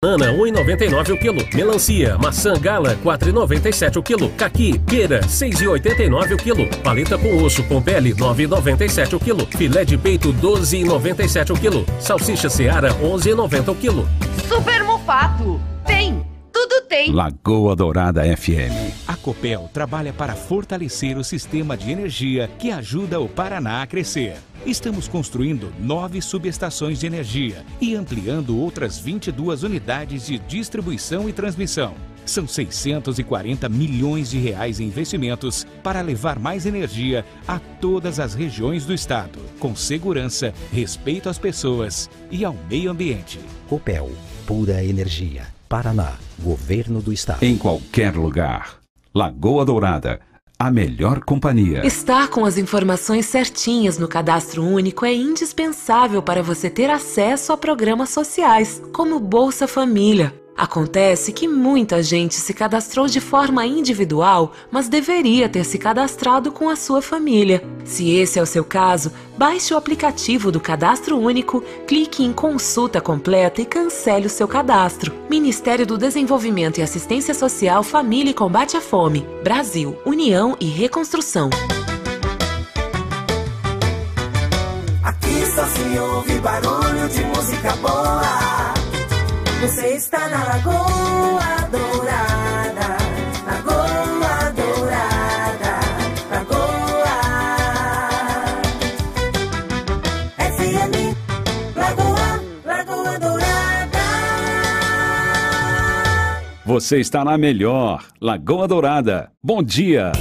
Banana 1,99 o quilo. Melancia, maçã gala 4,97 o quilo. Caqui, pera 6,89 o quilo. Paleta com osso com pele 9,97 o quilo. Filé de peito 12,97 o quilo. Salsicha Seara 11,90 o quilo. Super Mufato. Tem, tudo tem. Lagoa Dourada FM. A Copel trabalha para fortalecer o sistema de energia que ajuda o Paraná a crescer. Estamos construindo nove subestações de energia e ampliando outras 22 unidades de distribuição e transmissão. São 640 milhões de reais em investimentos para levar mais energia a todas as regiões do estado, com segurança, respeito às pessoas e ao meio ambiente. Copel, pura energia. Paraná, Governo do Estado. Em qualquer lugar. Lagoa Dourada. A melhor companhia. Estar com as informações certinhas no cadastro único é indispensável para você ter acesso a programas sociais, como Bolsa Família. Acontece que muita gente se cadastrou de forma individual, mas deveria ter se cadastrado com a sua família. Se esse é o seu caso, baixe o aplicativo do Cadastro Único, clique em Consulta Completa e cancele o seu cadastro. Ministério do Desenvolvimento e Assistência Social, Família e Combate à Fome. Brasil, União e Reconstrução. Aqui só se ouve barulho de música boa. Você está na Lagoa Dourada, Lagoa Dourada, Lagoa FM, Lagoa, Lagoa Dourada. Você está na melhor. Lagoa Dourada. Bom dia.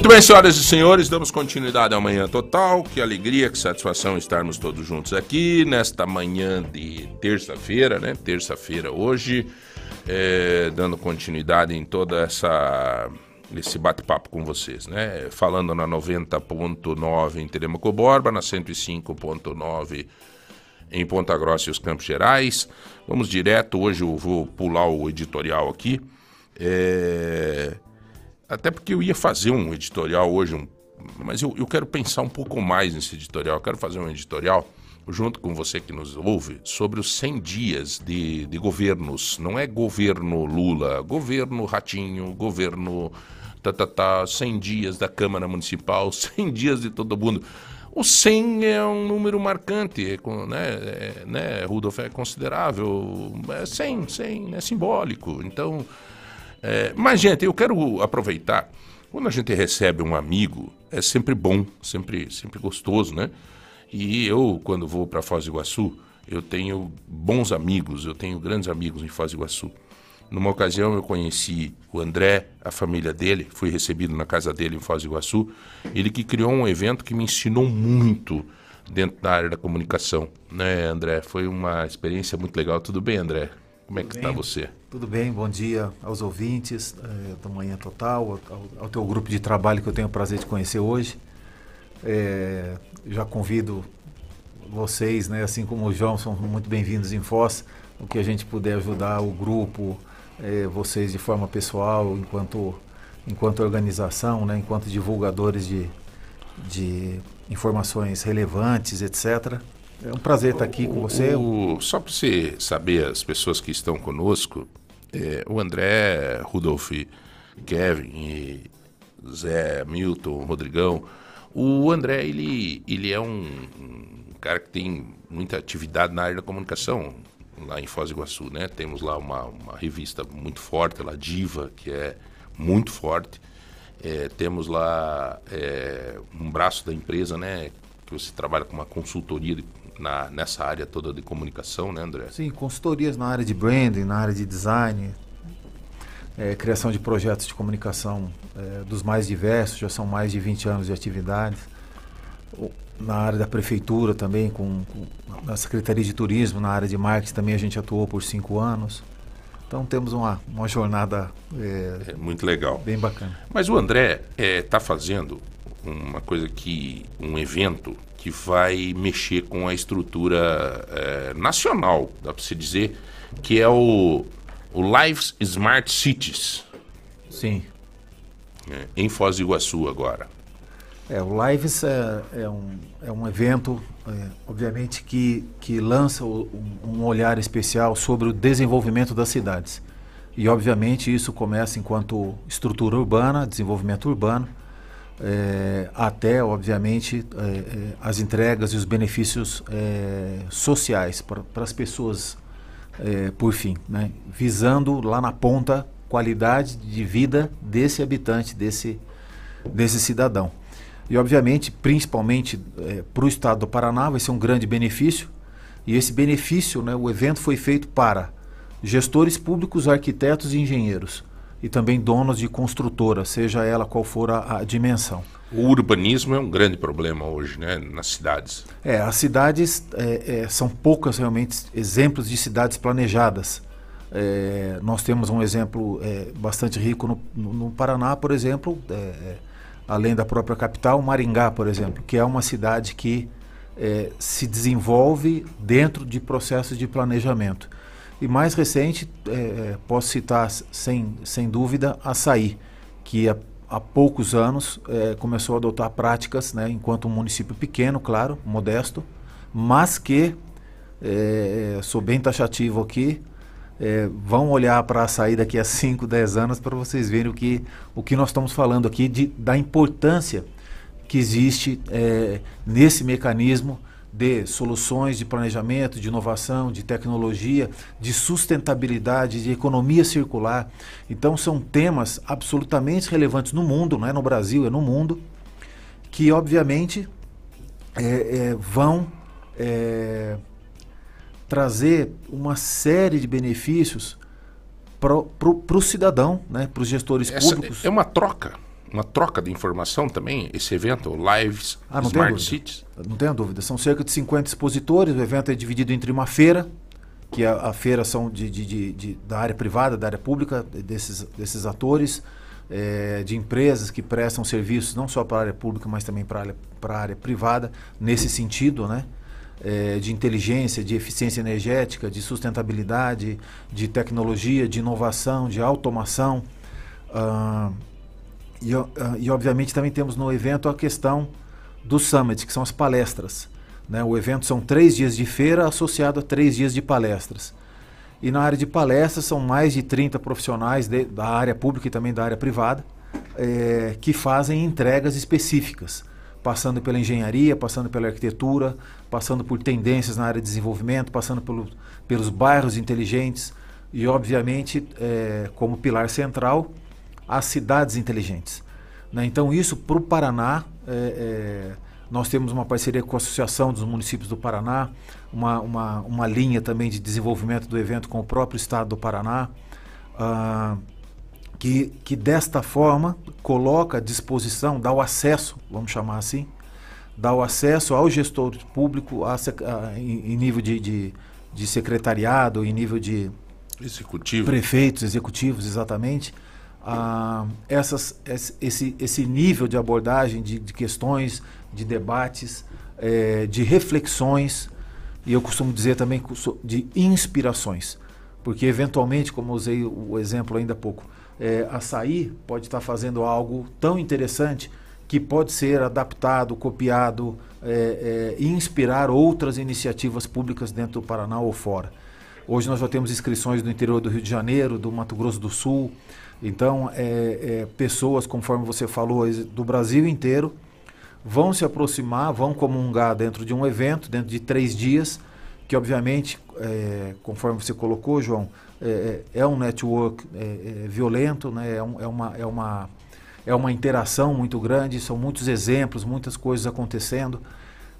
Muito bem, senhoras e senhores, damos continuidade à manhã total. Que alegria, que satisfação estarmos todos juntos aqui nesta manhã de terça-feira, né? Terça-feira hoje, é, dando continuidade em toda essa esse bate-papo com vocês, né? Falando na 90.9 em Telemaco Borba, na 105.9 em Ponta Grossa e os Campos Gerais. Vamos direto, hoje eu vou pular o editorial aqui. É... Até porque eu ia fazer um editorial hoje, um... mas eu, eu quero pensar um pouco mais nesse editorial. Eu quero fazer um editorial junto com você que nos ouve sobre os 100 dias de, de governos. Não é governo Lula, governo Ratinho, governo tá, tá, tá, 100 dias da Câmara Municipal, 100 dias de todo mundo. O 100 é um número marcante, é né, é, né, Rudolf, é considerável, é 100, 100, é simbólico. Então, é, mas, gente, eu quero aproveitar. Quando a gente recebe um amigo, é sempre bom, sempre, sempre gostoso, né? E eu, quando vou para Foz do Iguaçu, eu tenho bons amigos, eu tenho grandes amigos em Foz do Iguaçu. Numa ocasião eu conheci o André, a família dele, fui recebido na casa dele em Foz do Iguaçu. Ele que criou um evento que me ensinou muito dentro da área da comunicação, né, André? Foi uma experiência muito legal. Tudo bem, André? Como é que está você? Tudo bem, bom dia aos ouvintes eh, do Manhã Total, ao, ao teu grupo de trabalho que eu tenho o prazer de conhecer hoje. Eh, já convido vocês, né, assim como o João, são muito bem-vindos em Foz, o que a gente puder ajudar o grupo, eh, vocês de forma pessoal, enquanto, enquanto organização, né, enquanto divulgadores de, de informações relevantes, etc. É um prazer estar aqui com você. O- só para você saber, as pessoas que estão conosco, é, o André, Rudolf, Kevin, e Zé, Milton, Rodrigão. O André, ele, ele é um, um cara que tem muita atividade na área da comunicação lá em Foz do Iguaçu, né? Temos lá uma, uma revista muito forte, lá Diva, que é muito forte. É, temos lá é, um braço da empresa, né? Que você trabalha com uma consultoria de- na, nessa área toda de comunicação, né, André? Sim, consultorias na área de branding, na área de design, eh, criação de projetos de comunicação eh, dos mais diversos, já são mais de 20 anos de atividade. Na área da prefeitura também, com, com- na Secretaria de Turismo, na área de marketing também a gente atuou por cinco anos. Então temos uma, uma jornada eh, É muito legal. bem bacana. Mas o André está fazendo uma coisa que. um evento que vai mexer com a estrutura eh, nacional, dá para se dizer, que é o, o Lives Smart Cities, Sim, né, em Foz do Iguaçu agora. É, o Lives é, é, um, é um evento, é, obviamente, que, que lança o- um olhar especial sobre o desenvolvimento das cidades. E, obviamente, isso começa enquanto estrutura urbana, desenvolvimento urbano, é, até, obviamente, é, as entregas e os benefícios é, sociais para as pessoas, por fim, né? visando lá na ponta qualidade de vida desse habitante, desse, desse cidadão. E, obviamente, principalmente para o estado do Paraná, vai ser um grande benefício. E esse benefício, né, o evento foi feito para gestores públicos, arquitetos e engenheiros. E também donos de construtora, seja ela qual for a, a dimensão. O urbanismo é um grande problema hoje, né, nas cidades. É, as cidades é, é, são poucas realmente exemplos de cidades planejadas. É, nós temos um exemplo é, bastante rico no, no- no Paraná, por exemplo, é, além da própria capital, Maringá, por exemplo, que é uma cidade que é, se desenvolve dentro de processos de planejamento. E mais recente, é, é, posso citar sem, sem dúvida, Açaí, que há, há poucos anos é, começou a adotar práticas, né, enquanto um município pequeno, claro, modesto, mas que, é, é, sou bem taxativo aqui, é, vão olhar para Açaí daqui a 5, 10 anos para vocês verem o que, o que nós estamos falando aqui de, da importância que existe nesse mecanismo de soluções de planejamento, de inovação, de tecnologia, de sustentabilidade, de economia circular. Então são temas absolutamente relevantes no mundo, não é no Brasil, é no mundo, que obviamente é, é, vão é, trazer uma série de benefícios para o cidadão, né, para os gestores Essa públicos. é uma troca, uma troca de informação também, esse evento, o Lives Ah, Smart. Cities. Não tenho dúvida. São cerca de 50 expositores. O evento é dividido entre uma feira, que a, a feira são de, de- de- de- da área privada, da área pública, desses, desses atores, eh, de empresas que prestam serviços não só para a área pública, mas também para a área, para a área privada, nesse sentido, né? Eh, de inteligência, de eficiência energética, de sustentabilidade, de tecnologia, de inovação, de automação. E, ah, e, obviamente também temos no evento a questão do Summit, que são as palestras. né? O evento são três dias de feira associado a três dias de palestras. E na área de palestras são mais de 30 profissionais de- da área pública e também da área privada eh, que fazem entregas específicas, passando pela engenharia, passando pela arquitetura, passando por tendências na área de desenvolvimento, passando pelo, pelos bairros inteligentes e, obviamente, eh, como pilar central, as cidades inteligentes. né? Então, isso para o Paraná, é, é, nós temos uma parceria com a Associação dos Municípios do Paraná, uma, uma, uma linha também de desenvolvimento do evento com o próprio Estado do Paraná, ah, que, que desta forma coloca à disposição, dá o acesso, vamos chamar assim, dá o acesso ao gestor público a a- em, em nível de, de, de secretariado, em nível de, Executivo. prefeitos, executivos, exatamente, a essas, esse- esse, nível de abordagem de, de questões, de debates, eh, de reflexões, e eu costumo dizer também de inspirações. Porque, eventualmente, como usei o exemplo ainda há pouco, eh, açaí pode estar fazendo algo tão interessante que pode ser adaptado, copiado eh, eh, e inspirar outras iniciativas públicas dentro do Paraná ou fora. Hoje nós já temos inscrições do interior do Rio de Janeiro, do Mato Grosso do Sul. Então, é, é, pessoas, conforme você falou, do Brasil inteiro vão se aproximar, vão comungar dentro de um evento, dentro de três dias, que obviamente, é, conforme você colocou, João, é, é é um network é, violento, né? é, um- é uma, é, uma, é uma interação muito grande, são muitos exemplos, muitas coisas acontecendo.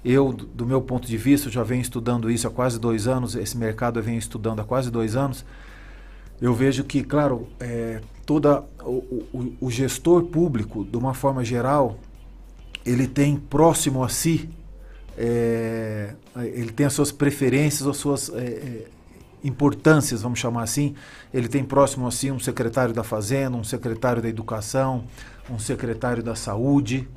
Eu, do meu ponto de vista, já venho estudando isso há quase dois anos, esse mercado eu venho estudando há quase dois anos. Eu vejo que, claro, é, toda o, o- o gestor público, de uma forma geral, ele tem próximo a si, é, ele tem as suas preferências, as suas é, é, importâncias, vamos chamar assim. Ele tem próximo a si um secretário da Fazenda, um secretário da Educação, um secretário da Saúde.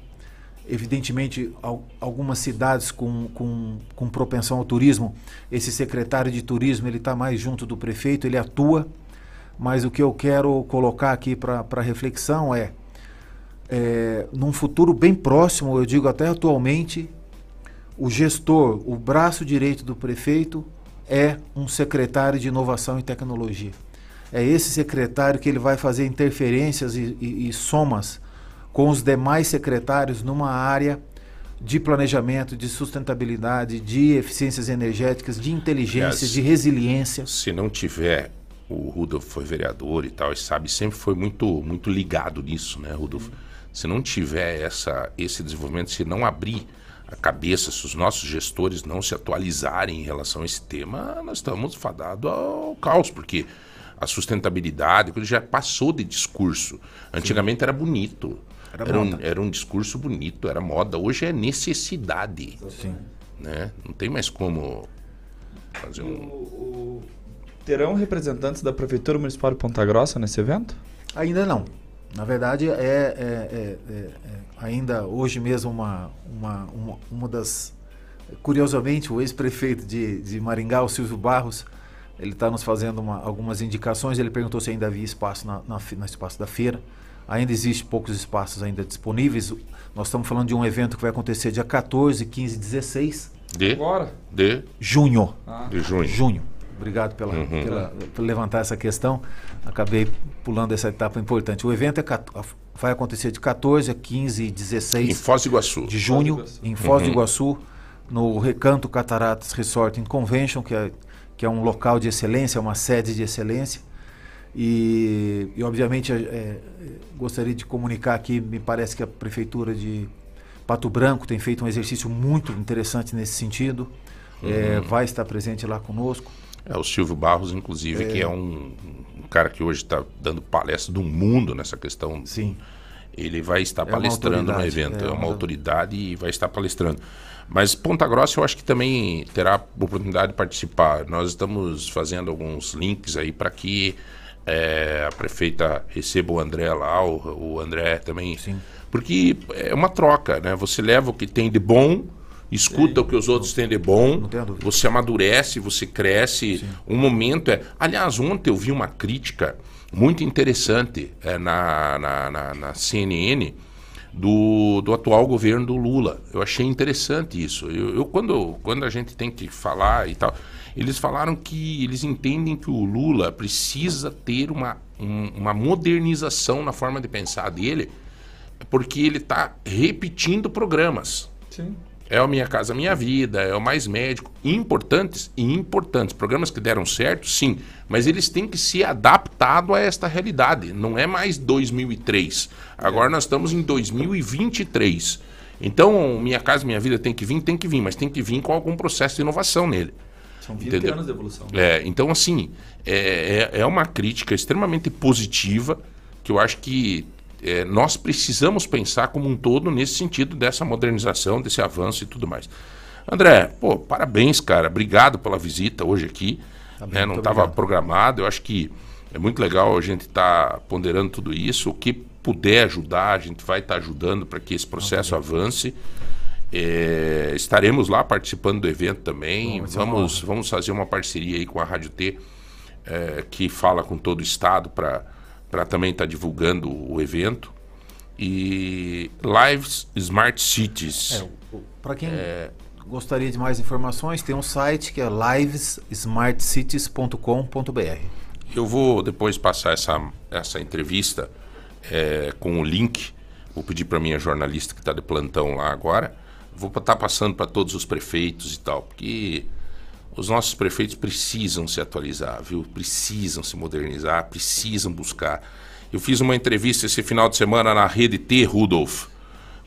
Evidentemente, al- algumas cidades com, com, com propensão ao turismo, esse secretário de turismo ele está mais junto do prefeito, ele atua. Mas o que eu quero colocar aqui para reflexão é é, num futuro bem próximo, eu digo até atualmente, o gestor, o braço direito do prefeito é um secretário de inovação e tecnologia. É esse secretário que ele vai fazer interferências e, e, e somas com os demais secretários numa área de planejamento, de sustentabilidade, de eficiências energéticas, de inteligência, Aliás, de resiliência. Se não tiver, o Rudolf foi vereador e tal, e sabe, sempre foi muito, muito ligado nisso, né, Rudolf? Se não tiver essa, esse desenvolvimento, se não abrir a cabeça, se os nossos gestores não se atualizarem em relação a esse tema, nós estamos fadados ao caos, porque a sustentabilidade já passou de discurso. Antigamente era bonito. Era Era, um, era um discurso bonito, era moda. Hoje é necessidade. Sim. Né? Não tem mais como fazer um. Terão representantes da Prefeitura Municipal de Ponta Grossa nesse evento? Ainda não. Na verdade, é, é- é- é- é ainda hoje mesmo uma, uma, uma, uma das. Curiosamente, o ex-prefeito de, de Maringá, o Silvio Barros, ele está nos fazendo uma- algumas indicações. Ele perguntou se ainda havia espaço na, na no espaço da feira. Ainda existe poucos espaços ainda disponíveis. Nós estamos falando de um evento que vai acontecer dia 14, 15 e 16 De, Agora? de, junho. de junho. Junho. Obrigado pela, Uhum. pela- por levantar essa questão. Acabei pulando essa etapa importante. O evento é, vai acontecer de 14 a 15 e 16 Em Foz do Iguaçu. de junho, Iguaçu. em Foz do Uhum. Iguaçu, no Recanto Cataratas Resort and Convention, que é, que é um local de excelência, uma sede de excelência. E, e, obviamente, é, é, gostaria de comunicar aqui, me parece que a Prefeitura de Pato Branco tem feito um exercício muito interessante nesse sentido. É, Uhum. vai estar presente lá conosco. É o Silvio Barros, inclusive, que é um, um cara que hoje está dando palestra do mundo nessa questão. Sim. Ele vai estar É palestrando no evento. é É uma uma- autoridade e vai estar palestrando. Mas Ponta Grossa eu acho que também terá oportunidade de participar. Nós estamos fazendo alguns links aí para que eh, a prefeita receba o André lá, o, o André também. Sim. Porque é uma troca, né? Você leva o que tem de bom, escuta o que os outros têm de bom, você amadurece, você cresce. Um momento é. Aliás, ontem eu vi uma crítica muito interessante é, na, na, na, na CNN do, do atual governo do Lula. Eu achei interessante isso. Eu, eu, quando, quando a gente tem que falar e tal, eles falaram que eles entendem que o Lula precisa ter uma, um- uma modernização na forma de pensar dele, porque ele está repetindo programas. Sim. É o Minha Casa Minha Vida, é o Mais Médico. Importantes e importantes. Programas que deram certo, sim. Mas eles têm que ser adaptados a esta realidade. Não é mais 2003. Agora nós estamos em 2023. Então, Minha Casa Minha Vida tem que vir, tem que vir. Mas tem que vir com algum processo de inovação nele. São 20 Entendeu? anos de evolução. É, então, assim, é, é, é uma crítica extremamente positiva que eu acho que é, nós precisamos pensar como um todo nesse sentido dessa modernização, desse avanço e tudo mais. André, pô, parabéns, cara. Obrigado pela visita hoje aqui. Tá né? Não estava programado. Eu acho que é muito legal a gente estar ponderando tudo isso. O que puder ajudar, a gente vai estar ajudando para que esse processo avance. É, estaremos lá participando do evento também. Bom, uma vamos, vamos fazer uma parceria aí com a Rádio T, é, que fala com todo o estado para também estar divulgando o evento. E Lives Smart Cities. Para quem gostaria de mais informações, tem um site que é livesmartcities.com.br. Eu vou depois passar essa, essa entrevista é, com o link. Vou pedir para minha jornalista que está de plantão lá agora. Vou estar passando para todos os prefeitos e tal, porque os nossos prefeitos precisam se atualizar, viu? Precisam se modernizar, precisam buscar. Eu fiz uma entrevista esse final de semana na Rede T, Rudolf,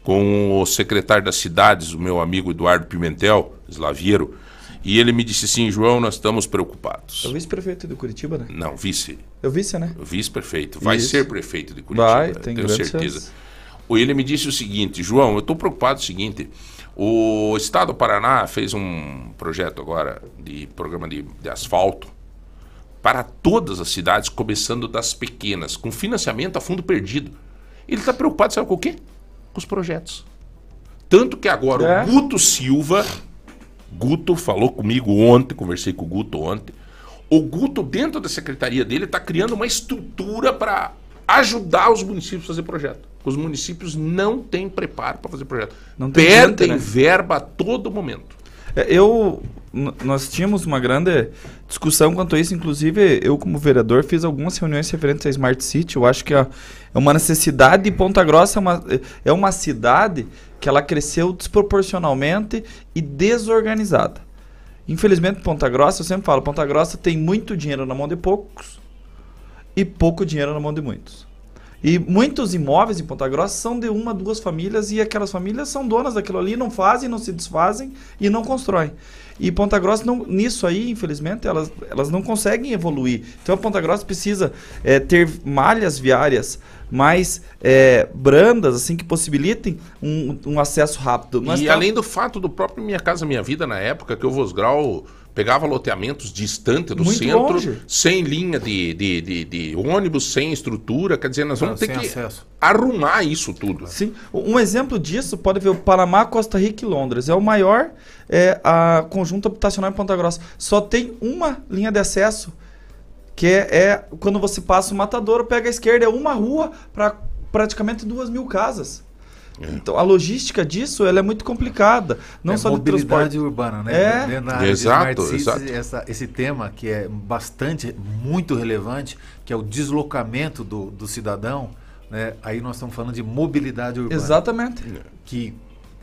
com o secretário das cidades, o meu amigo Eduardo Pimentel, Slaviero, e ele me disse assim, João, nós estamos preocupados. É o vice-prefeito de Curitiba, né? Não, vice. É o vice, né? Vice-prefeito. Vai Isso. ser prefeito de Curitiba. Vai, tem tenho certeza. chances. O Ele me disse o seguinte, João, eu estou preocupado com o seguinte. O Estado do Paraná fez um projeto agora de programa de, de asfalto para todas as cidades, começando das pequenas, com financiamento a fundo perdido. Ele está preocupado, sabe com o quê? Com os projetos. Tanto que agora É. o Guto Silva, Guto falou comigo ontem, conversei com o Guto ontem. O Guto, dentro da secretaria dele, está criando uma estrutura para ajudar os municípios a fazer projeto. Os municípios não têm preparo para fazer projeto. Não tem Perdem né? verba a todo momento. É, Eu, nós tínhamos uma grande discussão quanto a isso, inclusive eu como vereador fiz algumas reuniões referentes à Smart City, eu acho que é é uma necessidade e Ponta Grossa é uma, é uma cidade que ela cresceu desproporcionalmente e desorganizada. Infelizmente Ponta Grossa, eu sempre falo, Ponta Grossa tem muito dinheiro na mão de poucos e pouco dinheiro na mão de muitos. E muitos imóveis em Ponta Grossa são de uma, duas famílias e aquelas famílias são donas daquilo ali, não fazem, não se desfazem e não constroem. E Ponta Grossa, não, nisso aí, infelizmente, elas, elas não conseguem evoluir. Então a Ponta Grossa precisa eh, ter malhas viárias mais eh, brandas, assim, que possibilitem um, um acesso rápido. Nós e tá- além do fato do próprio Minha Casa Minha Vida, na época que o Vosgrau pegava loteamentos distante do Muito centro, longe. sem linha de, de, de, de ônibus, sem estrutura, quer dizer, nós vamos ter que acesso. arrumar isso tudo. Sim. Um exemplo disso pode ver o Panamá, Costa Rica e Londres. É o maior é, a conjunto habitacional em Ponta Grossa. Só tem uma linha de acesso, que é, é quando você passa o Matadouro, pega a esquerda, é uma rua para praticamente duas mil casas. Então a logística disso ela é muito complicada. Não é só de mobilidade transporte. urbana, né? É. De Exato, Smart Cities, exato. essa- esse tema que é bastante, muito relevante, que é o deslocamento do, do cidadão, né? Aí nós estamos falando de mobilidade urbana. Exatamente. Que,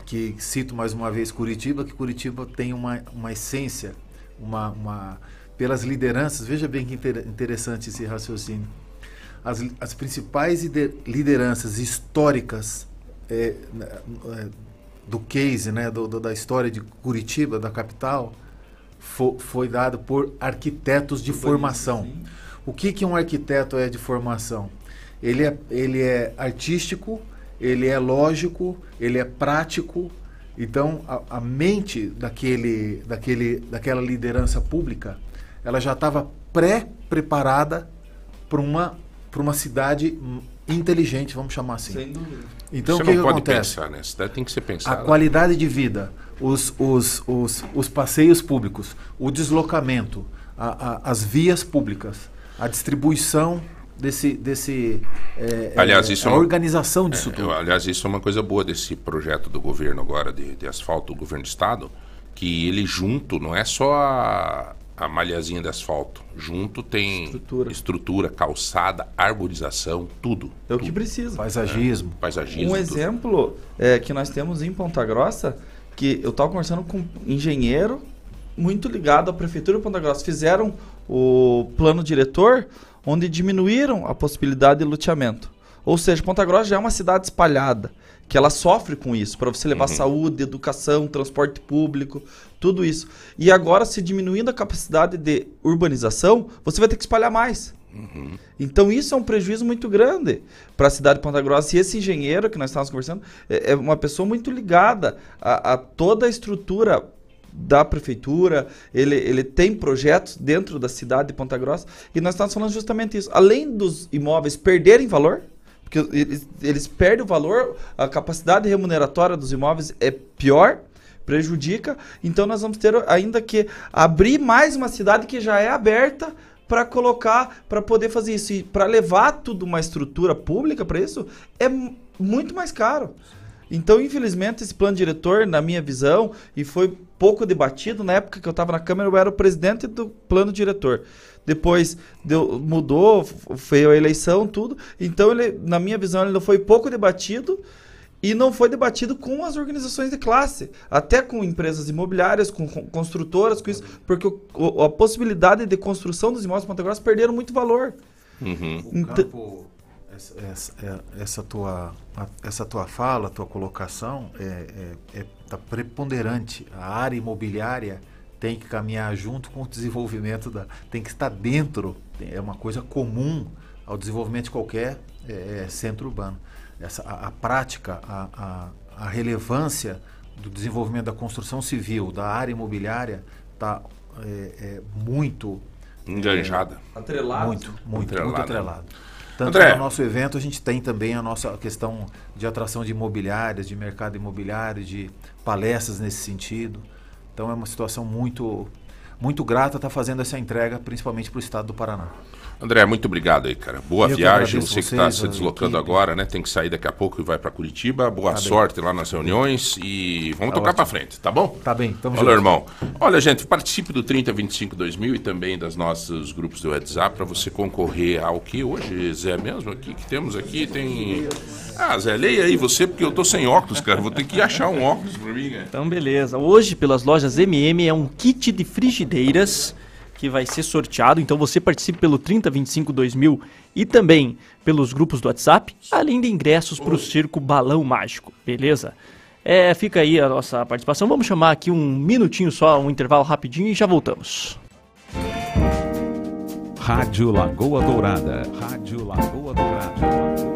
que cito mais uma vez Curitiba, que Curitiba tem uma, uma essência, uma, uma pelas lideranças. Veja bem que inter- interessante esse raciocínio. As, as principais ide- lideranças históricas é, na- é, do case, né, do, do- da história de Curitiba, da capital, fo- foi dado por arquitetos de formação. O que, que um arquiteto é de formação? Ele é, ele é artístico, ele é lógico, ele é prático. Então, a, a mente daquele, daquele, daquela liderança pública, ela já estava pré-preparada para uma, pra uma cidade inteligente, vamos chamar assim. Sem dúvida. Então, Você o que, não que pode acontece? pensar, né? A cidade tem que ser A pensada. qualidade de vida, os, os, os, os passeios públicos, o deslocamento, a- a- as vias públicas, a distribuição desse. desse é, Aliás, é, isso é a uma- organização disso É, tudo. aliás, isso é uma coisa boa desse projeto do governo agora de, de asfalto do governo do estado, que ele junto não é só a, a malhazinha de asfalto, junto tem Estrutura. estrutura, calçada, arborização, tudo. É o que tudo. precisa. Paisagismo. Paisagismo. Um tudo. exemplo é, que nós temos em Ponta Grossa, que eu estava conversando com um engenheiro muito ligado à Prefeitura de Ponta Grossa. Fizeram o plano diretor, onde diminuíram a possibilidade de loteamento. Ou seja, Ponta Grossa já é uma cidade espalhada, que ela sofre com isso, para você levar saúde, educação, transporte público, tudo isso. E agora, se diminuindo a capacidade de urbanização, você vai ter que espalhar mais. Então isso é um prejuízo muito grande para a cidade de Ponta Grossa. E esse engenheiro que nós estávamos conversando é, é uma pessoa muito ligada a, a toda a estrutura da prefeitura. Ele, ele tem projetos dentro da cidade de Ponta Grossa. E nós estávamos falando justamente isso. Além dos imóveis perderem valor, porque eles, eles perdem o valor, a capacidade remuneratória dos imóveis é pior, prejudica. Então nós vamos ter ainda que abrir mais uma cidade que já é aberta para colocar, para poder fazer isso. E para levar tudo uma estrutura pública para isso, é mu- muito mais caro. Então, infelizmente, esse plano diretor, na minha visão, e foi pouco debatido, na época que eu estava na Câmara, eu era o presidente do plano diretor. Depois deu, mudou, f- veio a eleição, tudo. Então, ele, na minha visão, ele não foi pouco debatido e não foi debatido com as organizações de classe, até com empresas imobiliárias, com, com construtoras, com isso, porque o- o- a possibilidade de construção dos imóveis de Ponta Grossa perderam muito valor. Uhum. O Então- campo, essa, essa, é- essa tua, essa tua fala, tua colocação é, é, é- tá preponderante. A área imobiliária tem que caminhar junto com o desenvolvimento da, tem que estar dentro. É uma coisa comum ao desenvolvimento de qualquer é, é, centro urbano. Essa, a, a prática, a, a, a relevância do desenvolvimento da construção civil, da área imobiliária, está muito Enganjada. Atrelado. muito, muito, Atrelado. muito atrelado. Tanto André. que no nosso evento a gente tem também a nossa questão de atração de imobiliárias, de mercado imobiliário, de palestras nesse sentido. Então é uma situação muito. muito grato a estar fazendo essa entrega, principalmente para o estado do Paraná. André, muito obrigado aí, cara. Boa Eu viagem. Você que está se a deslocando equipe. agora, né? Tem que sair daqui a pouco e vai para Curitiba. Boa Tá bem. sorte lá nas reuniões e vamos Tá tocar para frente, tá bom? Tá bem, tamo Olha, junto. irmão. Olha, gente, participe do 3025 2000 e também das nossos grupos do WhatsApp para você concorrer ao que hoje, Zé, mesmo aqui que temos aqui tem Ah, Zé, leia aí você porque eu tô sem óculos, cara. Vou ter que achar um óculos para mim, cara. Então, beleza. Hoje, pelas lojas MM, é um kit de frigideiras que vai ser sorteado. Então, você participe pelo 3025 2000 e também pelos grupos do WhatsApp, além de ingressos para o Circo Balão Mágico, beleza? É, fica aí a nossa participação. Vamos chamar aqui um minutinho só, um intervalo rapidinho e já voltamos. Rádio Lagoa Dourada. Rádio Lagoa Dourada.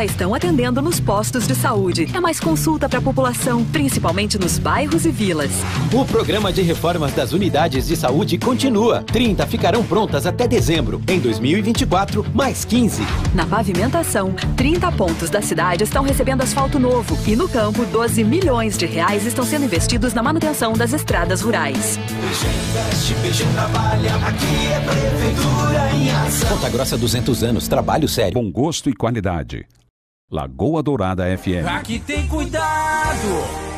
já estão atendendo nos postos de saúde. É mais consulta para a população, principalmente nos bairros e vilas. O programa de reformas das unidades de saúde continua. 30 ficarão prontas até dezembro. Em 2024, mais 15. Na pavimentação, 30 pontos da cidade estão recebendo asfalto novo e no campo, 12 milhões de reais estão sendo investidos na manutenção das estradas rurais. Investe, PG trabalha, aqui é Prefeitura em ação. Ponta Grossa 200 anos, trabalho sério. Com gosto e qualidade. Lagoa Dourada FM. Aqui tem cuidado.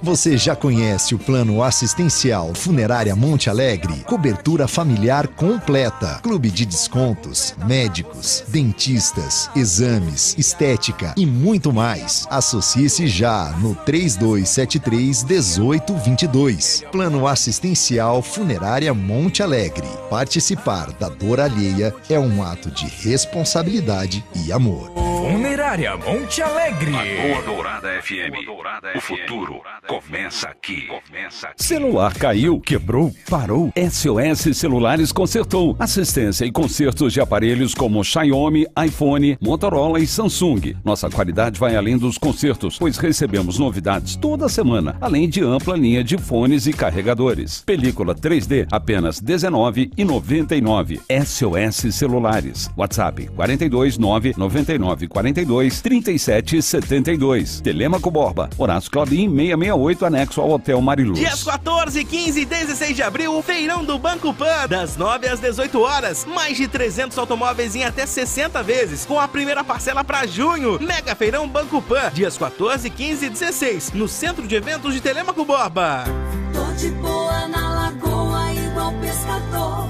Você já conhece o plano assistencial Funerária Monte Alegre? Cobertura familiar completa, clube de descontos, médicos, dentistas, exames, estética e muito mais. Associe-se já no 3273 1822. Plano assistencial Funerária Monte Alegre. Participar da dor alheia é um ato de responsabilidade e amor. Funerária Monte Alegre. Lagoa Dourada FM. O futuro Começa aqui. Começa aqui. Celular caiu, quebrou, parou. SOS Celulares consertou. Assistência e consertos de aparelhos como Xiaomi, iPhone, Motorola e Samsung. Nossa qualidade vai além dos consertos, pois recebemos novidades toda semana, além de ampla linha de fones e carregadores. Película 3D apenas R$19,99. SOS Celulares. WhatsApp 42 999 42 37 72. Telemaco Borba. Horácio Claudinho 66 68, anexo ao Hotel Mariluz. Dias 14, 15 e 16 de abril, feirão do Banco Pan, das 9 às 18 horas. Mais de 300 automóveis em até 60 vezes, com a primeira parcela para junho. Mega Feirão Banco Pan, dias 14, 15 e 16, no Centro de Eventos de Telemaco Borba. Tô de boa na lagoa, igual pescador.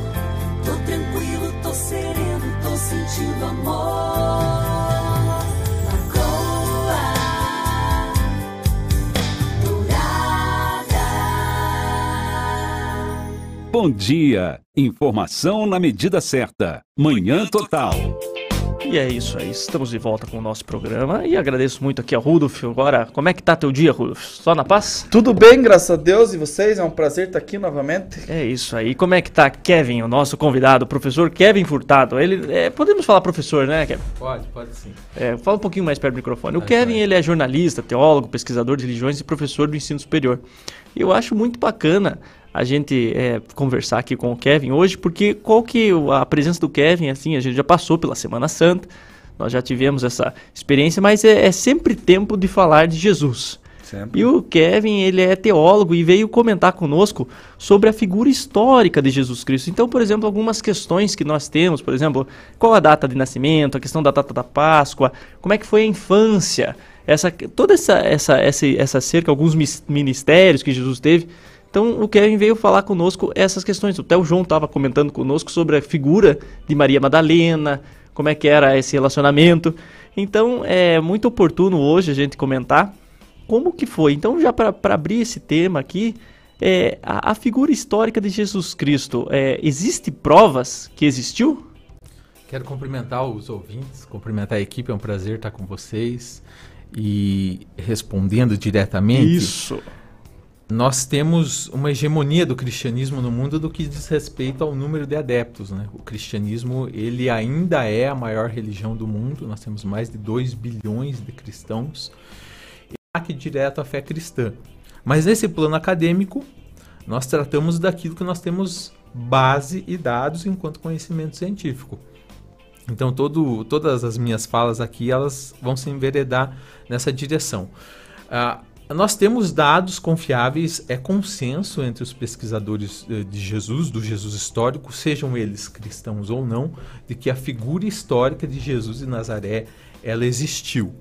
Tô tranquilo, tô sereno, tô sentindo amor. Bom dia. Informação na medida certa. Manhã Total. E é isso aí, estamos de volta com o nosso programa e agradeço muito aqui a Rudolf. Agora, como é que tá teu dia, Rudolf? Só na paz? Tudo bem, graças a Deus, e vocês? É um prazer estar aqui novamente. É isso aí. Como é que tá Kevin, o nosso convidado, o professor Kevin Furtado? Ele, é, podemos falar professor, né, Kevin? Pode, pode sim. É, fala um pouquinho mais perto do microfone. O Kevin, vai. ele é jornalista, teólogo, pesquisador de religiões e professor do ensino superior. E eu acho muito bacana a gente é, conversar aqui com o Kevin hoje, porque qual que a presença do Kevin, assim, a gente já passou pela Semana Santa, nós já tivemos essa experiência, mas é, é sempre tempo de falar de Jesus. Sempre. E o Kevin, ele é teólogo e veio comentar conosco sobre a figura histórica de Jesus Cristo. Então, por exemplo, algumas questões que nós temos, por exemplo, qual a data de nascimento, a questão da data da Páscoa, como é que foi a infância, essa, toda essa, essa, essa, essa cerca, alguns ministérios que Jesus teve. Então o Kevin veio falar conosco essas questões. Até o João estava comentando conosco sobre a figura de Maria Madalena, como é que era esse relacionamento. Então é muito oportuno hoje a gente comentar como que foi. Então já para abrir esse tema aqui, é, a, a, figura histórica de Jesus Cristo, é, existe provas que existiu? Quero cumprimentar os ouvintes, cumprimentar a equipe, é um prazer estar com vocês e respondendo diretamente. Isso nós temos uma hegemonia do cristianismo no mundo do que diz respeito ao número de adeptos. Né? O cristianismo ele ainda é a maior religião do mundo, nós temos mais de 2 bilhões de cristãos, e ataque direto à fé cristã. Mas nesse plano acadêmico, nós tratamos daquilo que nós temos base e dados enquanto conhecimento científico. Então todo, todas as minhas falas aqui elas vão se enveredar nessa direção. Uh, nós temos dados confiáveis, é consenso entre os pesquisadores eh, de Jesus, do Jesus histórico, sejam eles cristãos ou não, de que a figura histórica de Jesus de Nazaré ela existiu.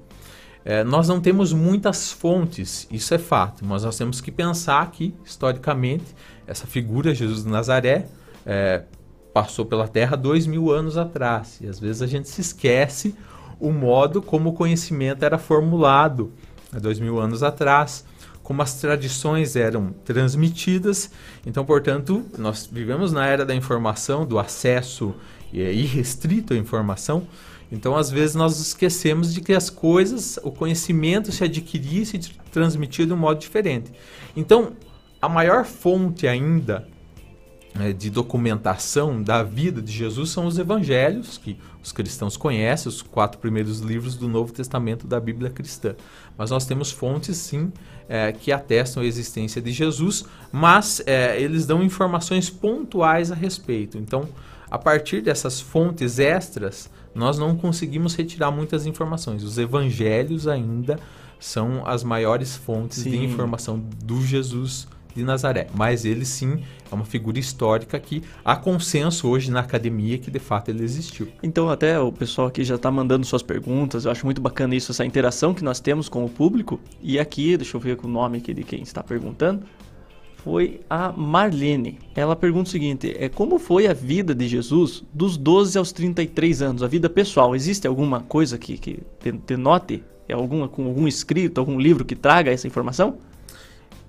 É, nós não temos muitas fontes, isso é fato, mas nós temos que pensar que, historicamente, essa figura, Jesus de Nazaré, é, passou pela Terra dois mil anos atrás. E às vezes a gente se esquece o modo como o conhecimento era formulado há dois mil anos atrás, como as tradições eram transmitidas. Então, portanto, nós vivemos na era da informação, do acesso é, irrestrito à informação. Então, às vezes, nós esquecemos de que as coisas, o conhecimento se adquiria e se transmitia de um modo diferente. Então, a maior fonte ainda de documentação da vida de Jesus são os evangelhos, que os cristãos conhecem, os quatro primeiros livros do Novo Testamento da Bíblia cristã. Mas nós temos fontes, sim, é, que atestam a existência de Jesus, mas é, eles dão informações pontuais a respeito. Então, a partir dessas fontes extras, nós não conseguimos retirar muitas informações. Os evangelhos ainda são as maiores fontes sim. de informação do Jesus de Nazaré. Mas ele sim é uma figura histórica que há consenso hoje na academia que de fato ele existiu. Então até o pessoal aqui já está mandando suas perguntas. Eu acho muito bacana isso, essa interação que nós temos com o público. E aqui, deixa eu ver o nome aqui de quem está perguntando. Foi a Marlene. Ela pergunta o seguinte: é como foi a vida de Jesus dos 12 aos 33 anos, a vida pessoal? Existe alguma coisa que, que denote? É alguma, com algum escrito, algum livro que traga essa informação?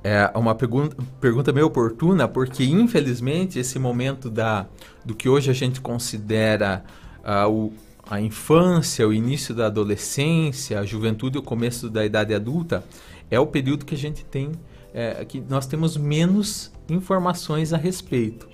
É uma pergunta, pergunta meio oportuna, porque infelizmente esse momento da, do que hoje a gente considera uh, o, a infância, o início da adolescência, a juventude e o começo da idade adulta, é o período que a gente tem, é, que nós temos menos informações a respeito.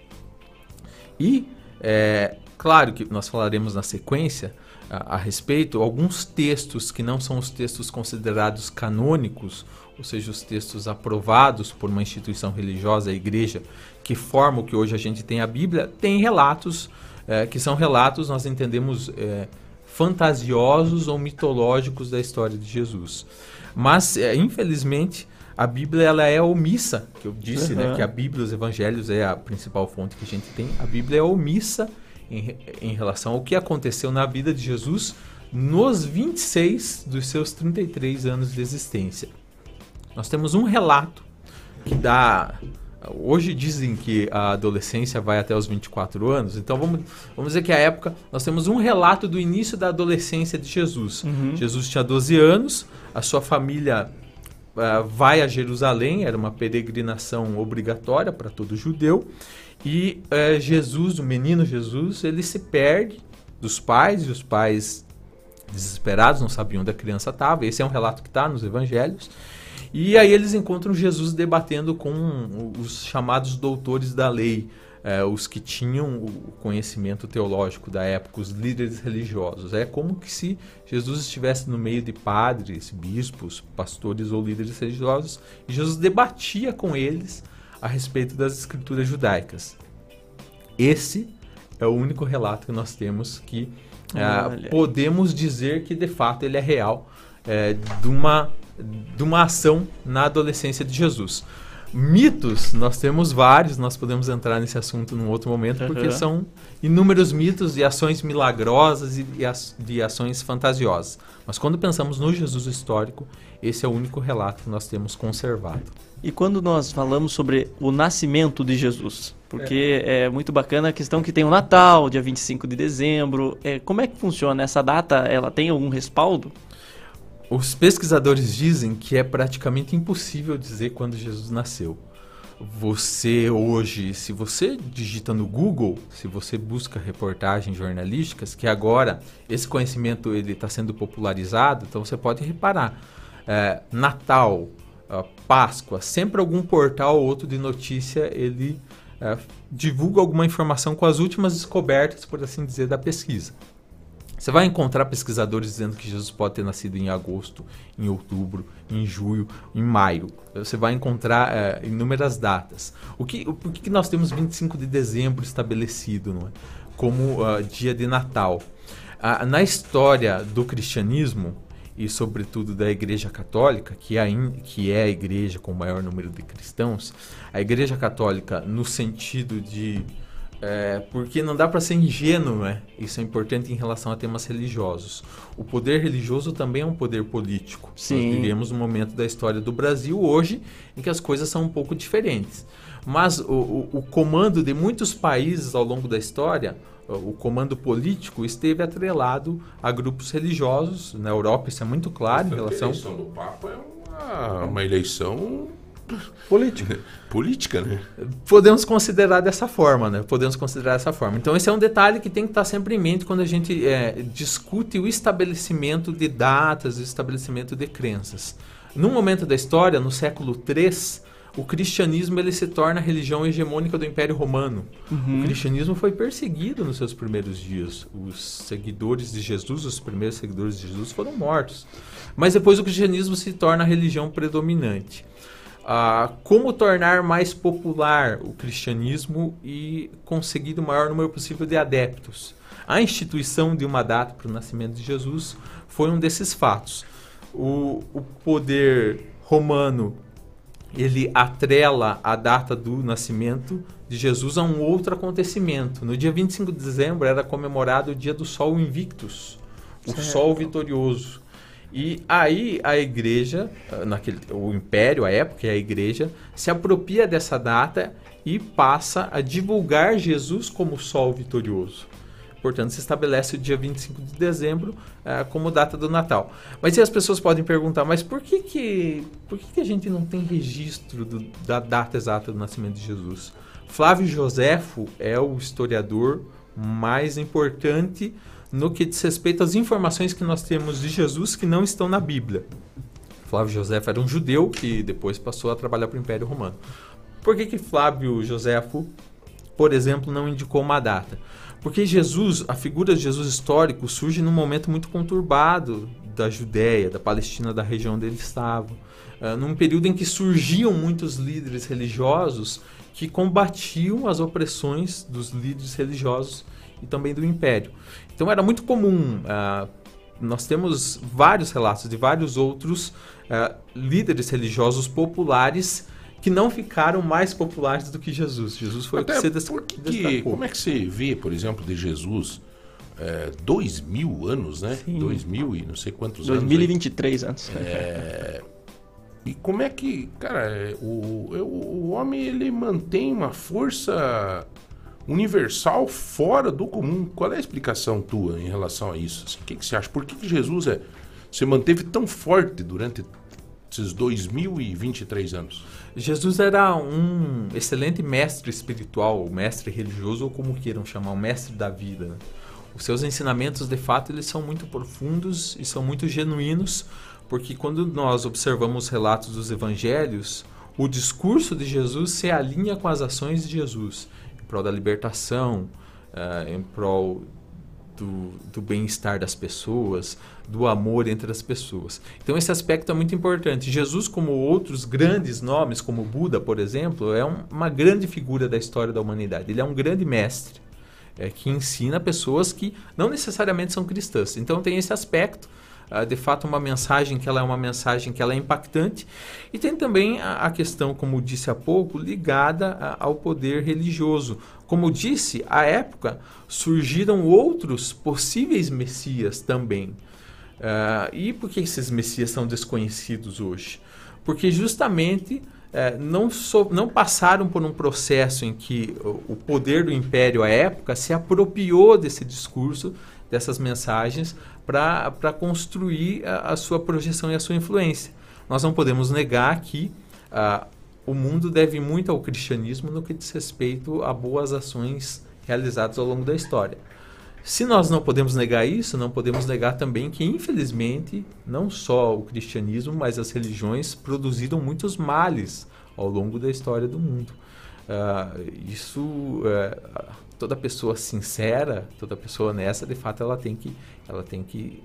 E, é, claro que nós falaremos na sequência a, a respeito, alguns textos que não são os textos considerados canônicos, ou seja, os textos aprovados por uma instituição religiosa, a igreja, que forma o que hoje a gente tem a Bíblia, tem relatos é, que são relatos, nós entendemos, é, fantasiosos ou mitológicos da história de Jesus. Mas, é, infelizmente, a Bíblia ela é omissa, que eu disse, uhum. né, que a Bíblia, os Evangelhos é a principal fonte que a gente tem. A Bíblia é omissa em, em relação ao que aconteceu na vida de Jesus nos 26 dos seus 33 anos de existência. Nós temos um relato que dá. Hoje dizem que a adolescência vai até os 24 anos, então vamos, vamos dizer que a época. Nós temos um relato do início da adolescência de Jesus. Uhum. Jesus tinha 12 anos, a sua família uh, vai a Jerusalém, era uma peregrinação obrigatória para todo judeu, e uh, Jesus, o menino Jesus, ele se perde dos pais, e os pais desesperados não sabiam onde a criança estava. Esse é um relato que está nos evangelhos. E aí eles encontram Jesus debatendo com os chamados doutores da lei, é, os que tinham o conhecimento teológico da época, os líderes religiosos. É como que se Jesus estivesse no meio de padres, bispos, pastores ou líderes religiosos, e Jesus debatia com eles a respeito das escrituras judaicas. Esse é o único relato que nós temos que é, podemos dizer que de fato ele é real, é, de uma de uma ação na adolescência de Jesus. Mitos, nós temos vários, nós podemos entrar nesse assunto num outro momento, porque Uhum. são inúmeros mitos e ações milagrosas e, de ações fantasiosas. Mas quando pensamos no Jesus histórico, esse é o único relato que nós temos conservado. E quando nós falamos sobre o nascimento de Jesus? Porque é, muito bacana a questão que tem o Natal, dia 25 de dezembro. É, como é que funciona? Essa data, ela tem algum respaldo? Os pesquisadores dizem que é praticamente impossível dizer quando Jesus nasceu. Você hoje, se você digita no Google, se você busca reportagens jornalísticas, que agora esse conhecimento ele está sendo popularizado, então você pode reparar é, Natal, Páscoa, sempre algum portal ou outro de notícia ele é, divulga alguma informação com as últimas descobertas, por assim dizer, da pesquisa. Você vai encontrar pesquisadores dizendo que Jesus pode ter nascido em agosto, em outubro, em julho, em maio. Você vai encontrar eh, inúmeras datas. O que, o, por que nós temos 25 de dezembro estabelecido não é? como ah, dia de Natal? Ah, na história do cristianismo, e sobretudo da Igreja Católica, que é, que é a igreja com o maior número de cristãos, a Igreja Católica, no sentido de é, porque não dá para ser ingênuo, né? Isso é importante em relação a temas religiosos. O poder religioso também é um poder político. Sim. Nós vivemos um momento da história do Brasil hoje em que as coisas são um pouco diferentes. Mas o, o- o comando de muitos países ao longo da história, o comando político esteve atrelado a grupos religiosos. Na Europa isso é muito claro em A relação... eleição do Papa é uma, uma eleição política. política, né? Podemos considerar dessa forma, né? Podemos considerar dessa forma. Então esse é um detalhe que tem que estar sempre em mente quando a gente é, discute o estabelecimento de datas, o estabelecimento de crenças. Num momento da história, no século III, o cristianismo ele se torna a religião hegemônica do Império Romano. Uhum. O cristianismo foi perseguido nos seus primeiros dias. Os seguidores de Jesus, os primeiros seguidores de Jesus, foram mortos. Mas depois o cristianismo se torna a religião predominante. Ah, como tornar mais popular o cristianismo e conseguir o maior número possível de adeptos? A instituição de uma data para o nascimento de Jesus foi um desses fatos. O, o poder romano ele atrela a data do nascimento de Jesus a um outro acontecimento. No dia 25 de dezembro era comemorado o dia do Sol Invictus, o Certo. Sol Vitorioso. E aí a igreja, naquele, o império, a época, e a igreja, se apropria dessa data e passa a divulgar Jesus como Sol Vitorioso. Portanto, se estabelece o dia 25 de dezembro ah, como data do Natal. Mas as pessoas podem perguntar, mas por que, que, por que, que a gente não tem registro do- da data exata do nascimento de Jesus? Flávio Joséfo é o historiador mais importante no que diz respeito às informações que nós temos de Jesus que não estão na Bíblia. Flávio Joséfo era um judeu que depois passou a trabalhar para o Império Romano. Por que, que Flávio Joséfo, por exemplo, não indicou uma data? Porque Jesus, a figura de Jesus histórico, surge num momento muito conturbado da Judéia, da Palestina, da região onde ele estava. Ah, num período em que surgiam muitos líderes religiosos que combatiam as opressões dos líderes religiosos e também do império. Então era muito comum. ah, nós temos vários relatos de vários outros ah, líderes religiosos populares que não ficaram mais populares do que Jesus. Jesus foi Até o que destacou. como é que você vê, por exemplo, de Jesus é, dois mil anos, né? Dois mil e não sei quantos anos. aí. 2023 anos. É, e como é que, cara, é, o, o, o homem ele mantém uma força universal fora do comum? Qual é a explicação tua em relação a isso? Assim, o que, que você acha? Por que, que Jesus é, se manteve tão forte durante esses 2023 anos? Jesus era um excelente mestre espiritual, mestre religioso, ou como queiram chamar, mestre da vida. né? Os seus ensinamentos, de fato, eles são muito profundos e são muito genuínos, porque quando nós observamos os relatos dos evangelhos, o discurso de Jesus se alinha com as ações de Jesus, prol da libertação, eh, em prol do, do bem-estar das pessoas, do amor entre as pessoas. Então esse aspecto é muito importante. Jesus, como outros grandes nomes, como Buda, por exemplo, é um- uma grande figura da história da humanidade. Ele é um grande mestre é, que ensina pessoas que não necessariamente são cristãs. Então tem esse aspecto. Uh, de fato uma mensagem que ela é uma mensagem que ela é impactante e tem também a, a questão, como disse há pouco, ligada a, ao poder religioso. Como disse, à época surgiram outros possíveis messias também. Uh, e por que esses messias são desconhecidos hoje? Porque justamente é, não, so, não passaram por um processo em que o, o poder do império à época se apropriou desse discurso, dessas mensagens, para construir a, a, sua projeção e a sua influência. Nós não podemos negar que uh, o mundo deve muito ao cristianismo no que diz respeito a boas ações realizadas ao longo da história. Se nós não podemos negar isso, não podemos negar também que, infelizmente, não só o cristianismo, mas as religiões produziram muitos males ao longo da história do mundo. Uh, isso, uh, toda pessoa sincera, toda pessoa honesta, de fato, ela tem que, ela tem que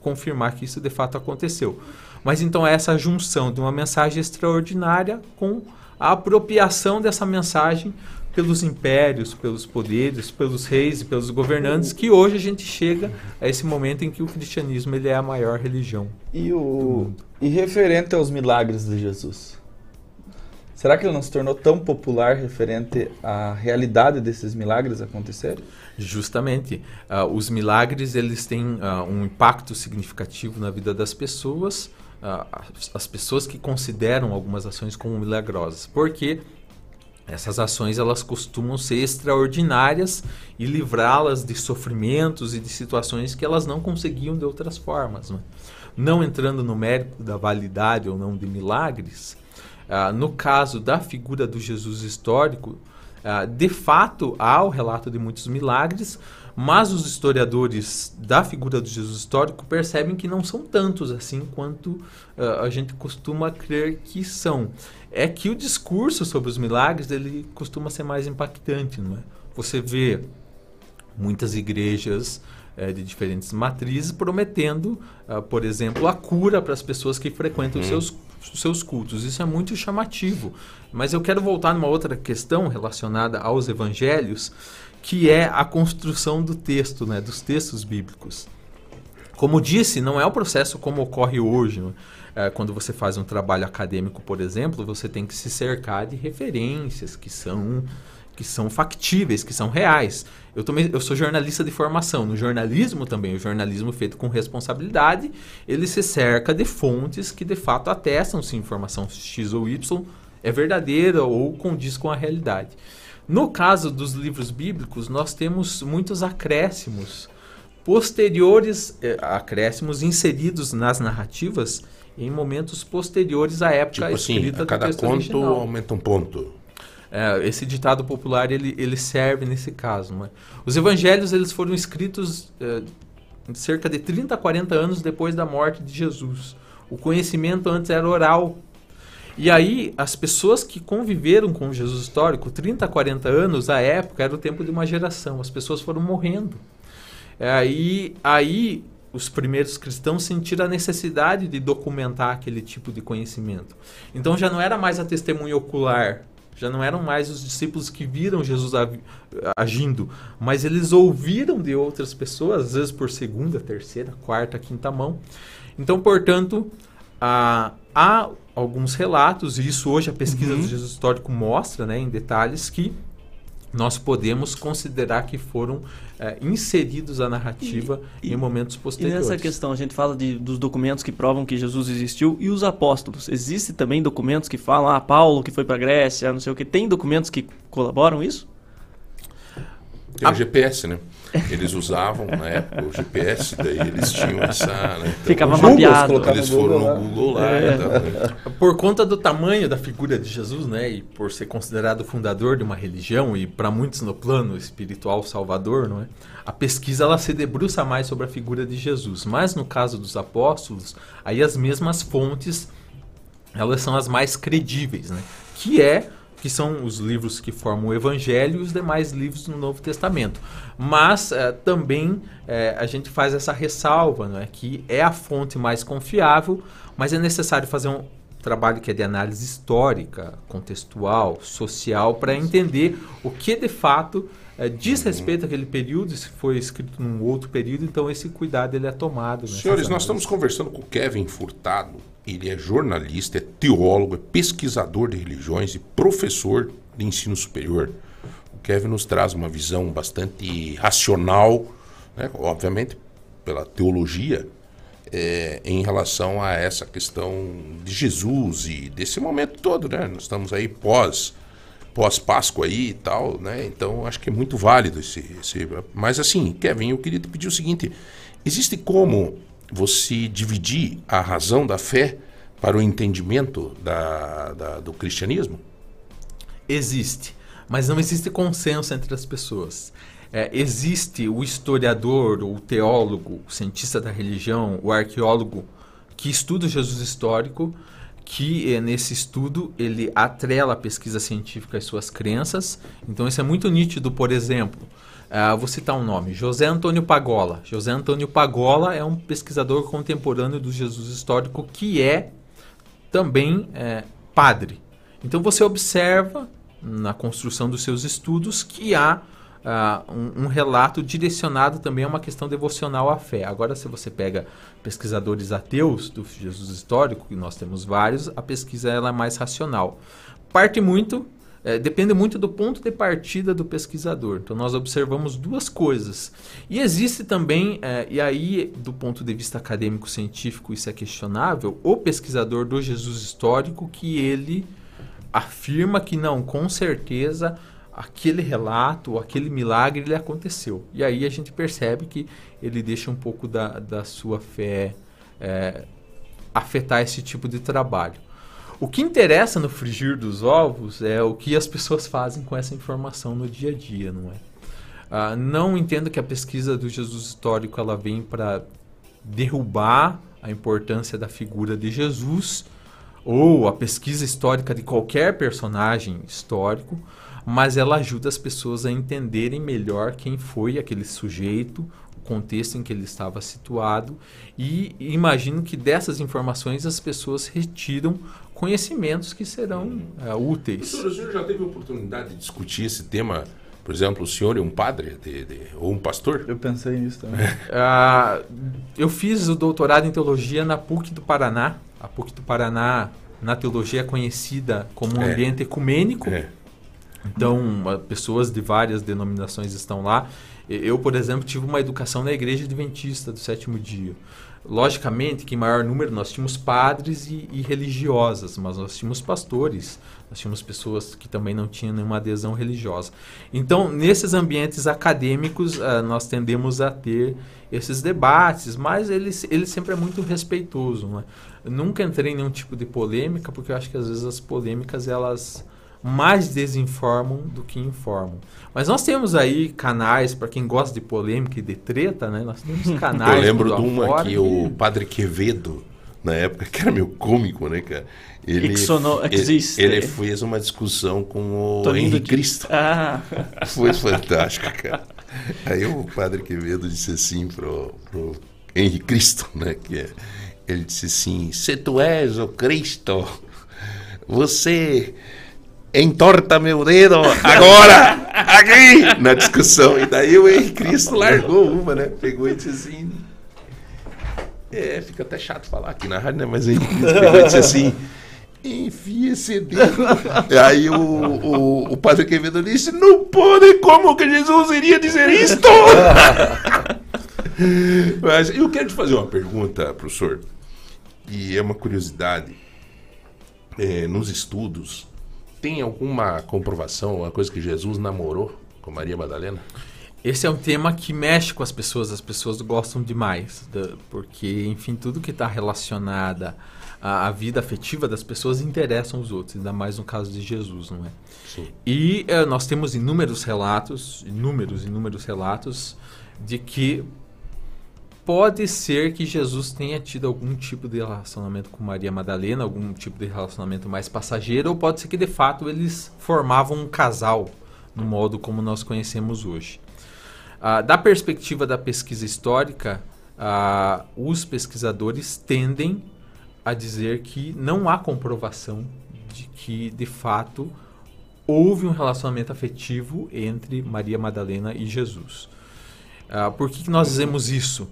confirmar que isso de fato aconteceu. Mas então é essa junção de uma mensagem extraordinária com a apropriação dessa mensagem pelos impérios, pelos poderes, pelos reis e pelos governantes, que hoje a gente chega a esse momento em que o cristianismo ele é a maior religião. E, o, e referente aos milagres de Jesus? Será que ele não se tornou tão popular referente à realidade desses milagres acontecerem? Justamente. Uh, os milagres eles têm uh, um impacto significativo na vida das pessoas, uh, as pessoas que consideram algumas ações como milagrosas. Porque essas ações elas costumam ser extraordinárias e livrá-las de sofrimentos e de situações que elas não conseguiam de outras formas. Né? Não entrando no mérito da validade ou não de milagres, ah, no caso da figura do Jesus histórico, ah, de fato há o relato de muitos milagres, mas os historiadores da figura do Jesus histórico percebem que não são tantos assim quanto uh, a gente costuma crer que são. É que o discurso sobre os milagres ele costuma ser mais impactante, não é? Você vê muitas igrejas é, de diferentes matrizes prometendo, uh, por exemplo, a cura para as pessoas que frequentam os uhum. seus seus cultos. Isso é muito chamativo. Mas eu quero voltar numa outra questão relacionada aos evangelhos, que é a construção do texto, né, dos textos bíblicos. Como disse, não é o processo como ocorre hoje. Né? É, quando você faz um trabalho acadêmico, por exemplo, você tem que se cercar de referências que são que são factíveis, que são reais. Eu, também, eu sou jornalista de formação. No jornalismo também, o jornalismo feito com responsabilidade, ele se cerca de fontes que de fato atestam se informação X ou Y é verdadeira ou condiz com a realidade. No caso dos livros bíblicos, nós temos muitos acréscimos posteriores, eh, acréscimos inseridos nas narrativas em momentos posteriores à época tipo assim, escrita a cada conto original. aumenta um ponto. É, esse ditado popular ele, ele serve nesse caso. É? Os evangelhos eles foram escritos é, cerca de 30 a 40 anos depois da morte de Jesus. O conhecimento antes era oral e aí, as pessoas que conviveram com Jesus histórico, 30, 40 anos, à época, era o tempo de uma geração. As pessoas foram morrendo. É, e aí, os primeiros cristãos sentiram a necessidade de documentar aquele tipo de conhecimento. Então, já não era mais a testemunha ocular, já não eram mais os discípulos que viram Jesus agindo, mas eles ouviram de outras pessoas, às vezes por segunda, terceira, quarta, quinta mão. Então, portanto, há alguns relatos, e isso hoje a pesquisa uhum. do Jesus Histórico mostra né, em detalhes, que nós podemos considerar que foram é, inseridos à narrativa e, em momentos posteriores. E nessa questão, a gente fala de, dos documentos que provam que Jesus existiu e os apóstolos. Existem também documentos que falam, ah, Paulo que foi para a Grécia, não sei o que. Tem documentos que colaboram isso? Tem o GPS, né? Eles usavam na época o GPS, daí eles tinham essa. Né? Então, Ficava mapeado. Eles foram no Google lá. É. Então, né? Por conta do tamanho da figura de Jesus, né? E por ser considerado fundador de uma religião e para muitos no plano espiritual salvador, não é? A pesquisa ela se debruça mais sobre a figura de Jesus. Mas no caso dos apóstolos, aí as mesmas fontes elas são as mais credíveis, né? Que é que são os livros que formam o Evangelho e os demais livros no Novo Testamento. Mas é, também é, a gente faz essa ressalva, não é? que é a fonte mais confiável, mas é necessário fazer um trabalho que é de análise histórica, contextual, social, para entender o que de fato é, diz respeito àquele período, se foi escrito num outro período, então esse cuidado ele é tomado. nessas Senhores, nós estamos conversando com o Kevin Furtado. Ele é jornalista, é teólogo, é pesquisador de religiões e professor de ensino superior. O Kevin nos traz uma visão bastante racional, né, obviamente pela teologia, é, em relação a essa questão de Jesus e desse momento todo, né? Nós estamos aí pós pós Páscoa aí e tal, né? Então acho que é muito válido esse, esse mas assim, Kevin, eu queria te pedir o seguinte: existe como você dividir a razão da fé para o entendimento da, da- do cristianismo? Existe, mas não existe consenso entre as pessoas. É, existe o historiador, o teólogo, o cientista da religião, o arqueólogo que estuda o Jesus histórico, que eh, nesse estudo ele atrela a pesquisa científica às suas crenças. Então isso é muito nítido, por exemplo, ah, vou citar um nome, José Antônio Pagola. José Antônio Pagola é um pesquisador contemporâneo do Jesus histórico que é também é, padre. Então você observa na construção dos seus estudos que há ah, um, um relato direcionado também a uma questão devocional à fé. Agora, se você pega pesquisadores ateus do Jesus histórico, e nós temos vários, a pesquisa ela é mais racional. Parte muito, eh, depende muito do ponto de partida do pesquisador. Então, nós observamos duas coisas. E existe também, eh, e aí, do ponto de vista acadêmico-científico, isso é questionável, o pesquisador do Jesus histórico que ele afirma que não, com certeza aquele relato, aquele milagre, ele aconteceu. E aí a gente percebe que ele deixa um pouco da, da sua fé é, afetar esse tipo de trabalho. O que interessa no frigir dos ovos é o que as pessoas fazem com essa informação no dia a dia, não é? Ah, não entendo que a pesquisa do Jesus histórico ela vem para derrubar a importância da figura de Jesus ou a pesquisa histórica de qualquer personagem histórico, mas ela ajuda as pessoas a entenderem melhor quem foi aquele sujeito, o contexto em que ele estava situado e imagino que dessas informações as pessoas retiram conhecimentos que serão eh, úteis. Professor, o senhor já teve oportunidade de discutir esse tema? Por exemplo, o senhor é um padre de- de- ou um pastor? Eu pensei nisso também. Ah, eu fiz o doutorado em teologia na PUC do Paraná. A PUC do Paraná, na teologia, é conhecida como um É. ambiente ecumênico. É. Então, ah, pessoas de várias denominações estão lá. E- Eu, por exemplo, tive uma educação na igreja adventista do sétimo dia. Logicamente que em maior número nós tínhamos padres e, e religiosas, mas nós tínhamos pastores, nós tínhamos pessoas que também não tinham nenhuma adesão religiosa. Então, nesses ambientes acadêmicos, ah, nós tendemos a ter esses debates, mas ele, ele sempre é muito respeitoso. É? Eu nunca entrei em nenhum tipo de polêmica, porque eu acho que às vezes as polêmicas elas mais desinformam do que informam. Mas nós temos aí canais, para quem gosta de polêmica e de treta, né? Nós temos canais. Eu lembro de uma que o Padre Quevedo, na época, que era meio cômico, né, cara? Ele, Exono- existe. ele fez uma discussão com o Toninho Henrique de- Cristo. Ah. Foi fantástico, cara. Aí o Padre Quevedo disse assim pro, pro Henrique Cristo, né? Que é, ele disse assim: Se tu és o Cristo, você entorta meu dedo agora, aqui, na discussão. E daí o Henrique Cristo largou uma, né? Pegou e disse assim. É, fica até chato falar aqui na rádio, né? Mas o Henrique Cristo pegou e disse assim. Enfia esse dedo. Aí o, o, o padre Quevedo disse: Não pode, como que Jesus iria dizer isto? Mas eu quero te fazer uma pergunta, professor, e é uma curiosidade. É, nos estudos, tem alguma comprovação, alguma coisa que Jesus namorou com Maria Madalena? Esse é um tema que mexe com as pessoas, as pessoas gostam demais, porque, enfim, tudo que está relacionado à, vida afetiva das pessoas interessam os outros, ainda mais no caso de Jesus, não é? Sim. E eh, nós temos inúmeros relatos, inúmeros, inúmeros relatos de que pode ser que Jesus tenha tido algum tipo de relacionamento com Maria Madalena, algum tipo de relacionamento mais passageiro, ou pode ser que de fato eles formavam um casal no modo como nós conhecemos hoje. Ah, da perspectiva da pesquisa histórica, ah, os pesquisadores tendem a dizer que não há comprovação de que de fato houve um relacionamento afetivo entre Maria Madalena e Jesus. Ah, por que, que nós dizemos isso?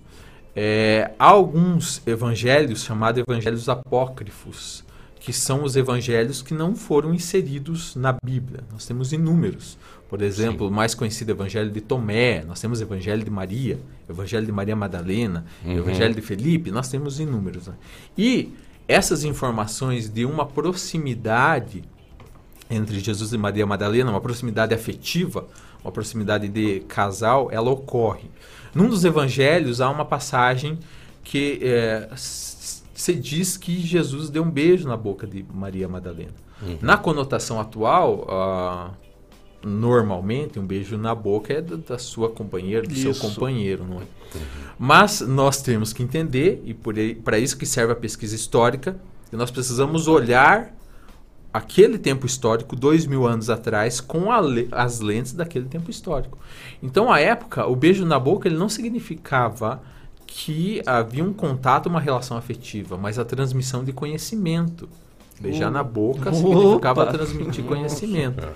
É, há alguns evangelhos chamados evangelhos apócrifos, que são os evangelhos que não foram inseridos na Bíblia. Nós temos inúmeros. Por exemplo, Sim. o mais conhecido evangelho de Tomé, nós temos evangelho de Maria, evangelho de Maria Madalena, uhum. evangelho de Felipe, nós temos inúmeros. Né? E essas informações de uma proximidade entre Jesus e Maria Madalena, uma proximidade afetiva, uma proximidade de casal, ela ocorre. Num dos evangelhos há uma passagem que é, se diz que Jesus deu um beijo na boca de Maria Madalena. Uhum. Na conotação atual, normalmente um beijo na boca é da, da sua companheira, do isso. seu companheiro, não é? Uhum. Mas nós temos que entender, e para isso que serve a pesquisa histórica, que nós precisamos olhar aquele tempo histórico, dois mil anos atrás, com le as lentes daquele tempo histórico. Então, à época, o beijo na boca ele não significava que havia um contato, uma relação afetiva, mas a transmissão de conhecimento. Beijar uh, na boca significava opa. transmitir conhecimento.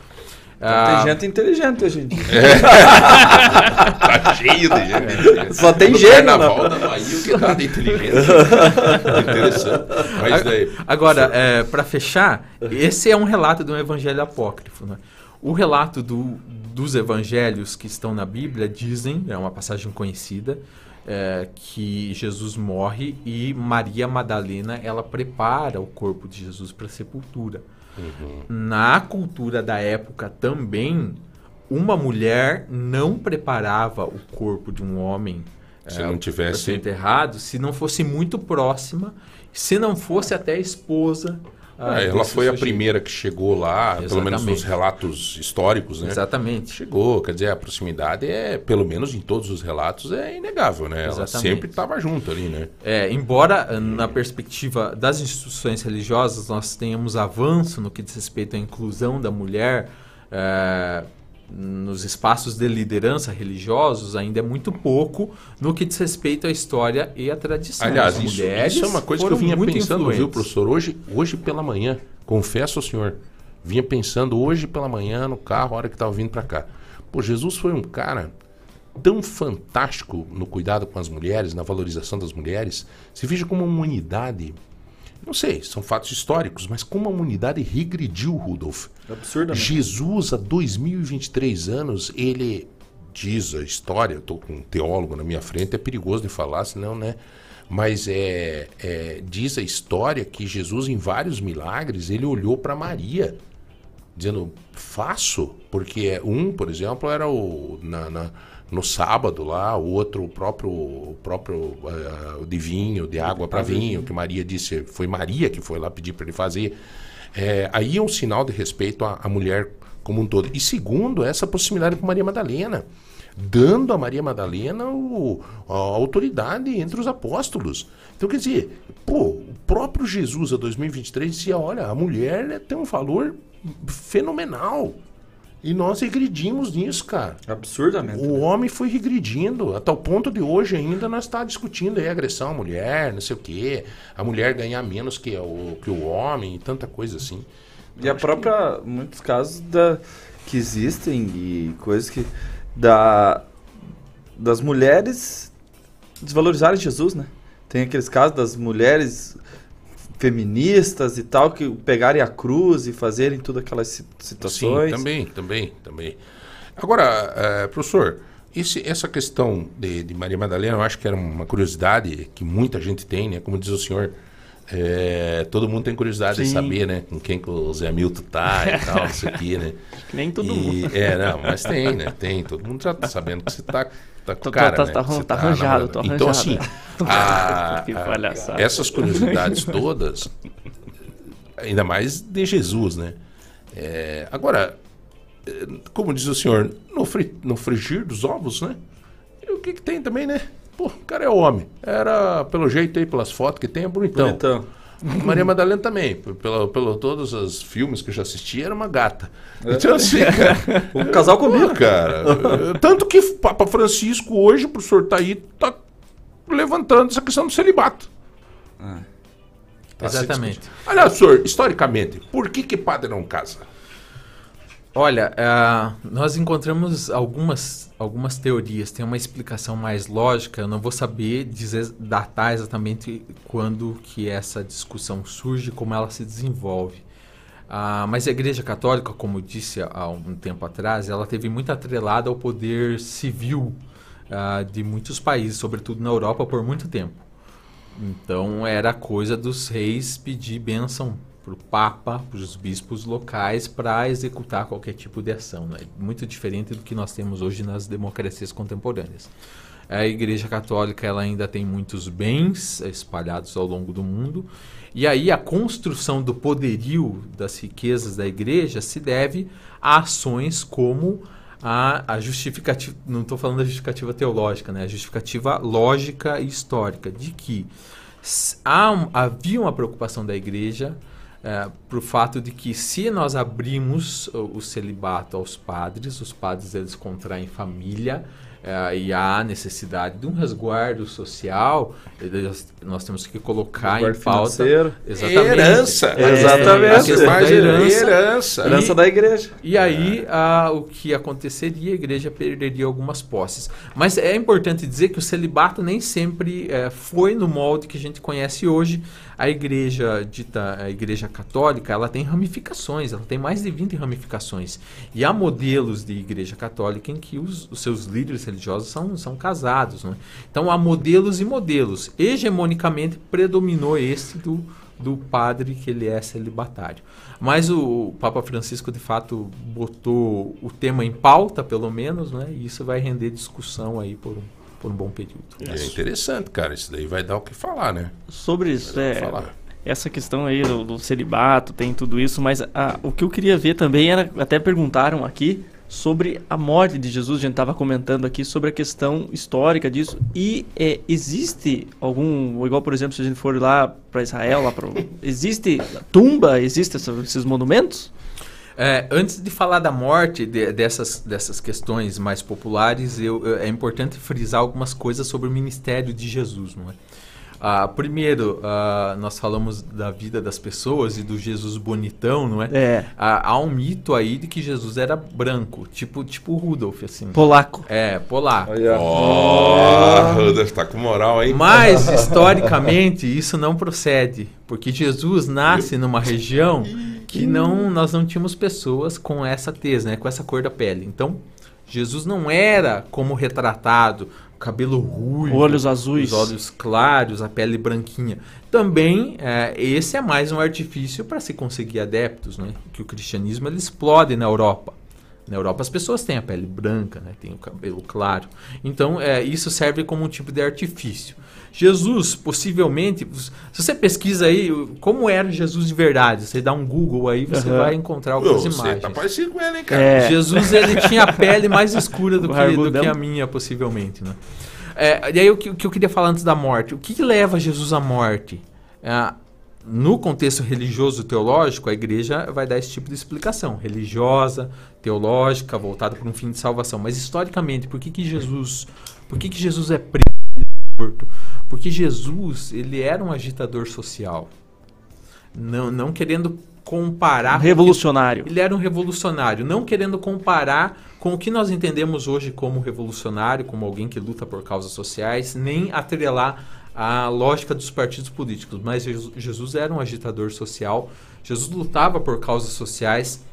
Então, ah, tem gente inteligente hoje em dia. É. tá cheio de gente. Só tem gente. Carnaval da Bahia, o que tá de inteligente. Interessante. Mas daí, Agora, é, para fechar, esse é um relato de um evangelho apócrifo. Né? O relato do, dos evangelhos que estão na Bíblia dizem, é uma passagem conhecida, é, que Jesus morre e Maria Madalena ela prepara o corpo de Jesus para a sepultura. Uhum. Na cultura da época também, uma mulher não preparava o corpo de um homem se é, não tivesse ser enterrado se não fosse muito próxima, se não fosse até esposa ah, ela foi a primeira que chegou lá, Exatamente. pelo menos nos relatos históricos, né? Exatamente. Chegou, quer dizer, a proximidade é, pelo menos em todos os relatos, é inegável, né? Exatamente. Ela sempre estava junto ali, né? É, embora na perspectiva das instituições religiosas nós tenhamos avanço no que diz respeito à inclusão da mulher, é, nos espaços de liderança religiosos ainda é muito pouco no que diz respeito à história e à tradição. Aliás, As isso, mulheres isso é uma coisa que eu vinha pensando, viu, professor? Hoje, hoje pela manhã, confesso ao senhor, vinha pensando hoje pela manhã no carro, a hora que estava vindo para cá. Pô, Jesus foi um cara tão fantástico no cuidado com as mulheres, na valorização das mulheres. Se veja como uma humanidade não sei, são fatos históricos, mas como a humanidade regrediu, Rudolf. Absurdamente. Jesus, há 2023 anos, ele diz a história, estou com um teólogo na minha frente, é perigoso de falar, senão, né? Mas é, é diz a história que Jesus, em vários milagres, ele olhou para Maria, dizendo, faço, porque um, por exemplo, era o. na, na no sábado lá, o outro, o próprio, o próprio uh, de vinho, de água para vinho, que Maria disse, foi Maria que foi lá pedir para ele fazer. É, aí é um sinal de respeito à, à, mulher como um todo. E segundo, essa proximidade com Maria Madalena, dando a Maria Madalena o, a autoridade entre os apóstolos. Então, quer dizer, pô, o próprio Jesus, a 2023, dizia, olha, a mulher tem um valor fenomenal. E nós regredimos nisso, cara. Absurdamente. O né? homem foi regredindo, a tal ponto de hoje ainda nós está discutindo aí agressão à mulher, não sei o quê, a mulher ganhar menos que o, que o homem e tanta coisa assim. E a própria, que... muitos casos da, que existem e coisas que da, das mulheres desvalorizarem Jesus, né? Tem aqueles casos das mulheres feministas e tal, que pegarem a cruz e fazerem todas aquelas situações. Sim, também, também, também. Agora, é, professor, esse, essa questão de, de, Maria Madalena, eu acho que era uma curiosidade que muita gente tem, né? Como diz o senhor, é, todo mundo tem curiosidade Sim. de saber, né? Com quem que o Zé Milton tá e tal, isso aqui, né? Nem todo e, mundo. É, não, mas tem, né? Tem. Todo mundo já tá sabendo que você tá tá com cara, tá, né? tá, tá, tá arranjado, tô Então, arranjado. assim, a, a, essas curiosidades todas, ainda mais de Jesus, né? É, agora, como diz o senhor, no, fri, no frigir dos ovos, né? E o que, que tem também, né? Pô, o cara é homem. Era, pelo jeito aí, pelas fotos que tem, é bonitão. Bonitão. Maria Madalena também, pelo, pelo todos os filmes que eu já assisti, era uma gata. É. Então, assim, cara, um casal comigo. cara. Tanto que Papa Francisco, hoje, o professor tá aí, tá levantando essa questão do celibato. Ah. Tá Exatamente. Aliás, senhor, historicamente, por que que padre não casa? Olha, uh, nós encontramos algumas, algumas teorias, tem uma explicação mais lógica, eu não vou saber dizer, datar exatamente quando que essa discussão surge, como ela se desenvolve. Uh, mas a Igreja Católica, como disse há um tempo atrás, ela teve muito atrelada ao poder civil uh, de muitos países, sobretudo na Europa, por muito tempo. Então era coisa dos reis pedir bênção para o Papa, para os bispos locais, para executar qualquer tipo de ação. Né? Muito diferente do que nós temos hoje nas democracias contemporâneas. A Igreja Católica ela ainda tem muitos bens espalhados ao longo do mundo. E aí a construção do poderio das riquezas da Igreja se deve a ações como a, a justificativa, não estou falando da justificativa teológica, né? a justificativa lógica e histórica, de que há, havia uma preocupação da Igreja é, para o fato de que se nós abrimos o, o, celibato aos padres, os padres eles contraem família é, e há necessidade de um resguardo social, nós temos que colocar em pauta financeiro. exatamente herança, é, exatamente, da herança, herança, herança e, da igreja. E aí a, o que aconteceria, a igreja perderia algumas posses. Mas é importante dizer que o celibato nem sempre é, foi no molde que a gente conhece hoje. A igreja dita, a igreja católica, ela tem ramificações, ela tem mais de 20 ramificações. E há modelos de igreja católica em que os, os seus líderes religiosos são, são casados. Né? Então há modelos e modelos. Hegemonicamente predominou esse do, do padre que ele é celibatário. Mas o Papa Francisco, de fato, botou o tema em pauta, pelo menos, né? e isso vai render discussão aí por um, por um bom período. É interessante, cara. Isso daí vai dar o que falar, né? Sobre isso, é, essa questão aí do, do, celibato, tem tudo isso, mas a, o que eu queria ver também era, até perguntaram aqui, sobre a morte de Jesus. A gente estava comentando aqui sobre a questão histórica disso. E é, existe algum, igual por exemplo, se a gente for lá para Israel, lá pro, existe tumba, existe esses monumentos? É, antes de falar da morte de, dessas, dessas questões mais populares, eu, eu, é importante frisar algumas coisas sobre o ministério de Jesus, não é? Uh, primeiro, uh, nós falamos da vida das pessoas e do Jesus bonitão, não é? É. Uh, há um mito aí de que Jesus era branco, tipo tipo Rudolf, assim. Polaco. É, polaco. Ó, oh, Rudolf tá com moral, hein? Mas, historicamente, isso não procede, porque Jesus nasce numa região que não nós não tínhamos pessoas com essa tez, né? Com essa cor da pele. Então, Jesus não era como retratado cabelo ruivo, olhos azuis, os olhos claros, a pele branquinha. Também é, esse é mais um artifício para se conseguir adeptos, né? Que o cristianismo ele explode na Europa. Na Europa as pessoas têm a pele branca, né? Tem o cabelo claro. Então é, isso serve como um tipo de artifício. Jesus, possivelmente, se você pesquisa aí como era Jesus de verdade, você dá um Google aí, você uhum. vai encontrar algumas você imagens. Tá parecido com ele, hein, cara? É. Jesus ele tinha a pele mais escura do, que, do que, a minha, possivelmente, né? É, e aí o que, o que, eu queria falar antes da morte? O que, que leva Jesus à morte? É, no contexto religioso teológico, a igreja vai dar esse tipo de explicação, religiosa, teológica, voltada para um fim de salvação. Mas historicamente, por que, que Jesus, por que, que Jesus é preso morto? Porque Jesus, ele era um agitador social. Não, não querendo comparar. Um revolucionário. Ele era um revolucionário, não querendo comparar com o que nós entendemos hoje como revolucionário, como alguém que luta por causas sociais, nem atrelar a lógica dos partidos políticos. Mas Jesus era um agitador social, Jesus lutava por causas sociais.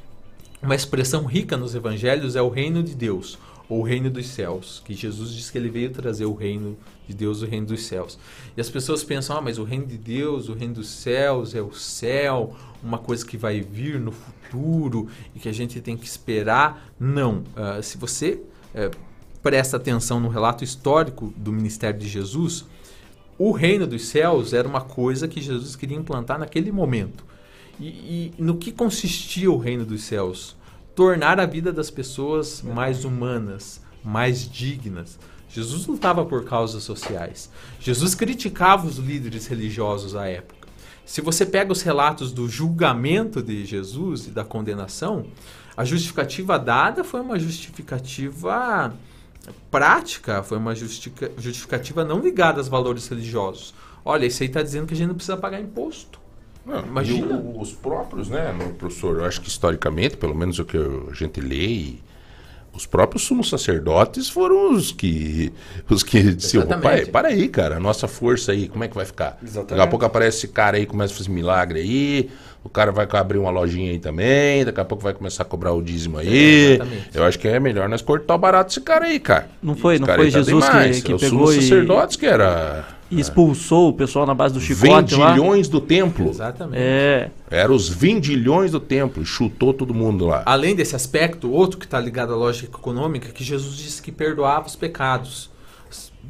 Uma expressão rica nos evangelhos é o reino de Deus ou o reino dos céus, que Jesus disse que ele veio trazer o reino de Deus, o reino dos céus. E as pessoas pensam, ah, mas o reino de Deus, o reino dos céus é o céu, uma coisa que vai vir no futuro e que a gente tem que esperar. Não. Uh, se você uh, presta atenção no relato histórico do ministério de Jesus, o reino dos céus era uma coisa que Jesus queria implantar naquele momento. E, e no que consistia o reino dos céus? tornar a vida das pessoas mais humanas, mais dignas. Jesus lutava por causas sociais. Jesus criticava os líderes religiosos à época. Se você pega os relatos do julgamento de Jesus e da condenação, a justificativa dada foi uma justificativa prática, foi uma justificativa não ligada aos valores religiosos. Olha, isso aí está dizendo que a gente não precisa pagar imposto. Não, Imagina. e o- os próprios, né, professor? Eu acho que historicamente, pelo menos o que a gente lê, e os próprios sumos sacerdotes foram os que os que disseram, Exatamente. pai, para aí, cara, a nossa força aí, como é que vai ficar? Exatamente. Daqui a pouco aparece esse cara aí, começa a fazer milagre aí, o cara vai abrir uma lojinha aí também, daqui a pouco vai começar a cobrar o dízimo aí. Exatamente. Eu acho que é melhor nós cortar o barato desse cara aí, cara. Não foi, não foi tá Jesus que, demais. que É os pegou e, sacerdotes que era e expulsou o pessoal na base do chicote lá? vendilhões do templo. Exatamente. É. Era os vendilhões do templo, e chutou todo mundo lá. Além desse aspecto, outro que está ligado à lógica econômica, que Jesus disse que perdoava os pecados.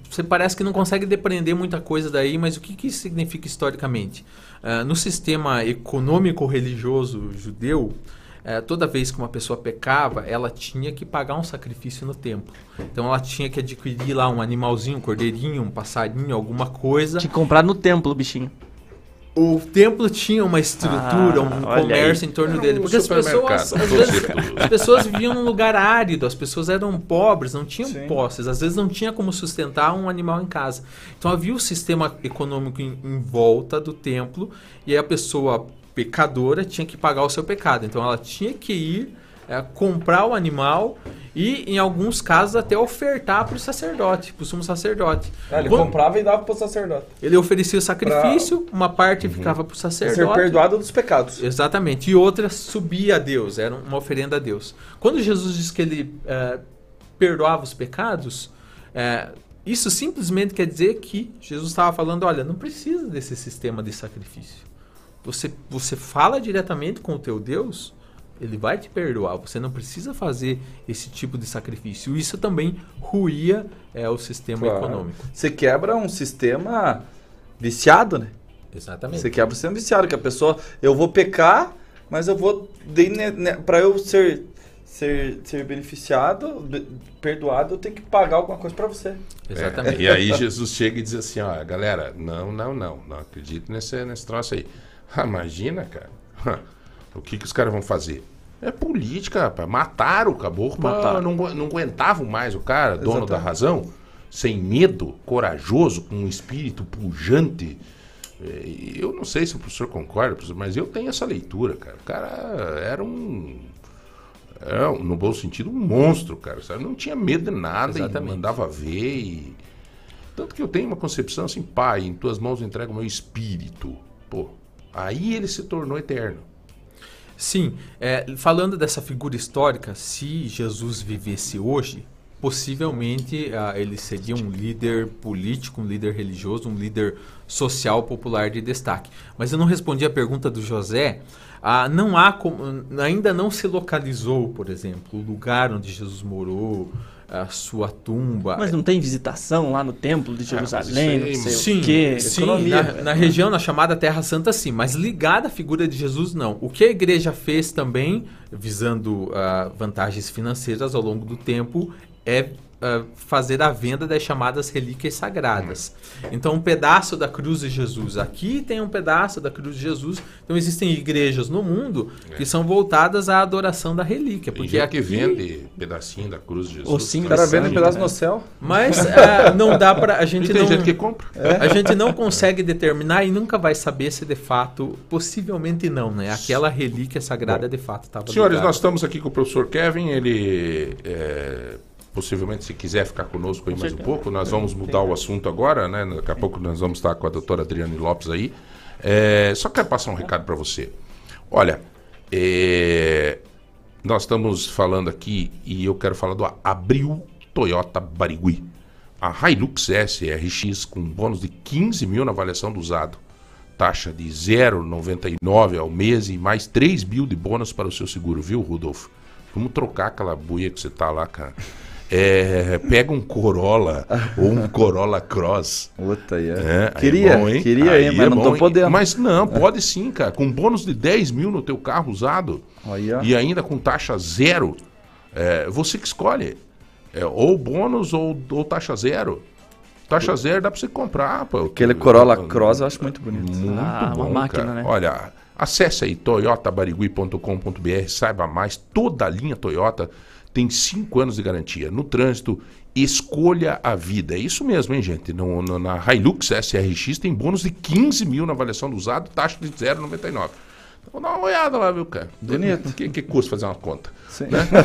Você parece que não consegue depreender muita coisa daí, mas o que, que isso significa historicamente? Ah, no sistema econômico-religioso judeu, eh, toda vez que uma pessoa pecava, ela tinha que pagar um sacrifício no templo. Então ela tinha que adquirir lá um animalzinho, um cordeirinho, um passarinho, alguma coisa. Que comprar no templo bichinho. O templo tinha uma estrutura, Ah, um comércio aí. em torno Era dele. um Porque as pessoas, às vezes, as pessoas viviam num lugar árido, as pessoas eram pobres, não tinham posses, às vezes não tinha como sustentar um animal em casa. Então havia o sistema econômico em, em volta do templo e aí a pessoa pecadora tinha que pagar o seu pecado. Então ela tinha que ir é, comprar o animal e, em alguns casos, até ofertar para o sacerdote, para o sumo sacerdote. Ah, ele Quando- comprava e dava pro sacerdote. ele oferecia o sacrifício, uma parte ficava para o sacerdote. Ser perdoado dos pecados. Exatamente. E outra subia a Deus, era uma oferenda a Deus. Quando Jesus disse que ele eh, perdoava os pecados, eh, isso simplesmente quer dizer que Jesus estava falando: olha, não precisa desse sistema de sacrifício. Você, você fala diretamente com o teu Deus, ele vai te perdoar. Você não precisa fazer esse tipo de sacrifício. Isso também ruía eh, o sistema Claro. econômico. Você quebra um sistema viciado, né? Exatamente. Você quebra o sistema viciado, que a pessoa, eu vou pecar, mas eu vou, né, né, pra eu ser, ser, ser beneficiado, be- perdoado, eu tenho que pagar alguma coisa pra você. É, e aí Jesus chega e diz assim, ó, galera, não, não, não, não acredito nesse, nesse troço aí. Ah, imagina, cara. O que, que os caras vão fazer? É política, rapaz. Mataram o caboclo, Mataram. não, não aguentavam mais o cara, dono da Exatamente. razão, sem medo, corajoso, com um espírito pujante. É, Eu não sei se o professor concorda, professor, mas eu tenho essa leitura, cara. O cara era um. Era, no bom sentido, um monstro, cara. Sabe? Não tinha medo de nada Exatamente. e mandava ver. E... Tanto que eu tenho uma concepção assim, pai, em tuas mãos eu entrego o meu espírito. Pô, aí ele se tornou eterno. Sim, é, falando dessa figura histórica, se Jesus vivesse hoje, possivelmente ah, ele seria um líder político, um líder religioso, um líder social popular de destaque. Mas eu não respondi a pergunta do José. Ah, não há como, ainda não se localizou, por exemplo, o lugar onde Jesus morou, a sua tumba. Mas não tem visitação lá no templo de Jerusalém, não sei sim, o quê. sim na, na região, na chamada Terra Santa, sim, mas ligada à figura de Jesus, não. O que a igreja fez também, visando ah, vantagens financeiras ao longo do tempo, é ah, fazer a venda das chamadas relíquias sagradas. Então, um pedaço da cruz de Jesus aqui tem um pedaço da cruz de Jesus. Então, existem igrejas no mundo que são voltadas à adoração da relíquia. Porque aqui que vende pedacinho da cruz de Jesus. Ossinho O cara de vende um pedaço né? no céu. Mas é, não dá pra. A gente E tem não, gente que compra. A gente não consegue determinar e nunca vai saber se de fato, possivelmente não, né? Aquela relíquia sagrada de fato estava Senhores, nós estamos aqui com o professor Kevin. Ele, é, possivelmente, se quiser ficar conosco aí mais um pouco, nós vamos mudar o assunto agora, né? Daqui a pouco nós vamos estar com a doutora Adriane Lopes aí. É, só quero passar um recado para você. Olha, é, nós estamos falando aqui e eu quero falar do Abril Toyota Barigui. A Hilux SRX com bônus de 15 mil na avaliação do usado. Taxa de 0,99 ao mês e mais 3 mil de bônus para o seu seguro, viu, Rodolfo? Vamos trocar aquela buia que você tá lá, cara. É, pega um Corolla ou um Corolla Cross. Puta, aí, É, aí Queria, é bom, hein? queria, Aí mas é não bom, tô hein? podendo. Mas não, pode sim, cara. Com bônus de 10 mil no teu carro usado Aí, e ainda com taxa zero, é, você que escolhe. É, ou bônus ou, ou taxa zero. Taxa zero dá pra você comprar. Pô. Aquele Corolla Cross eu acho muito bonito. Muito Ah, uma bom, máquina, cara. né? Olha, acesse aí toyotabarigui.com.br, saiba mais. Toda a linha Toyota tem 5 anos de garantia no trânsito Escolha a vida. É isso mesmo, hein, gente? No, no, na Hilux SRX tem bônus de 15 mil na avaliação do usado, taxa de 0,99. Vou dar uma olhada lá, viu, cara? Bonito. O que, que custa fazer uma conta? Né?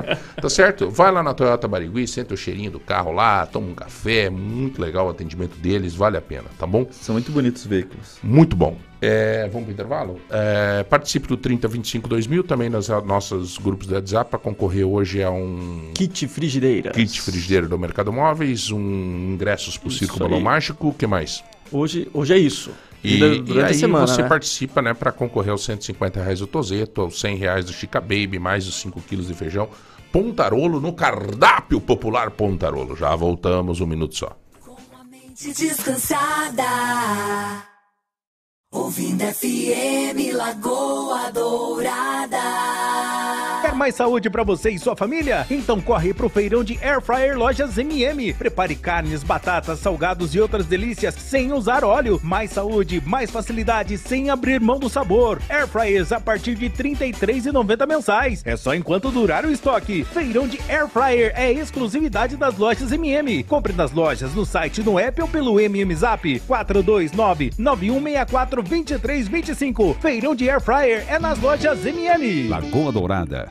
Ah, tá certo? Vai lá na Toyota Barigui, senta o cheirinho do carro lá, toma um café, muito legal o atendimento deles, vale a pena, tá bom? São muito bonitos os veículos. Muito bom. É, vamos pro intervalo? É, participe do 3025 2000 também nos nossos grupos do WhatsApp para concorrer hoje a um kit frigideira. Kit frigideira do Mercado Móveis, um ingressos pro Circo Balão Mágico, o que mais? Hoje, hoje é isso. E, e aí a semana, você né? participa, né, para concorrer aos 150 reais do Tozeto, aos 100 reais do Chica Baby, mais os 5 quilos de feijão. Pontarolo no cardápio popular Pontarolo. Já voltamos um minuto só. Mente descansada. Ouvindo FM Lagoa Dourada. Mais saúde pra você e sua família? Então corre pro feirão de Air Fryer Lojas MM. Prepare carnes, batatas, salgados e outras delícias sem usar óleo. Mais saúde, mais facilidade sem abrir mão do sabor. Air Fryers a partir de R$ 33,90 mensais. É só enquanto durar o estoque. Feirão de Air Fryer é exclusividade das lojas MM. Compre nas lojas, no site, no app ou pelo MM Zap 429 9164 2325. Feirão de Air Fryer é nas lojas MM. Lagoa Dourada,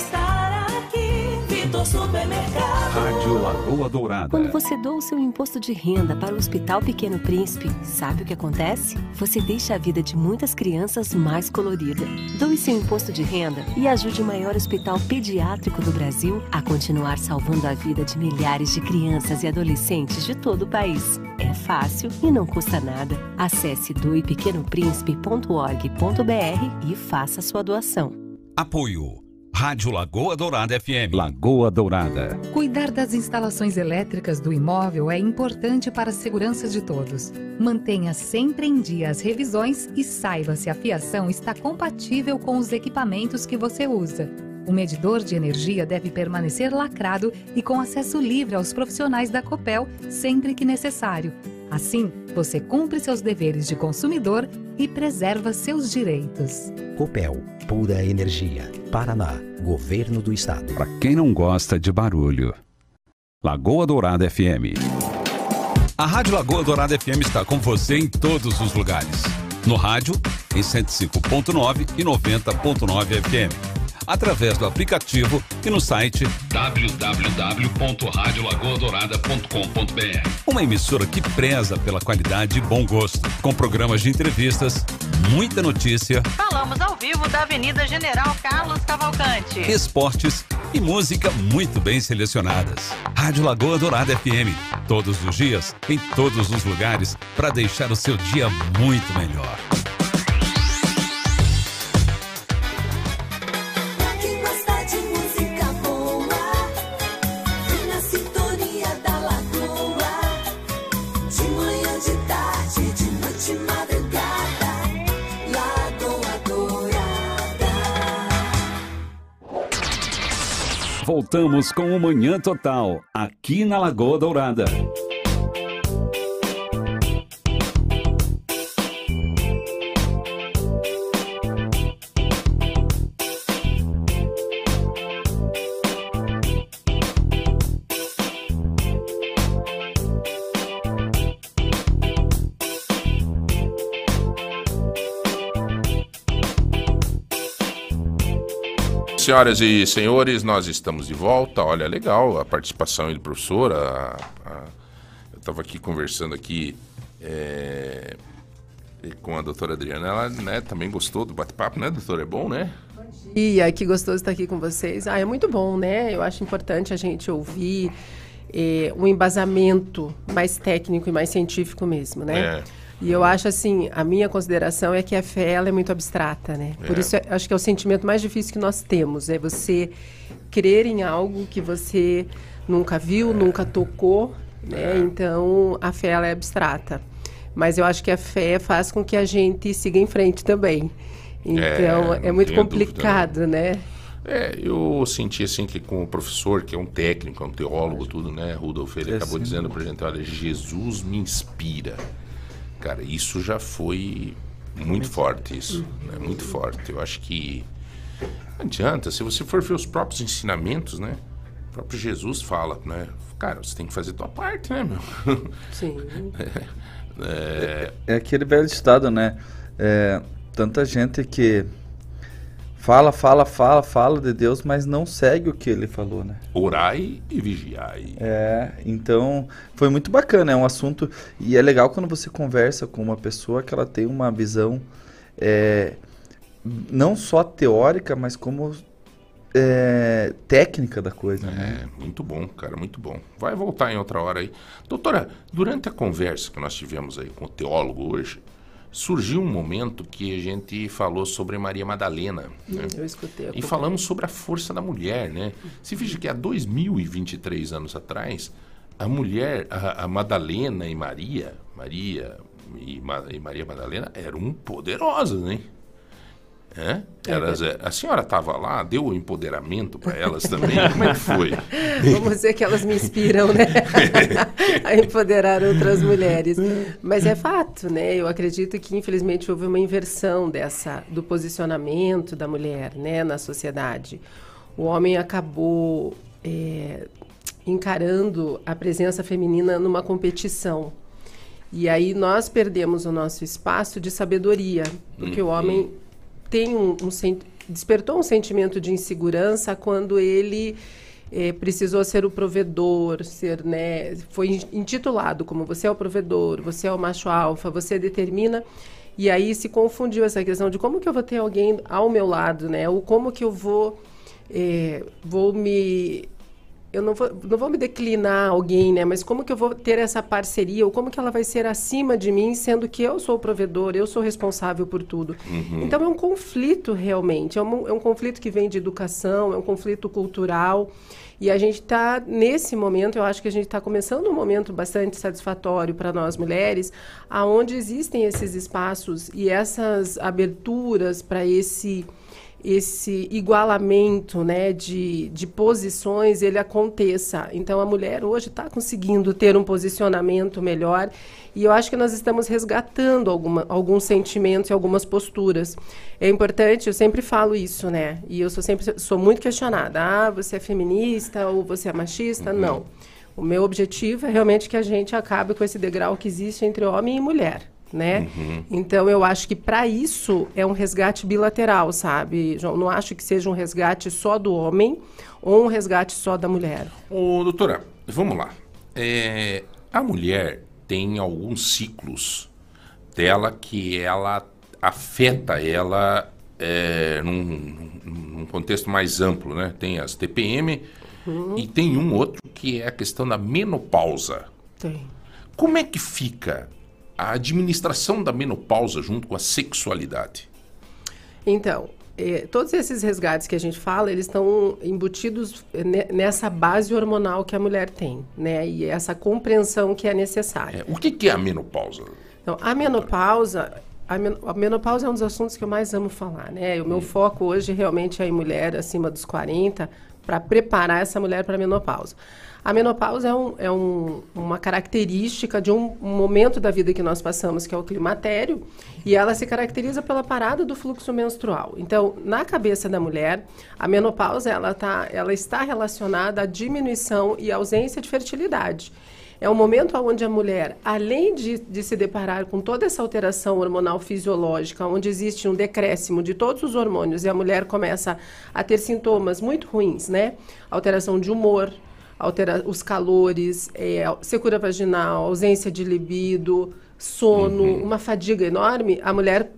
Vitor Supermercado. Rádio Lagoa Dourada. Quando você doa o seu imposto de renda para o Hospital Pequeno Príncipe, sabe o que acontece? Você deixa a vida de muitas crianças mais colorida. Doe seu imposto de renda e ajude o maior hospital pediátrico do Brasil a continuar salvando a vida de milhares de crianças e adolescentes de todo o país. É fácil e não custa nada. Acesse doepequenoprincipe.org.br e faça sua doação. Apoio. Rádio Lagoa Dourada FM. Lagoa Dourada. Cuidar das instalações elétricas do imóvel é importante para a segurança de todos. Mantenha sempre em dia as revisões e saiba se a fiação está compatível com os equipamentos que você usa. O medidor de energia deve permanecer lacrado e com acesso livre aos profissionais da Copel sempre que necessário. Assim, você cumpre seus deveres de consumidor e preserva seus direitos. Copel, pura energia. Paraná, Governo do Estado. Para quem não gosta de barulho. Lagoa Dourada FM. A Rádio Lagoa Dourada FM está com você em todos os lugares. No rádio, em 105.9 e 90.9 FM. Através do aplicativo e no site www.radiolagoadourada.com.br. Uma emissora que preza pela qualidade e bom gosto, com programas de entrevistas, muita notícia, Falamos ao vivo da Avenida General Carlos Cavalcante. esportes e música muito bem selecionadas. Rádio Lagoa Dourada FM, todos os dias, em todos os lugares, para deixar o seu dia muito melhor. Voltamos com o Manhã Total, aqui na Lagoa Dourada. Senhoras e senhores, nós estamos de volta. Olha, legal a participação do professor. a- a- eu estava aqui conversando aqui é, com a doutora Adriana. Ela né, também gostou do bate-papo, né, doutora? É bom, né? E aí, que gostoso estar aqui com vocês. Ah, é muito bom, né? Eu acho importante a gente ouvir eh, um embasamento mais técnico e mais científico mesmo, né? É. E eu acho assim, a minha consideração é que a fé ela é muito abstrata, né? Por É. isso eu acho que é o sentimento mais difícil que nós temos, é você crer em algo que você nunca viu, nunca tocou, né? Então a fé ela é abstrata. Mas eu acho que a fé faz com que a gente siga em frente também. Então, é, muito dúvida, complicado, né? É, eu senti assim que com o professor, que é um técnico, é um teólogo, tudo, né? Rudolf, ele É, acabou sim. dizendo pra gente, olha, Jesus me inspira. Cara, isso já foi muito forte, isso. Né? Muito forte. Eu acho que não adianta, se você for ver os próprios ensinamentos, né? O próprio Jesus fala, né? Cara, você tem que fazer tua parte, né, meu? Sim. É, É aquele velho ditado, né? É, tanta gente que fala, fala, fala, fala de Deus, mas não segue o que ele falou, né? orai e vigiai. É, então foi muito bacana, é um assunto e é legal quando você conversa com uma pessoa que ela tem uma visão é, não só teórica, mas como é, técnica da coisa, né? É, muito bom, cara, muito bom. Vai voltar em outra hora aí. Doutora, durante a conversa que nós tivemos aí com o teólogo hoje, surgiu um momento que a gente falou sobre Maria Madalena. né? Eu escutei. E falamos sobre a força da mulher, né? Se veja que há 2023 anos atrás, a mulher, a, a Madalena e Maria, Maria e, Ma- e Maria Madalena eram poderosas, né? É? Elas, é, a senhora estava lá, deu o empoderamento para elas também? Como é que foi? Vamos dizer que elas me inspiram, né? a empoderar outras mulheres. Mas é fato, né? Eu acredito que, infelizmente, houve uma inversão dessa, do posicionamento da mulher, né, na sociedade. O homem acabou é, encarando a presença feminina numa competição. E aí nós perdemos o nosso espaço de sabedoria, porque o homem tem um, um despertou um sentimento de insegurança quando ele eh, precisou ser o provedor, ser, né, foi in- intitulado como você é o provedor, você é o macho alfa, você determina. E aí se confundiu essa questão de como que eu vou ter alguém ao meu lado, né? Ou como que eu vou eh, vou me eu não vou, não vou me declinar alguém, né? Mas como que eu vou ter essa parceria? Ou como que ela vai ser acima de mim, sendo que eu sou o provedor, eu sou responsável por tudo? Uhum. Então é um conflito realmente. É um, é um conflito que vem de educação, é um conflito cultural. E a gente está, nesse momento, eu acho que a gente está começando um momento bastante satisfatório para nós mulheres, aonde existem esses espaços e essas aberturas para esse esse igualamento né, de, de posições ele aconteça. Então a mulher hoje está conseguindo ter um posicionamento melhor e eu acho que nós estamos resgatando alguma, alguns sentimentos e algumas posturas. É importante, eu sempre falo isso, né? E eu sou sempre sou muito questionada. Ah, você é feminista ou você é machista? Não. O meu objetivo é realmente que a gente acabe com esse degrau que existe entre homem e mulher né? Uhum. Então eu acho que para isso é um resgate bilateral, sabe? Não acho que seja um resgate só do homem ou um resgate só da mulher. Ô, doutora, vamos lá. É, a mulher tem alguns ciclos dela que ela afeta ela é, num, num contexto mais amplo, né? Tem as TPM Uhum. e tem um outro que é a questão da menopausa. Tem. Como é que fica a administração da menopausa junto com a sexualidade? Então, eh, todos esses resgates que a gente fala, eles estão embutidos eh, ne- nessa base hormonal que a mulher tem, né? E essa compreensão que é necessária. O que, que é a menopausa? Então, a menopausa, a, men- a menopausa é um dos assuntos que eu mais amo falar, né? O meu foco hoje realmente é em mulher acima dos 40 para preparar essa mulher para a menopausa. A menopausa é, um- é um- uma característica de um, um momento da vida que nós passamos, que é o climatério, e ela se caracteriza pela parada do fluxo menstrual. Então, na cabeça da mulher, a menopausa ela, tá, ela está relacionada à diminuição e ausência de fertilidade. É um momento onde a mulher, além de, de se deparar com toda essa alteração hormonal fisiológica, onde existe um decréscimo de todos os hormônios e a mulher começa a ter sintomas muito ruins, né? Alteração de humor, altera os calores, é, secura vaginal, ausência de libido, sono, uma fadiga enorme, a mulher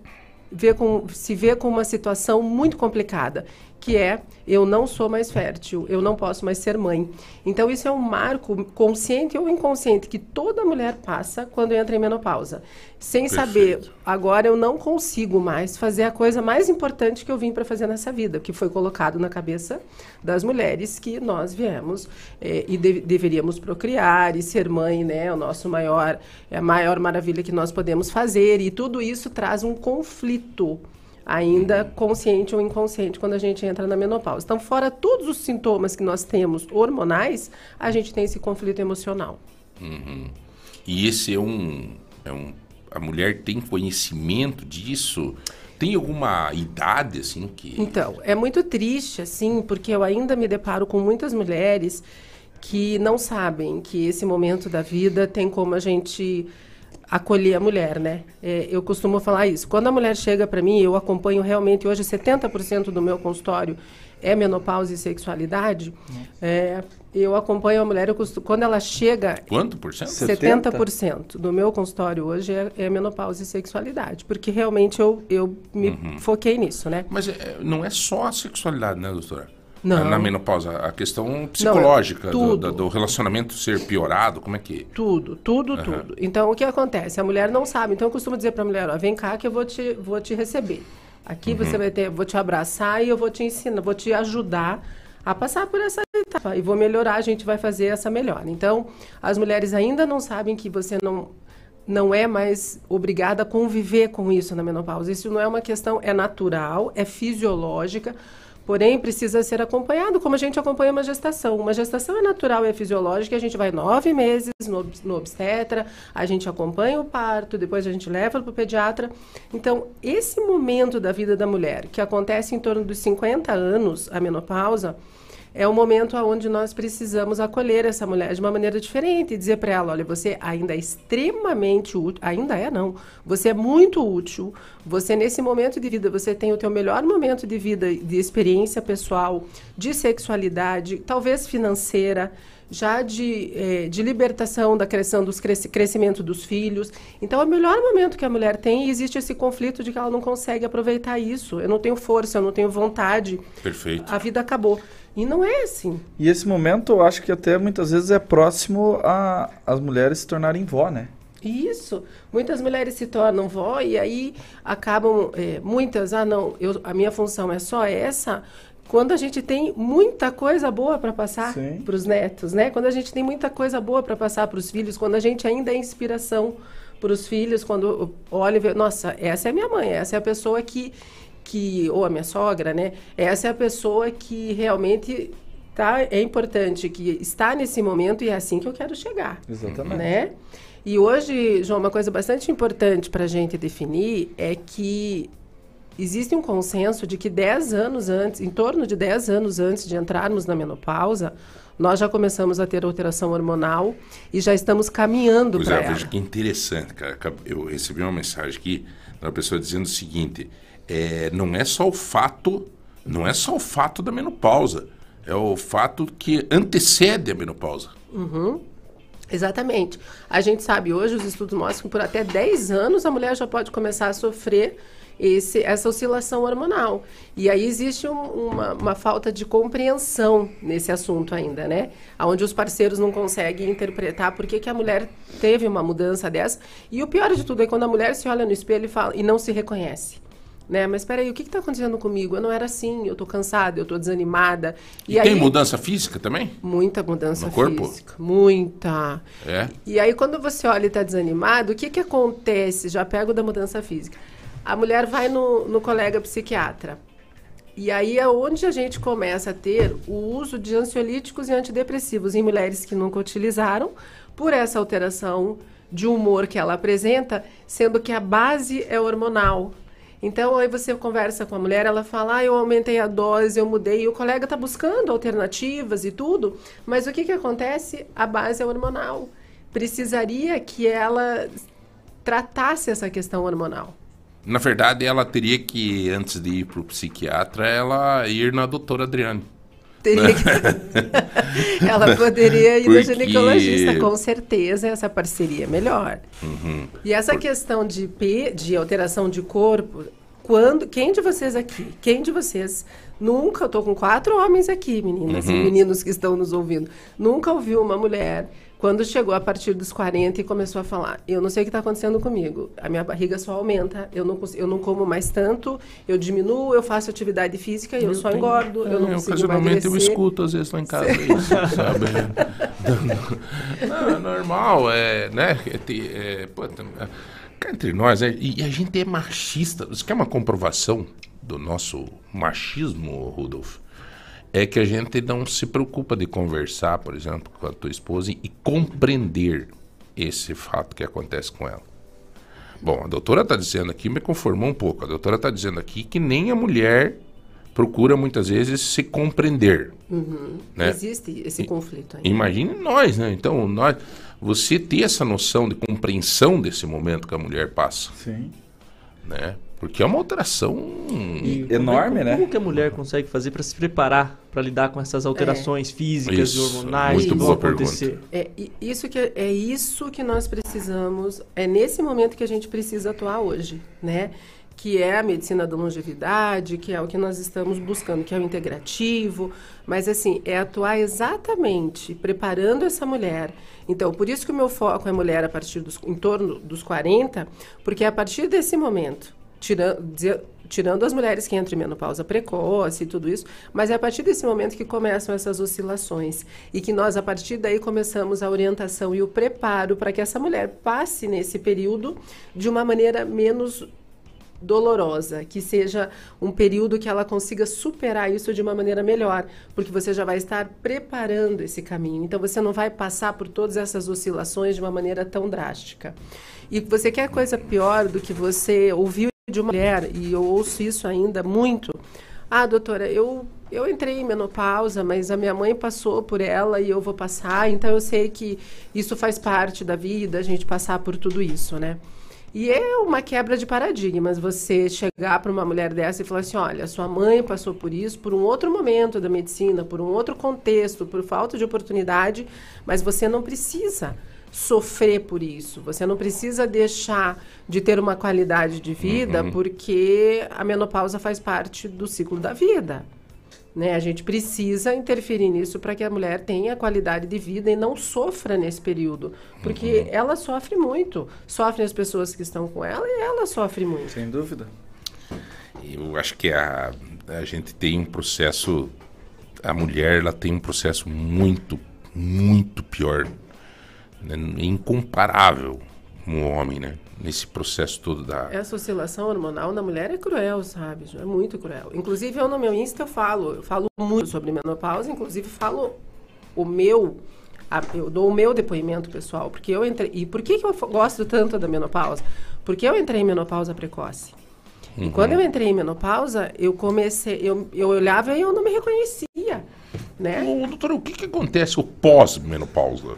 vê com, se vê com uma situação muito complicada, que é eu não sou mais fértil, eu não posso mais ser mãe. Então isso é um marco consciente ou inconsciente que toda mulher passa quando entra em menopausa, sem Perfeito. saber agora eu não consigo mais fazer a coisa mais importante que eu vim para fazer nessa vida, que foi colocado na cabeça das mulheres que nós viemos eh, e de- deveríamos procriar e ser mãe, né, o nosso maior é a maior maravilha que nós podemos fazer e tudo isso traz um conflito ainda consciente ou inconsciente quando a gente entra na menopausa. Então, fora todos os sintomas que nós temos hormonais, a gente tem esse conflito emocional. Uhum. E esse é um, é um. A mulher tem conhecimento disso? Tem alguma idade, assim, que. Então, é muito triste, assim, porque eu ainda me deparo com muitas mulheres que não sabem que esse momento da vida tem como a gente acolher a mulher, né? É, eu costumo falar isso. Quando a mulher chega para mim, eu acompanho realmente, hoje 70% do meu consultório é menopausa e sexualidade. É, eu acompanho a mulher, eu costumo, quando ela chega... Quanto por cento? 70% do meu consultório hoje é, é menopausa e sexualidade, porque realmente eu, eu me Uhum. foquei nisso, né? Mas é, não é só a sexualidade, né, doutora? Não. Na menopausa, a questão psicológica do, tudo. da- do relacionamento ser piorado, como é que. Tudo, tudo, Aham. tudo. Então, o que acontece? A mulher não sabe. Então, eu costumo dizer para a mulher, ó, vem cá que eu vou te, vou te receber. Aqui Uhum. você vai ter, vou te abraçar e eu vou te ensinar, vou te ajudar a passar por essa etapa. E vou melhorar, a gente vai fazer essa melhora. Então, as mulheres ainda não sabem que você não não é mais obrigada a conviver com isso na menopausa. Isso não é uma questão, é natural, é fisiológica, porém precisa ser acompanhado, como a gente acompanha uma gestação. Uma gestação é natural, é fisiológica, a gente vai nove meses no, no obstetra, a gente acompanha o parto, depois a gente leva para o pediatra. Então, esse momento da vida da mulher, que acontece em torno dos 50 anos, a menopausa, é o momento onde nós precisamos acolher essa mulher de uma maneira diferente e dizer para ela, olha, você ainda é extremamente útil, ainda é não, você é muito útil, você nesse momento de vida, você tem o teu melhor momento de vida, de experiência pessoal, de sexualidade, talvez financeira, já de, eh, de libertação da criação dos cresci- crescimento dos filhos. Então, é o melhor momento que a mulher tem e existe esse conflito de que ela não consegue aproveitar isso. Eu não tenho força, eu não tenho vontade. Perfeito. A vida acabou. E não é assim. E esse momento, eu acho que até muitas vezes é próximo a as mulheres se tornarem vó, né? Isso. Muitas mulheres se tornam vó e aí acabam, eh, muitas, ah, não, eu, a minha função é só essa. Quando a gente tem muita coisa boa para passar para os netos, né? Quando a gente tem muita coisa boa para passar para os filhos, quando a gente ainda é inspiração para os filhos, quando olha e vê, nossa, essa é a minha mãe, essa é a pessoa que, que ou a minha sogra, né? Essa é a pessoa que realmente tá, é importante, que está nesse momento e é assim que eu quero chegar Exatamente. né? E hoje, João, uma coisa bastante importante para a gente definir é que existe um consenso de que 10 anos antes, em torno de 10 anos antes de entrarmos na menopausa, nós já começamos a ter alteração hormonal e já estamos caminhando para é, ela. veja que interessante, cara. Eu recebi uma mensagem aqui da pessoa dizendo o seguinte: é, não é só o fato, não é só o fato da menopausa, é o fato que antecede a menopausa. Uhum. Exatamente. A gente sabe hoje, os estudos mostram que por até 10 anos a mulher já pode começar a sofrer esse, essa oscilação hormonal. E aí existe um- uma, uma falta de compreensão nesse assunto ainda, né? Onde os parceiros não conseguem interpretar por que, que a mulher teve uma mudança dessa. E o pior de tudo é quando a mulher se olha no espelho e, fala, e não se reconhece. Né? Mas peraí, o que está acontecendo comigo? Eu não era assim, eu tô cansada, eu tô desanimada. E, tem mudança física também? Muita mudança No corpo? física. Muita. É. E aí, quando você olha e está desanimado, o que, que acontece? Já pego da mudança física. A mulher vai no, no colega psiquiatra. E aí é onde a gente começa a ter o uso de ansiolíticos e antidepressivos em mulheres que nunca utilizaram, por essa alteração de humor que ela apresenta, sendo que a base é hormonal. Então, aí você conversa com a mulher, ela fala, ah, eu aumentei a dose, eu mudei, e o colega está buscando alternativas e tudo, mas o que, que acontece? A base é hormonal. Precisaria que ela tratasse essa questão hormonal. Na verdade, ela teria que, antes de ir para o psiquiatra, ela ir na doutora Adriane. Teria que... ela poderia ir no Porque- ginecologista, com certeza essa parceria é melhor. Uhum. E essa questão de, P, de alteração de corpo, Quando, quem de vocês aqui, quem de vocês nunca, eu tô com quatro homens aqui, meninas e Uhum. meninos que estão nos ouvindo, nunca ouviu uma mulher quando chegou a partir dos 40 e começou a falar, eu não sei o que está acontecendo comigo, a minha barriga só aumenta, eu não, eu não como mais tanto, eu diminuo, eu faço atividade física e eu, só tenho- engordo, eu não É, consigo Ocasionalmente eu escuto, às vezes, lá em casa, isso, sabe? Não, é normal, é, né? É, é, pô, é, entre nós, né? e, e a gente é machista. Você quer uma comprovação do nosso machismo, Rudolf? É que a gente não se preocupa de conversar, por exemplo, com a tua esposa e compreender esse fato que acontece com ela. Bom, a doutora está dizendo aqui, me conformou um pouco. A doutora está dizendo aqui que nem a mulher procura muitas vezes se compreender. Uhum. Né? Existe esse conflito aí. Imagine nós, né? Então, nós, você ter essa noção de compreensão desse momento que a mulher passa. Sim. Né? Porque é uma alteração enorme, como, né? Como que a mulher consegue fazer para se preparar para lidar com essas alterações físicas Isso, e hormonais muito que vão boa acontecer? É i- isso que é isso que nós precisamos. É nesse momento que a gente precisa atuar hoje, né? Que é a medicina da longevidade, que é o que nós estamos buscando, que é o integrativo. Mas assim, é atuar exatamente preparando essa mulher. Então, por isso que o meu foco é mulher a partir dos em torno dos 40, porque é a partir desse momento, tirando tirando as mulheres que entram em menopausa precoce e tudo isso, mas é a partir desse momento que começam essas oscilações e que nós a partir daí começamos a orientação e o preparo para que essa mulher passe nesse período de uma maneira menos dolorosa, que seja um período que ela consiga superar isso de uma maneira melhor, porque você já vai estar preparando esse caminho. Então você não vai passar por todas essas oscilações de uma maneira tão drástica. E você quer coisa pior do que você ouviu de uma mulher, e eu ouço isso ainda muito. Ah, doutora, eu, eu entrei em menopausa, mas a minha mãe passou por ela e eu vou passar, então eu sei que isso faz parte da vida, a gente passar por tudo isso, né? E é uma quebra de paradigmas você chegar para uma mulher dessa e falar assim: olha, sua mãe passou por isso, por um outro momento da medicina, por um outro contexto, por falta de oportunidade, mas você não precisa sofrer por isso. Você não precisa deixar de ter uma qualidade de vida Uhum. porque a menopausa faz parte do ciclo da vida. Né? A gente precisa interferir nisso para que a mulher tenha qualidade de vida e não sofra nesse período. Porque ela sofre muito. Sofrem as pessoas que estão com ela e ela sofre muito. Sem dúvida. Eu acho que a, a gente tem um processo. A mulher ela tem um processo muito, muito pior. Né? Incomparável com o homem, né? Nesse processo todo da. Essa oscilação hormonal na mulher é cruel, sabe? É muito cruel. Inclusive, eu no meu Insta eu falo, eu falo muito sobre menopausa, inclusive falo o meu, a- eu dou o meu depoimento pessoal, porque eu entrei. E por que, que eu gosto tanto da menopausa? Porque eu entrei em menopausa precoce. E Uhum. quando eu entrei em menopausa, eu comecei, eu, eu olhava e eu não me reconhecia, né? Ô, doutora, o que, que acontece o pós-menopausa?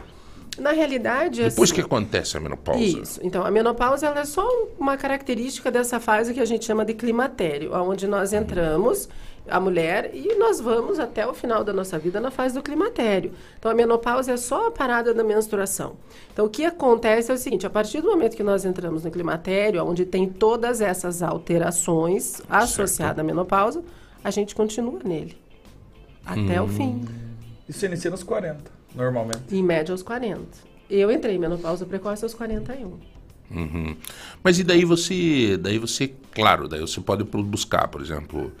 Na realidade, Depois assim, que acontece a menopausa? Isso. Então, a menopausa ela é só uma característica dessa fase que a gente chama de climatério, onde nós entramos, a mulher, e nós vamos até o final da nossa vida na fase do climatério. Então, a menopausa é só a parada da menstruação. Então, o que acontece é o seguinte: a partir do momento que nós entramos no climatério, onde tem todas essas alterações associadas à menopausa, a gente continua nele. Até o fim. Isso inicia nos 40, normalmente. Em média, aos 40. Eu entrei em menopausa precoce aos 41. Uhum. Mas e daí você, daí você, claro, daí você pode buscar, por exemplo,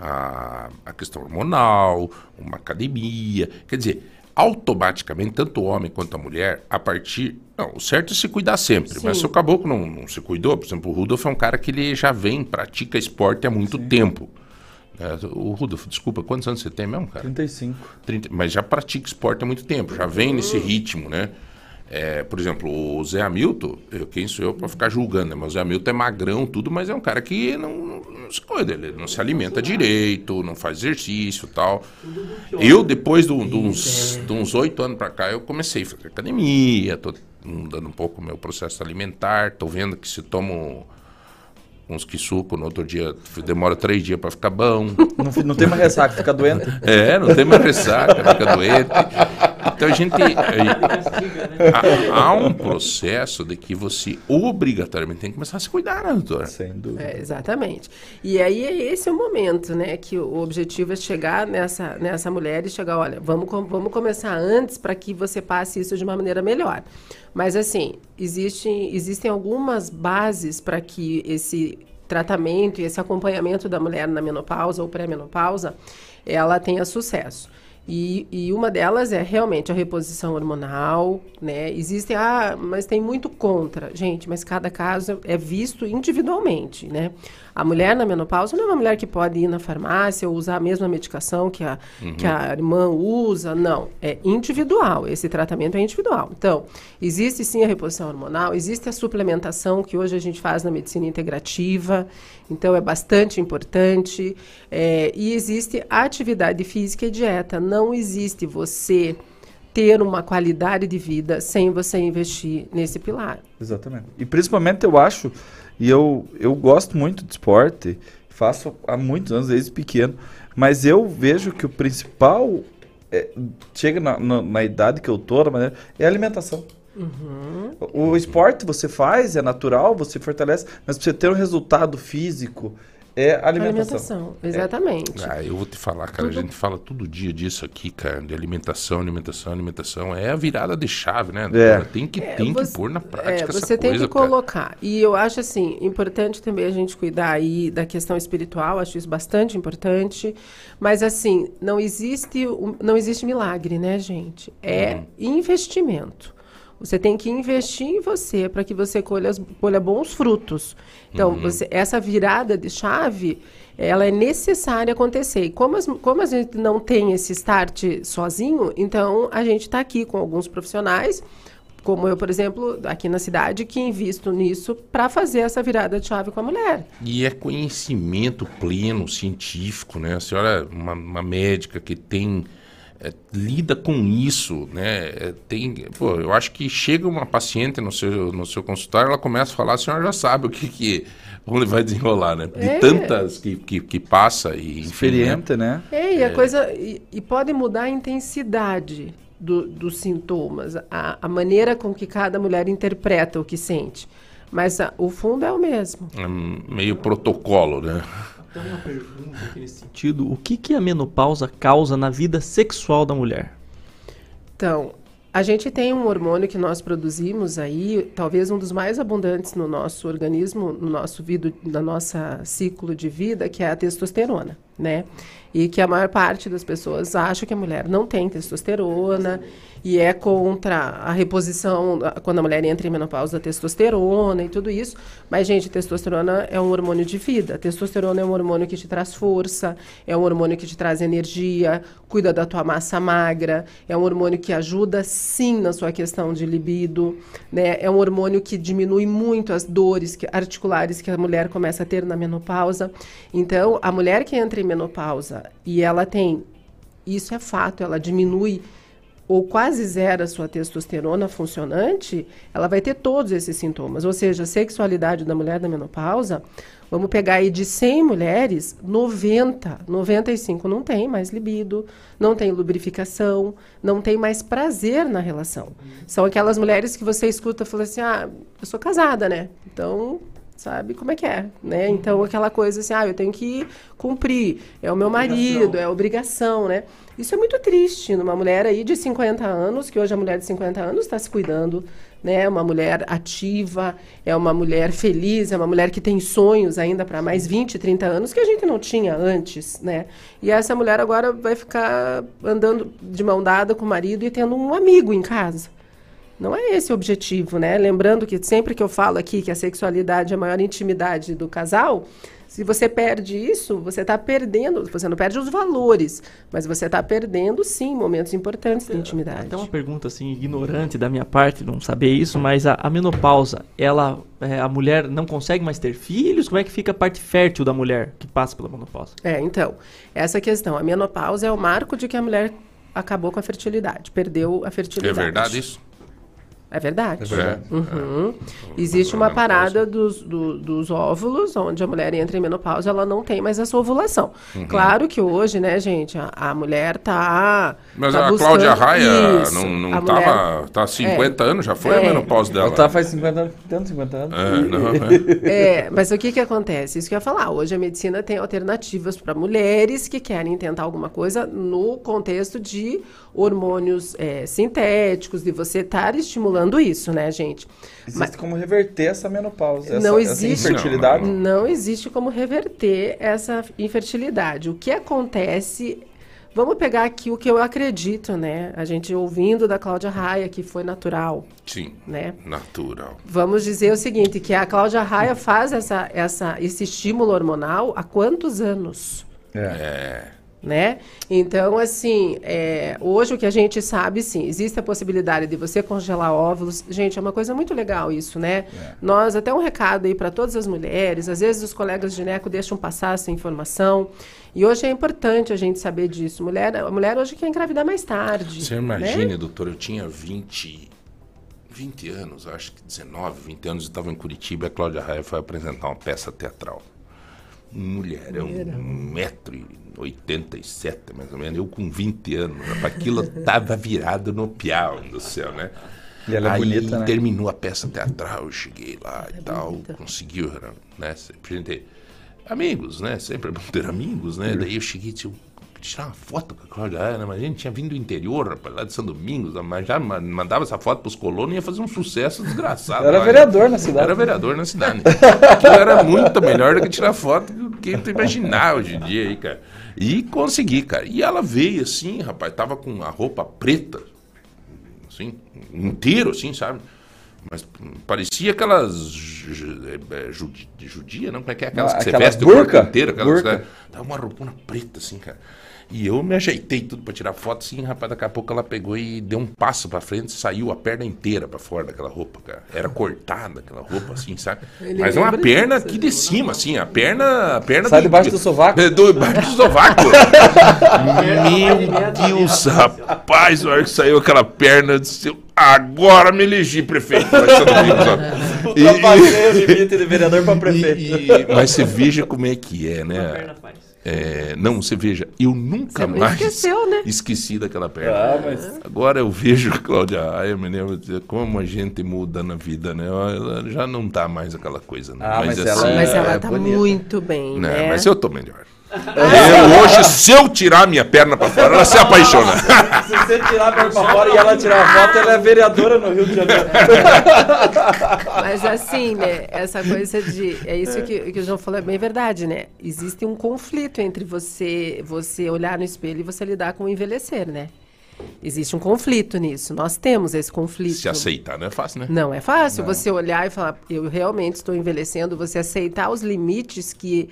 a, a questão hormonal, uma academia, quer dizer, automaticamente tanto o homem quanto a mulher, a partir, não, o certo é se cuidar sempre, mas Sim. se o caboclo não, não se cuidou, por exemplo, o Rudolf é um cara que ele já vem, pratica esporte há muito tempo. É, o Rudolf, desculpa, quantos anos você tem mesmo, cara? 35. 30, mas já pratica esporte há muito tempo, já vem nesse ritmo, né? É, por exemplo, o Zé Hamilton, eu, quem sou eu para ficar julgando, né? Mas o Zé Hamilton é magrão, tudo, mas é um cara que não, não, não se cuida, ele não se alimenta direito, não faz exercício tal. Eu, depois de uns de uns oito anos para cá, eu comecei a fazer academia, tô mudando um pouco o meu processo alimentar, tô vendo que se tomo uns que suco, no outro dia demora três dias para ficar bom. Não, não tem mais ressaca, fica doente. É, não tem mais ressaca, fica doente. Então a gente. há, há, um processo de que você obrigatoriamente tem que começar a se cuidar, né, doutora? Sem dúvida. É, exatamente. E aí é esse o momento, né? Que o objetivo é chegar nessa, nessa mulher e chegar, olha, vamos, vamos começar antes para que você passe isso de uma maneira melhor. Mas assim, existem, existem algumas bases para que esse tratamento e esse acompanhamento da mulher na menopausa ou pré-menopausa ela tenha sucesso. E, e, uma delas é realmente a reposição hormonal, né? Existem, ah, mas tem muito contra. Gente, mas cada caso é visto individualmente, né? A mulher na menopausa não é uma mulher que pode ir na farmácia ou usar a mesma medicação que a, uhum. que a irmã usa, não. É individual, esse tratamento é individual. Então, existe sim a reposição hormonal, existe a suplementação que hoje a gente faz na medicina integrativa, então é bastante importante. É, e existe atividade física e dieta. Não existe você ter uma qualidade de vida sem você investir nesse pilar. Exatamente. E principalmente eu acho e eu, eu gosto muito de esporte, faço há muitos anos, desde pequeno, mas eu vejo que o principal, é, chega na, na, na, idade que eu tô, maneira, é a alimentação. Uhum. O, esporte você faz, é natural, você fortalece, mas para você ter um resultado físico, é alimentação. alimentação exatamente. É. Ah, eu vou te falar, cara, Tudo... a gente fala todo dia disso aqui, cara, de alimentação, alimentação, alimentação. É a virada de chave, né? É. Tem que, é, tem você, que pôr na prática é, Você tem coisa, que colocar. Cara. E eu acho, assim, importante também a gente cuidar aí da questão espiritual, acho isso bastante importante. Mas, assim, não existe, não existe milagre, né, gente? É hum. investimento. Você tem que investir em você para que você colha, colha bons frutos. Então, uhum. você, essa virada de chave, ela é necessária acontecer. E como, as, como a gente não tem esse start sozinho, então a gente está aqui com alguns profissionais, como eu, por exemplo, aqui na cidade, que invisto nisso para fazer essa virada de chave com a mulher. E é conhecimento pleno, científico, né? A senhora é uma, uma médica que tem é, lida com isso, né? É, tem, pô, eu acho que chega uma paciente no seu, no seu consultório, ela começa a falar, a senhora já sabe o que, que onde vai desenrolar, né? De é. tantas que, que, que, passa e né? né? É, e a é. coisa e, e, pode mudar a intensidade do, dos sintomas, a, a maneira com que cada mulher interpreta o que sente. Mas a, o fundo é o mesmo. É meio protocolo, né? Então, uma pergunta aqui nesse sentido: o que, que a menopausa causa na vida sexual da mulher? Então, a gente tem um hormônio que nós produzimos aí, talvez um dos mais abundantes no nosso organismo, no nosso vida, na nossa ciclo de vida, que é a testosterona, né? E que a maior parte das pessoas acha que a mulher não tem testosterona e é contra a reposição quando a mulher entra em menopausa da testosterona e tudo isso. Mas, gente, testosterona é um hormônio de vida. testosterona é um hormônio que te traz força, é um hormônio que te traz energia, cuida da tua massa magra, é um hormônio que ajuda sim na sua questão de libido, né? É um hormônio que diminui muito as dores articulares que a mulher começa a ter na menopausa. Então, a mulher que entra em menopausa e ela tem isso é fato, ela diminui ou quase zero a sua testosterona funcionante, ela vai ter todos esses sintomas. Ou seja, a sexualidade da mulher da menopausa, vamos pegar aí de 100 mulheres, 90, 95 não tem mais libido, não tem lubrificação, não tem mais prazer na relação. São aquelas mulheres que você escuta e fala assim: ah, eu sou casada, né? Então sabe como é que é, né? Então aquela coisa assim, ah, eu tenho que cumprir, é o meu marido, é obrigação, né? Isso é muito triste numa mulher aí de 50 anos, que hoje a mulher de 50 anos está se cuidando, né? Uma mulher ativa, é uma mulher feliz, é uma mulher que tem sonhos ainda para mais 20, 30 anos que a gente não tinha antes, né? E essa mulher agora vai ficar andando de mão dada com o marido e tendo um amigo em casa. Não é esse o objetivo, né? Lembrando que sempre que eu falo aqui que a sexualidade é a maior intimidade do casal, se você perde isso, você está perdendo, você não perde os valores, mas você está perdendo, sim, momentos importantes de intimidade. Até uma pergunta, assim, ignorante da minha parte, não saber isso, mas a, a menopausa, ela, é, a mulher não consegue mais ter filhos? Como é que fica a parte fértil da mulher que passa pela menopausa? É, então, essa questão, a menopausa é o marco de que a mulher acabou com a fertilidade, perdeu a fertilidade. É verdade isso? É verdade. É verdade. Uhum. Existe uma parada dos, do- dos óvulos, onde a mulher entra em menopausa, ela não tem mais essa ovulação. Uhum. Claro que hoje, né, gente, a, a mulher tá. Mas tá a buscando- Cláudia Raia Isso. não, não A tava. mulher- Tá há 50 anos, já foi a É. menopausa dela. Ela tá faz 50 anos, tendo 50 anos. É, não, É, mas o que que acontece? Isso que eu ia falar. Hoje a medicina tem alternativas para mulheres que querem tentar alguma coisa no contexto de hormônios é, sintéticos, de você estar estimulando isso, né, gente? Existe como reverter essa menopausa, essa, não essa existe infertilidade. Não, existe como reverter essa infertilidade. O que acontece Vamos pegar aqui o que eu acredito, né? A gente ouvindo da Cláudia Raia, que foi natural. Sim. Né? Natural. Vamos dizer o seguinte, que a Cláudia Raia faz essa, essa, esse estímulo hormonal há quantos anos? É. né? Então, assim, é, hoje o que a gente sabe, sim, existe a possibilidade de você congelar óvulos. Gente, é uma coisa muito legal isso, né? Nós, até um recado aí para todas as mulheres, às vezes os colegas de gineco deixam passar essa informação. E hoje é importante a gente saber disso. Mulher, a mulher hoje quer engravidar mais tarde. Você né? imagina, doutor, eu tinha 20, 20 anos, acho que 19, 20 anos, eu estava em Curitiba e a Cláudia Raia foi apresentar uma peça teatral. Mulher, é um metro e 87, mais ou menos, eu com 20 anos, rapaz, aquilo tava virado no piau do céu, né? E ela é Aí bonita, né? terminou a peça teatral, eu cheguei lá e tal, conseguiu, né? Gente amigos, né? Sempre é bom ter amigos, né? Daí eu cheguei e disse, tirar uma foto com a Cláudia Raia, né? Mas a gente tinha vindo do interior, rapaz, lá de São Domingos, mas já ma- mandava essa foto pros colonos e ia fazer um sucesso desgraçado. Era lá, né? vereador na cidade. Era vereador na cidade. Aquilo era muito melhor do que tirar foto do que tu imaginar hoje em dia aí, cara. E consegui, cara. E ela veio assim, rapaz, tava com a roupa preta, assim, inteiro, assim, sabe? Mas parecia aquelas ju- ju- é, é, judi- judia, não? Como é que é? Aquelas Ah, que você veste o corpo inteiro. Aquelas, Burca. né? Tava uma roupona preta, assim, cara. E eu me ajeitei tudo pra tirar foto, assim, rapaz, daqui a pouco ela pegou e deu um passo pra frente, saiu a perna inteira pra fora daquela roupa, cara. Era cortada aquela roupa, assim, sabe? Ele Mas uma perna aqui de cima, assim, a perna... A perna Sai debaixo do sovaco. É, do, debaixo do sovaco. Meu Deus, rapaz, na hora que saiu aquela perna, eu disse, agora me elegi prefeito. O limite de vereador pra prefeito. E- e- mas você veja como é que é, né? É, não, você veja, eu nunca Você mais esqueceu, né? esqueci daquela perna. Ah, mas- Agora eu vejo a Cláudia Raia, me lembro de como a gente muda na vida, né? Ela já não tá mais aquela coisa, né? Ah, mas ela- assim, Mas ela é tá bonita. muito bem, Né, né? Mas eu tô melhor. Eu hoje, se eu tirar minha perna pra fora, ela se apaixona. Se você tirar a perna pra fora e ela tirar a foto, ela é vereadora no Rio de Janeiro. Mas assim, né? Essa coisa de. É isso que, que o João falou, é bem verdade, né? Existe um conflito entre você, você olhar no espelho e você lidar com o envelhecer, né? Existe um conflito nisso. Nós temos esse conflito. Se aceitar não é fácil, né? Não é fácil Não. você olhar e falar, eu realmente estou envelhecendo, você aceitar os limites que,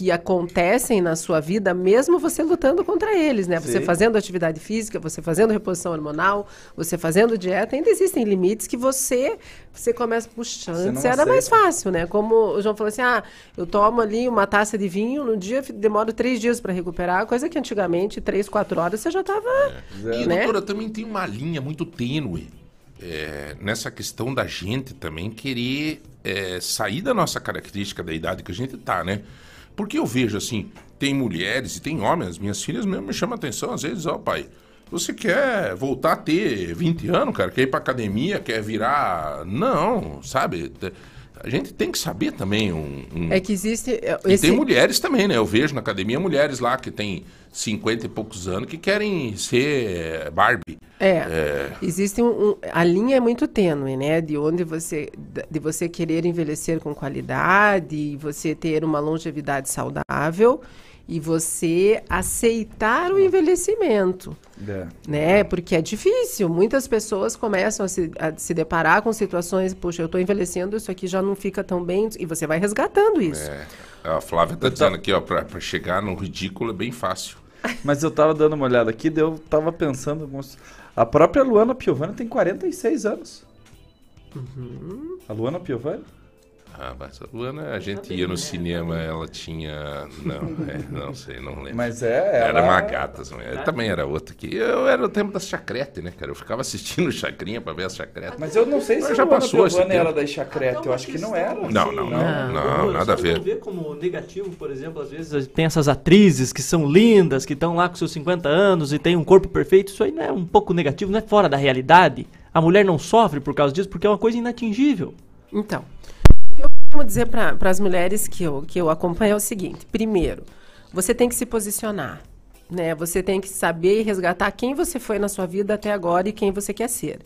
que acontecem na sua vida, mesmo você lutando contra eles, né? Você Sim. fazendo atividade física, você fazendo reposição hormonal, você fazendo dieta, ainda existem limites que você você começa, puxa, Você era mais fácil, né? Como o João falou assim, ah, eu tomo ali uma taça de vinho, no dia demoro três dias para recuperar, coisa que antigamente, três, quatro horas, você já estava, E, né? doutora, também tem uma linha muito tênue é, nessa questão da gente também querer é, sair da nossa característica da idade que a gente tá, né? Porque eu vejo assim, tem mulheres e tem homens, minhas filhas mesmo me chamam a atenção, às vezes, ó, pai, você quer voltar a ter 20 anos, cara? Quer ir pra academia, quer virar. Não, sabe? A gente tem que saber também um. um- É que existe... é, e esse- tem mulheres também, né? Eu vejo na academia mulheres lá que têm 50 e poucos anos que querem ser Barbie. É, existe um, um- a linha é muito tênue, né? De onde você de você querer envelhecer com qualidade, e você ter uma longevidade saudável e você aceitar o envelhecimento, É. né? Porque é difícil. Muitas pessoas começam a se, a se deparar com situações, puxa, eu estou envelhecendo, isso aqui já não fica tão bem, e você vai resgatando isso. É, a Flávia tá dizendo aqui, ó, pra chegar no ridículo é bem fácil. Mas eu tava dando uma olhada aqui, eu tava pensando. alguns- A própria Luana Piovani tem 46 anos. A Luana Piovani? Ah, mas a Luana, a gente ia no cinema, ela tinha. Não, é, não sei, não lembro. Mas é, Era ela- uma gata. assim, ela Também era outra que. Eu era o tempo das chacrete, né, cara? Eu ficava assistindo chacrinha pra ver as chacretas. Mas eu não sei se Mas a já Luana passou Piovani era tempo. da Chacrete, eu acho que não era. Não, não, não. Não, Não, nada a ver. Não vê como negativo, por exemplo, às vezes tem essas atrizes que são lindas, que estão lá com seus 50 anos e têm um corpo perfeito. Isso aí não é um pouco negativo, não é fora da realidade. A mulher não sofre por causa disso porque é uma coisa inatingível. Então, costumo dizer para as mulheres que eu, que eu acompanho é o seguinte: primeiro, você tem que se posicionar. Né? Você tem que saber e resgatar quem você foi na sua vida até agora e quem você quer ser.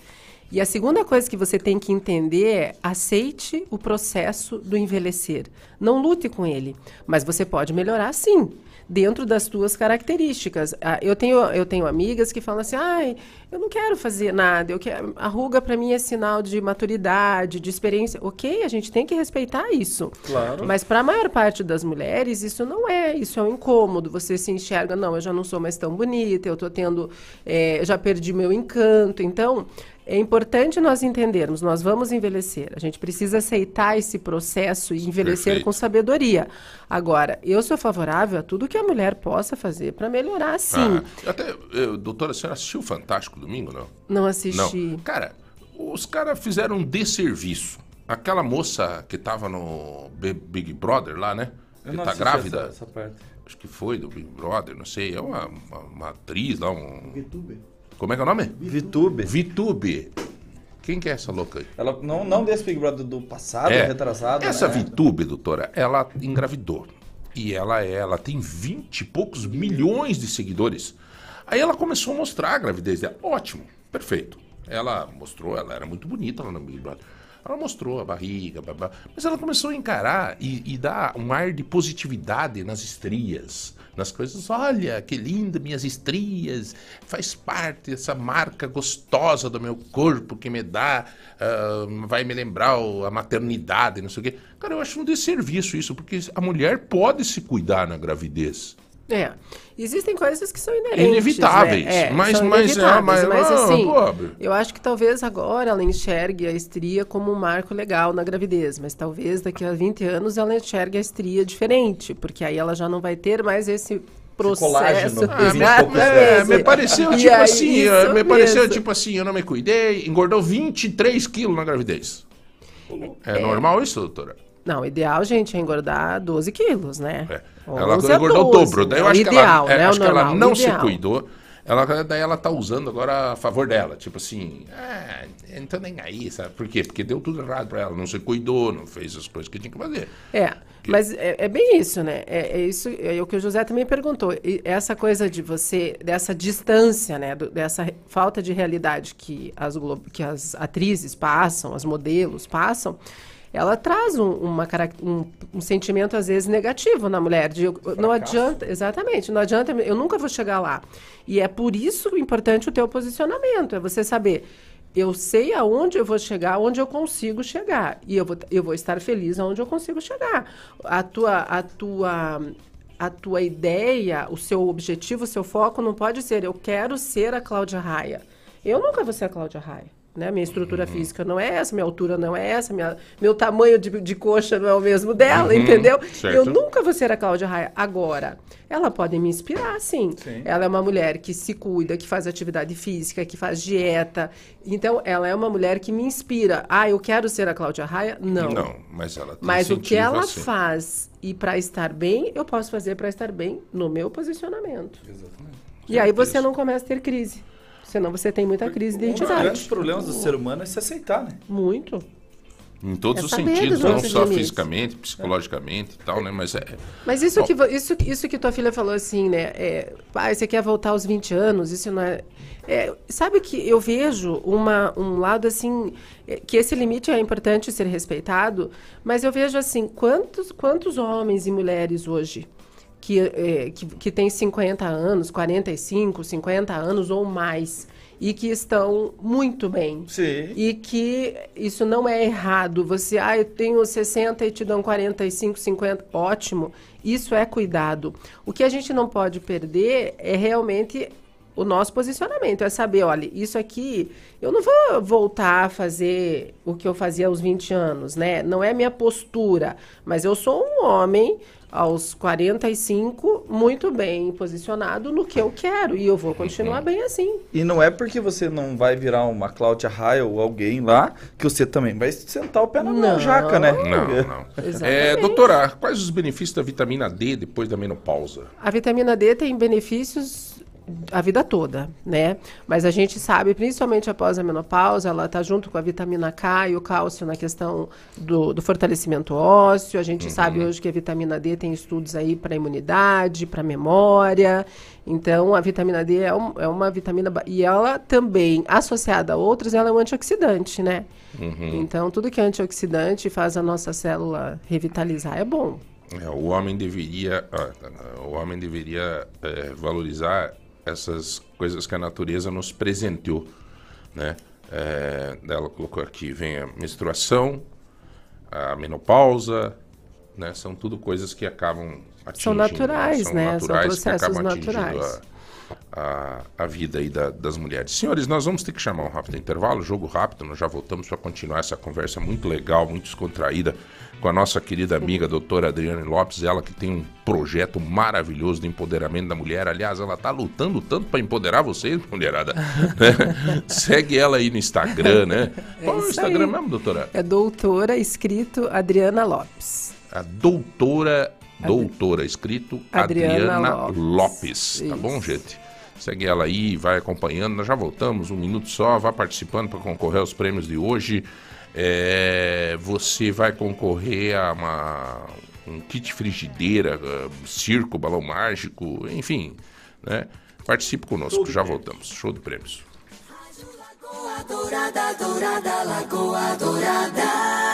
E a segunda coisa que você tem que entender é aceite o processo do envelhecer. Não lute com ele, mas você pode melhorar sim, dentro das suas características. Ah, Eu tenho, eu tenho amigas que falam assim: ai, eu não quero fazer nada, eu quero, a ruga para mim é sinal de maturidade, de experiência. Ok, a gente tem que respeitar isso. Claro. Mas para a maior parte das mulheres, isso não é, isso é um incômodo. Você se enxerga, não, eu já não sou mais tão bonita, eu tô tendo, eu já perdi meu encanto. Então, é importante nós entendermos, nós vamos envelhecer. A gente precisa aceitar esse processo e envelhecer Perfeito. com sabedoria. Agora, eu sou favorável a tudo que a mulher possa fazer para melhorar, sim. Ah, até, eu, doutora, a senhora assistiu o Fantástico domingo, não? Não assisti. Não. Cara, os caras fizeram um desserviço. Aquela moça que tava no Bi- Big Brother lá, né? Eu Que não tá grávida. essa- essa parte. Acho que foi do Big Brother, não sei. É uma, uma, uma atriz lá, um. VTube. Como é que é o nome? VTube. VTube. Quem que é essa louca aí? Ela não, não desse Big Brother do passado, É, retrasado. Essa né? VTube, doutora, ela engravidou. E ela é, ela tem 20 e poucos milhões de seguidores. Aí ela começou a mostrar a gravidez dela. Ótimo, perfeito. Ela mostrou, ela era muito bonita lá no Big Brother. Ela mostrou a barriga, babá. mas ela começou a encarar e, e dar um ar de positividade nas estrias, nas coisas. Olha, que linda, minhas estrias, faz parte dessa marca gostosa do meu corpo que me dá, ah, vai me lembrar a maternidade, não sei o quê. Cara, eu acho um desserviço isso, porque a mulher pode se cuidar na gravidez. É. Existem coisas que são inerentes. Inevitáveis, né? É, mas- são mas é, inevitáveis, mas- mas assim, pobre. eu acho que talvez agora ela enxergue a estria como um marco legal na gravidez, mas talvez daqui a 20 anos ela enxergue a estria diferente, porque aí ela já não vai ter mais esse processo. colágeno, Ah, é, me pareceu tipo aí, assim, isso eh, me pareceu tipo assim, eu não me cuidei, engordou 23 quilos na gravidez. É, normal isso, doutora? Não, o ideal, gente, é engordar 12 quilos, né? Ela 11 a engordou o 12, dobro. Daí eu é acho ideal, que ela, é, né? Acho que ela normal, o não se ideal. cuidou. Ela, daí ela tá usando agora a favor dela. Tipo assim, ah, não tô nem aí, sabe? Por quê? Porque deu tudo errado pra ela. Não se cuidou, não fez as coisas que tinha que fazer. É, mas é, é bem isso, né? É, é isso é o que o José também perguntou. E essa coisa de você, dessa distância, né? do- dessa falta de realidade que as, que as atrizes passam, as modelos passam, ela traz um, uma, um, um sentimento, às vezes, negativo na mulher. De, não adianta, exatamente, não adianta, eu nunca vou chegar lá. E é por isso importante o teu posicionamento, é você saber eu sei aonde eu vou chegar, onde eu consigo chegar. E eu vou, eu vou estar feliz aonde eu consigo chegar. A tua, a tua, a tua ideia, o seu objetivo, o seu foco não pode ser eu quero ser a Cláudia Raia. Eu nunca vou ser a Cláudia Raia. Né? Minha estrutura física não é essa, minha altura não é essa, minha, meu tamanho de, de coxa não é o mesmo dela, Uhum, entendeu? certo. Eu nunca vou ser a Cláudia Raia. Agora, ela pode me inspirar, sim. Ela é uma mulher que se cuida, que faz atividade física, que faz dieta. Então, ela é uma mulher que me inspira. Ah, eu quero ser a Cláudia Raia? Não. Não, mas ela tem Mas o que ela assim. faz e para estar bem, eu posso fazer para estar bem no meu posicionamento. Exatamente. E aí você não começa a ter crise. Senão você tem muita crise de Um dos identidade. grandes problemas do ser humano é se aceitar, né? Muito. Em todos É os sentidos, dos não só limites. fisicamente, psicologicamente e tal, né? Mas é. Mas isso Bom, que, isso, isso que tua filha falou assim, né? É, pai, você quer voltar aos 20 anos, isso não é... é, sabe que eu vejo uma, um lado assim, é, que esse limite é importante ser respeitado, mas eu vejo assim, quantos, quantos homens e mulheres hoje que, é, que, que têm 50 anos, 45, 50 anos ou mais, e que estão muito bem. Sim. E que isso não é errado. Você, ah, eu tenho 60 e te dão 45, 50. Ótimo. Isso é cuidado. O que a gente não pode perder é realmente o nosso posicionamento. É saber, olha, isso aqui, eu não vou voltar a fazer o que eu fazia aos 20 anos, né? Não é minha postura, mas eu sou um homem aos 45 muito bem posicionado no que eu quero e eu vou continuar bem assim. E não é porque você não vai virar uma Cláudia Raia ou alguém lá que você também vai sentar o pé na Não. jaca, né? Não, não. É, doutora, quais os benefícios da vitamina D depois da menopausa? A vitamina D tem benefícios a vida toda, né? Mas a gente sabe, principalmente após a menopausa, ela está junto com a vitamina K e o cálcio na questão do, do fortalecimento ósseo. A gente sabe hoje que a vitamina D tem estudos aí para imunidade, para memória. Então, a vitamina D é, um- é uma vitamina... E ela também, associada a outras, ela é um antioxidante, né? Uhum. Então, tudo que é antioxidante faz a nossa célula revitalizar é bom. É, o homem deveria, ah, o homem deveria é, valorizar essas coisas que a natureza nos presenteou, né? É, ela colocou aqui, vem a menstruação, a menopausa, né? São tudo coisas que acabam atingindo. São naturais, né? São naturais que processos naturais. A, a, a vida aí da- das mulheres. Senhores, nós vamos ter que chamar um rápido intervalo, jogo rápido, nós já voltamos para continuar essa conversa muito legal, muito descontraída com a nossa querida amiga doutora Adriane Lopes, ela que tem um projeto maravilhoso de empoderamento da mulher. Aliás, ela tá lutando tanto para empoderar vocês, mulherada. né? Segue ela aí no Instagram, né? Qual é o Instagram aí. mesmo, doutora? É doutora escrito Adriana Lopes. A doutora, doutora, escrito Adriana Adriana, Lopes. Lopes. Tá bom, gente? Segue ela aí, vai acompanhando. Nós já voltamos, um minuto só. Vá participando para concorrer aos prêmios de hoje. É, você vai concorrer a uma, um kit frigideira, eh, circo, balão mágico, enfim, né? Participe conosco, já voltamos. Show de prêmios. Dourada, dourada, lagoa dourada.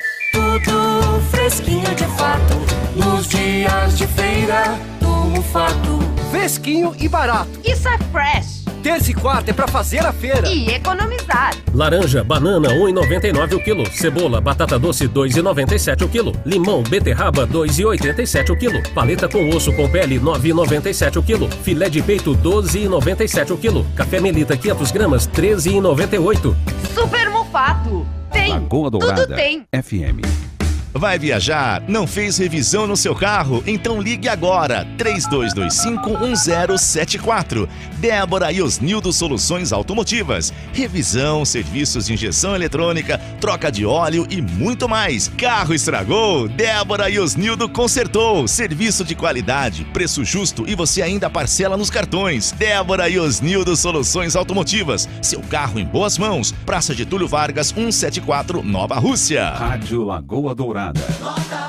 Tudo fresquinho de fato. Nos dias de feira do Mufato. Fresquinho e barato. Isso é fresh. Terça e quarta é pra fazer a feira. E economizar. Laranja, banana 1,99 o quilo. Cebola, batata doce 2,97 o quilo. Limão, beterraba 2,87 o quilo. Paleta com osso com pele 9,97 o quilo. Filé de peito 12,97 o quilo. Café Melita 500 gramas 13,98. Super Mufato. Tem. Lagoa Dourada Tudo tem. FM. Vai viajar? Não fez revisão no seu carro? Então ligue agora, 32251074. Débora e Osnildo Soluções Automotivas. Revisão, serviços de injeção eletrônica, troca de óleo e muito mais. Carro estragou? Débora e Osnildo consertou. Serviço de qualidade, preço justo e você ainda parcela nos cartões. Débora e Osnildo Soluções Automotivas. Seu carro em boas mãos. Praça Getúlio Vargas, 174, Nova Rússia. Rádio Lagoa Dourada. Nota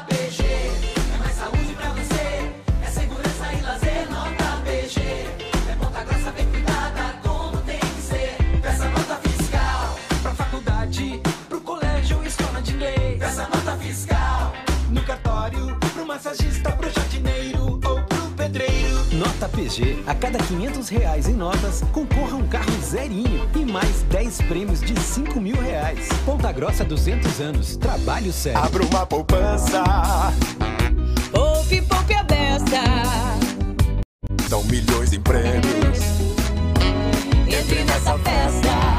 Nota PG. A cada 500 reais em notas, concorra um carro zerinho e mais 10 prêmios de 5 mil reais. Ponta Grossa 200 anos. Trabalho sério. Abra uma poupança. Poupe, poupe a beça. São milhões em prêmios. Entre nessa festa.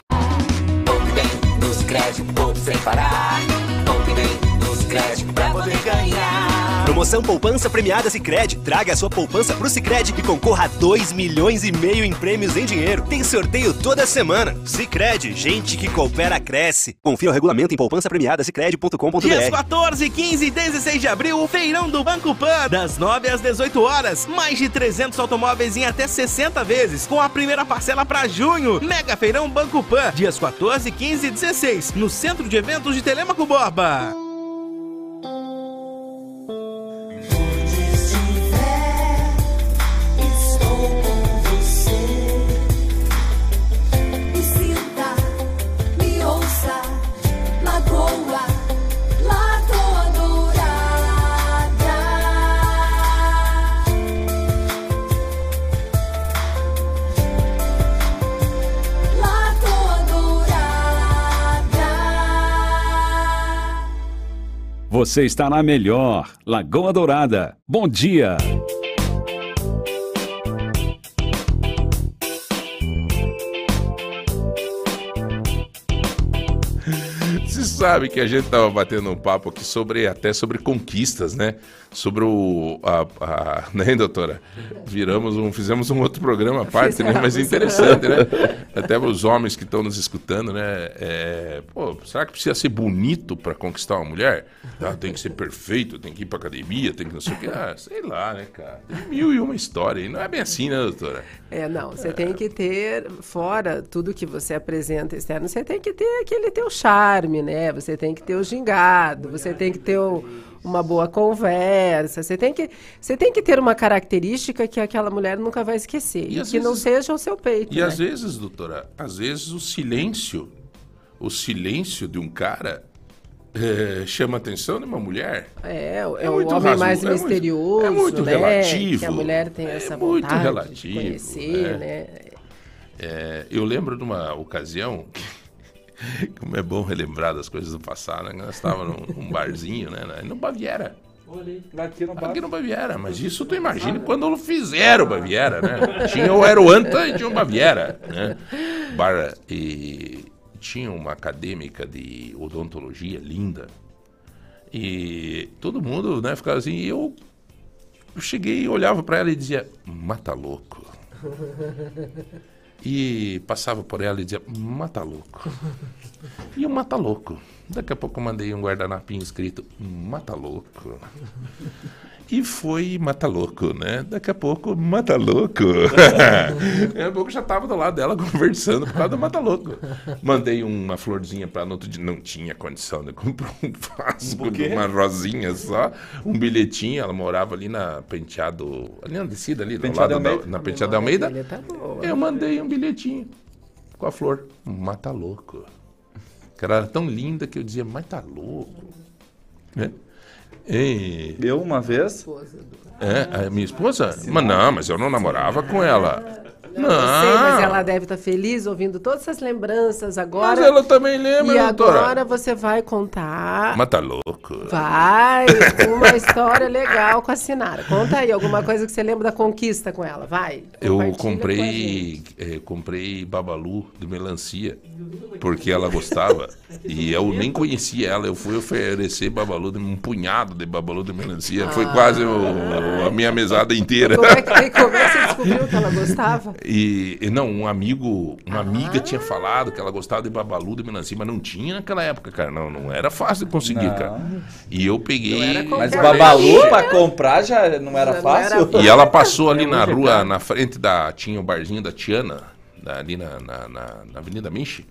Poupe bem nos créditos, poupe sem parar. Poupe bem nos créditos pra poder ganhar. Promoção Poupança Premiada Sicredi. Traga a sua poupança pro Sicredi e concorra a 2 milhões e meio em prêmios em dinheiro. Tem sorteio toda semana. Sicredi, gente que coopera cresce. Confira o regulamento em poupança premiada. Dias 14, 15 e 16 de abril, o feirão do Banco Pan, das 9 às 18 horas. Mais de 300 automóveis em até 60 vezes, com a primeira parcela para junho. Mega Feirão Banco Pan, dias 14, 15 e 16, no Centro de Eventos de Telemaco Borba. Você está na melhor, Lagoa Dourada. Bom dia. Você sabe que a gente tava batendo um papo aqui sobre até sobre conquistas, né? Sobre o a, a- né, doutora? Viramos um, fizemos um outro programa à parte, né? Mas Fizemos. interessante, né? Até para os homens que estão nos escutando, né? É, pô, será que precisa ser bonito para conquistar uma mulher? Ah, tem que ser perfeito, tem que ir para academia, tem que não sei o que. Ah, sei lá, né, cara? Tem mil e uma história. E não é bem assim, né, doutora? É, não, você tem que ter, fora tudo que você apresenta externo, você tem que ter aquele teu charme, né? Você tem que ter o gingado, você tem que ter o- uma boa conversa, você tem, que, você tem que ter uma característica que aquela mulher nunca vai esquecer, e, às que não vezes- seja o seu peito, E né? às vezes, doutora, às vezes o silêncio, o silêncio de um cara eh, chama a atenção de uma mulher. É, é, É o homem raso- mais é muito- misterioso, é muito né? relativo, Que a mulher tem essa muito vontade relativo, de conhecer, né? né? É, eu lembro de uma ocasião, como é bom relembrar das coisas do passado, né? Nós estávamos num, num barzinho, né? No Baviera. Aqui no Aqui no Baviera, mas isso tu imagina quando fizeram o Baviera, né? Tinha o Aeroanta e tinha o Baviera, né? Bar, e tinha uma acadêmica de odontologia linda. E todo mundo, né, ficava assim, e eu, eu cheguei, olhava pra ela e dizia, mata louco. E passava por ela e dizia, mata louco. E o mata louco. Daqui a pouco eu mandei um guardanapinho escrito, mata louco. E foi mata louco, né? Daqui a pouco, mata louco. Daqui a pouco já tava do lado dela conversando por causa do mata louco. Mandei uma florzinha pra no outro dia. Não tinha condição de comprar um frasco de uma rosinha só. Um bilhetinho. Ela morava ali na Penteado. Ali na descida ali, do lado da, Almeida? na Penteado da Almeida. Tá boa. Eu mandei um bilhetinho com a flor. Mata louco. Que ela era tão linda que eu dizia, mas tá louco. Né? E... Eu, uma vez. É, a minha esposa? Mas não, mas eu não namorava com ela. Não. Eu sei, mas ela deve estar feliz ouvindo todas essas lembranças agora. Mas ela também lembra, E doutora. agora você vai contar. Mas tá louco. Vai, uma história legal com a Sinara. Conta aí alguma coisa que você lembra da conquista com ela, vai. Eu Compartilha com a comprei, eh, comprei babalu de melancia porque ela gostava e eu nem conhecia ela. Eu fui oferecer babalu, de, um punhado de babalu de melancia. Foi quase o- a minha mesada inteira. Como é que, como é que você descobriu que ela gostava? E, e não, um amigo, uma amiga tinha falado que ela gostava de babalu de melancia, mas não tinha naquela época, cara. Não, não era fácil de conseguir, Não. cara. E eu peguei. Mas babalu pra comprar já não era fácil? E ela passou ali na rua, na frente da. Tinha o barzinho da Tiana, ali na, na, na- na Avenida Minche.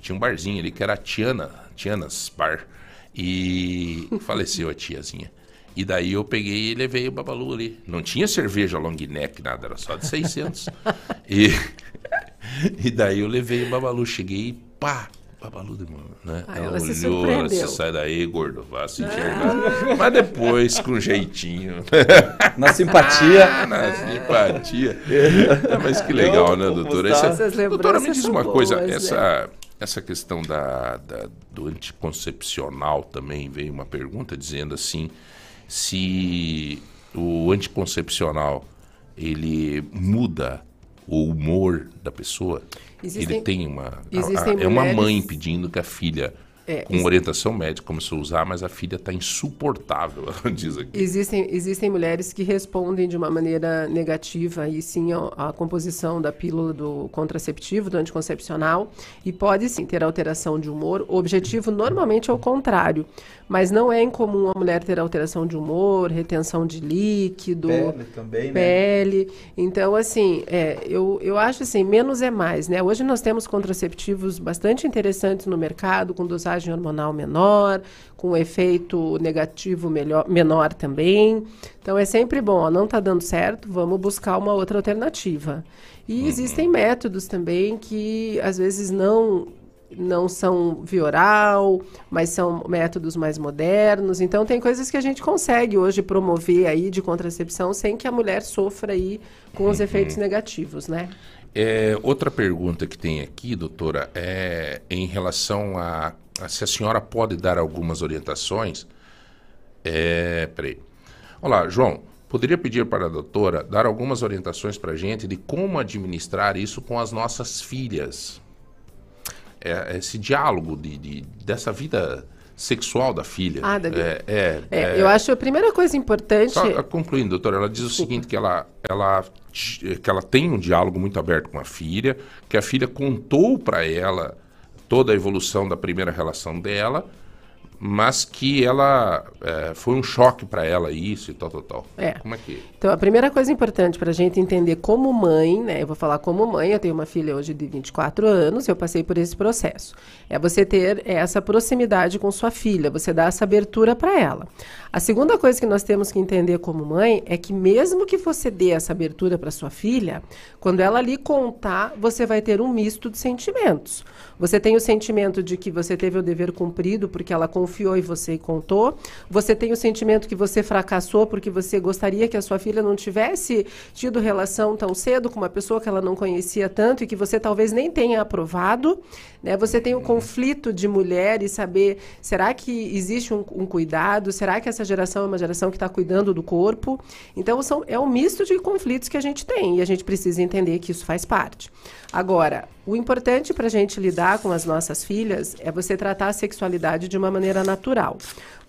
Tinha um barzinho ali que era a Tiana, Tiana's Bar. E faleceu a tiazinha. E daí eu peguei e levei o Babalu ali. Não tinha cerveja long neck, nada, era só de 600. e, e daí eu levei o Babalu, cheguei e pá, Babalu de mano, né? Ah, ela ela se olhou, surpreendeu. você sai daí, gordo, vá se enxergar. Mas depois, com jeitinho. Na simpatia. Na simpatia. É, mas que legal, né, doutora? Essa- Essas doutora, me diz uma coisa, boas, né? essa, essa questão da, da- do anticoncepcional também veio uma pergunta dizendo assim, se o anticoncepcional ele muda o humor da pessoa, Existem- ele tem uma... a- a- é uma mulheres- mãe pedindo que a filha... É, com orientação médica começou a usar, mas a filha está insuportável, ela diz aqui. Existem, existem mulheres que respondem de uma maneira negativa e sim à à composição da pílula do contraceptivo, do anticoncepcional, e pode sim ter alteração de humor. O objetivo normalmente é o contrário, mas não é incomum a mulher ter alteração de humor, retenção de líquido, Pele também, né? pele. Então, assim, é, eu, eu acho assim, menos é mais, né? Hoje nós temos contraceptivos bastante interessantes no mercado, com dosagem hormonal menor, com efeito negativo melhor, menor também. Então é sempre bom, ó, não está dando certo, vamos buscar uma outra alternativa. E existem métodos também que às vezes não não são via oral, mas são métodos mais modernos. Então tem coisas que a gente consegue hoje promover aí de contracepção sem que a mulher sofra aí com os efeitos negativos, né? É, outra pergunta que tem aqui, doutora, é em relação a se a senhora pode dar algumas orientações É, peraí. Olá, João. Poderia pedir para a doutora dar algumas orientações para a gente de como administrar isso com as nossas filhas? É, esse diálogo de, de- dessa vida sexual da filha. Ah, da. É, é, É, é- eu acho a primeira coisa importante. Só ah, concluindo, doutora, ela diz o seguinte, que ela, ela, que ela tem um diálogo muito aberto com a filha, que a filha contou para ela toda a evolução da primeira relação dela, mas que ela é, foi um choque para ela isso e tal, tal, tal. É. Como é que... Então, a primeira coisa importante para a gente entender como mãe, né? Eu vou falar como mãe, eu tenho uma filha hoje de 24 anos, eu passei por esse processo. É você ter essa proximidade com sua filha, você dar essa abertura para ela. A segunda coisa que nós temos que entender como mãe é que mesmo que você dê essa abertura para sua filha, quando ela lhe contar, você vai ter um misto de sentimentos. Você tem o sentimento de que você teve o dever cumprido porque ela confiou em você e contou. Você tem o sentimento que você fracassou porque você gostaria que a sua filha não tivesse tido relação tão cedo com uma pessoa que ela não conhecia tanto e que você talvez nem tenha aprovado. Né? Você tem o conflito de mulher e saber, será que existe um, um cuidado? Será que essa geração é uma geração que está cuidando do corpo? Então, são, é um misto de conflitos que a gente tem e a gente precisa entender que isso faz parte. Agora, o importante para a gente lidar com as nossas filhas é você tratar a sexualidade de uma maneira natural.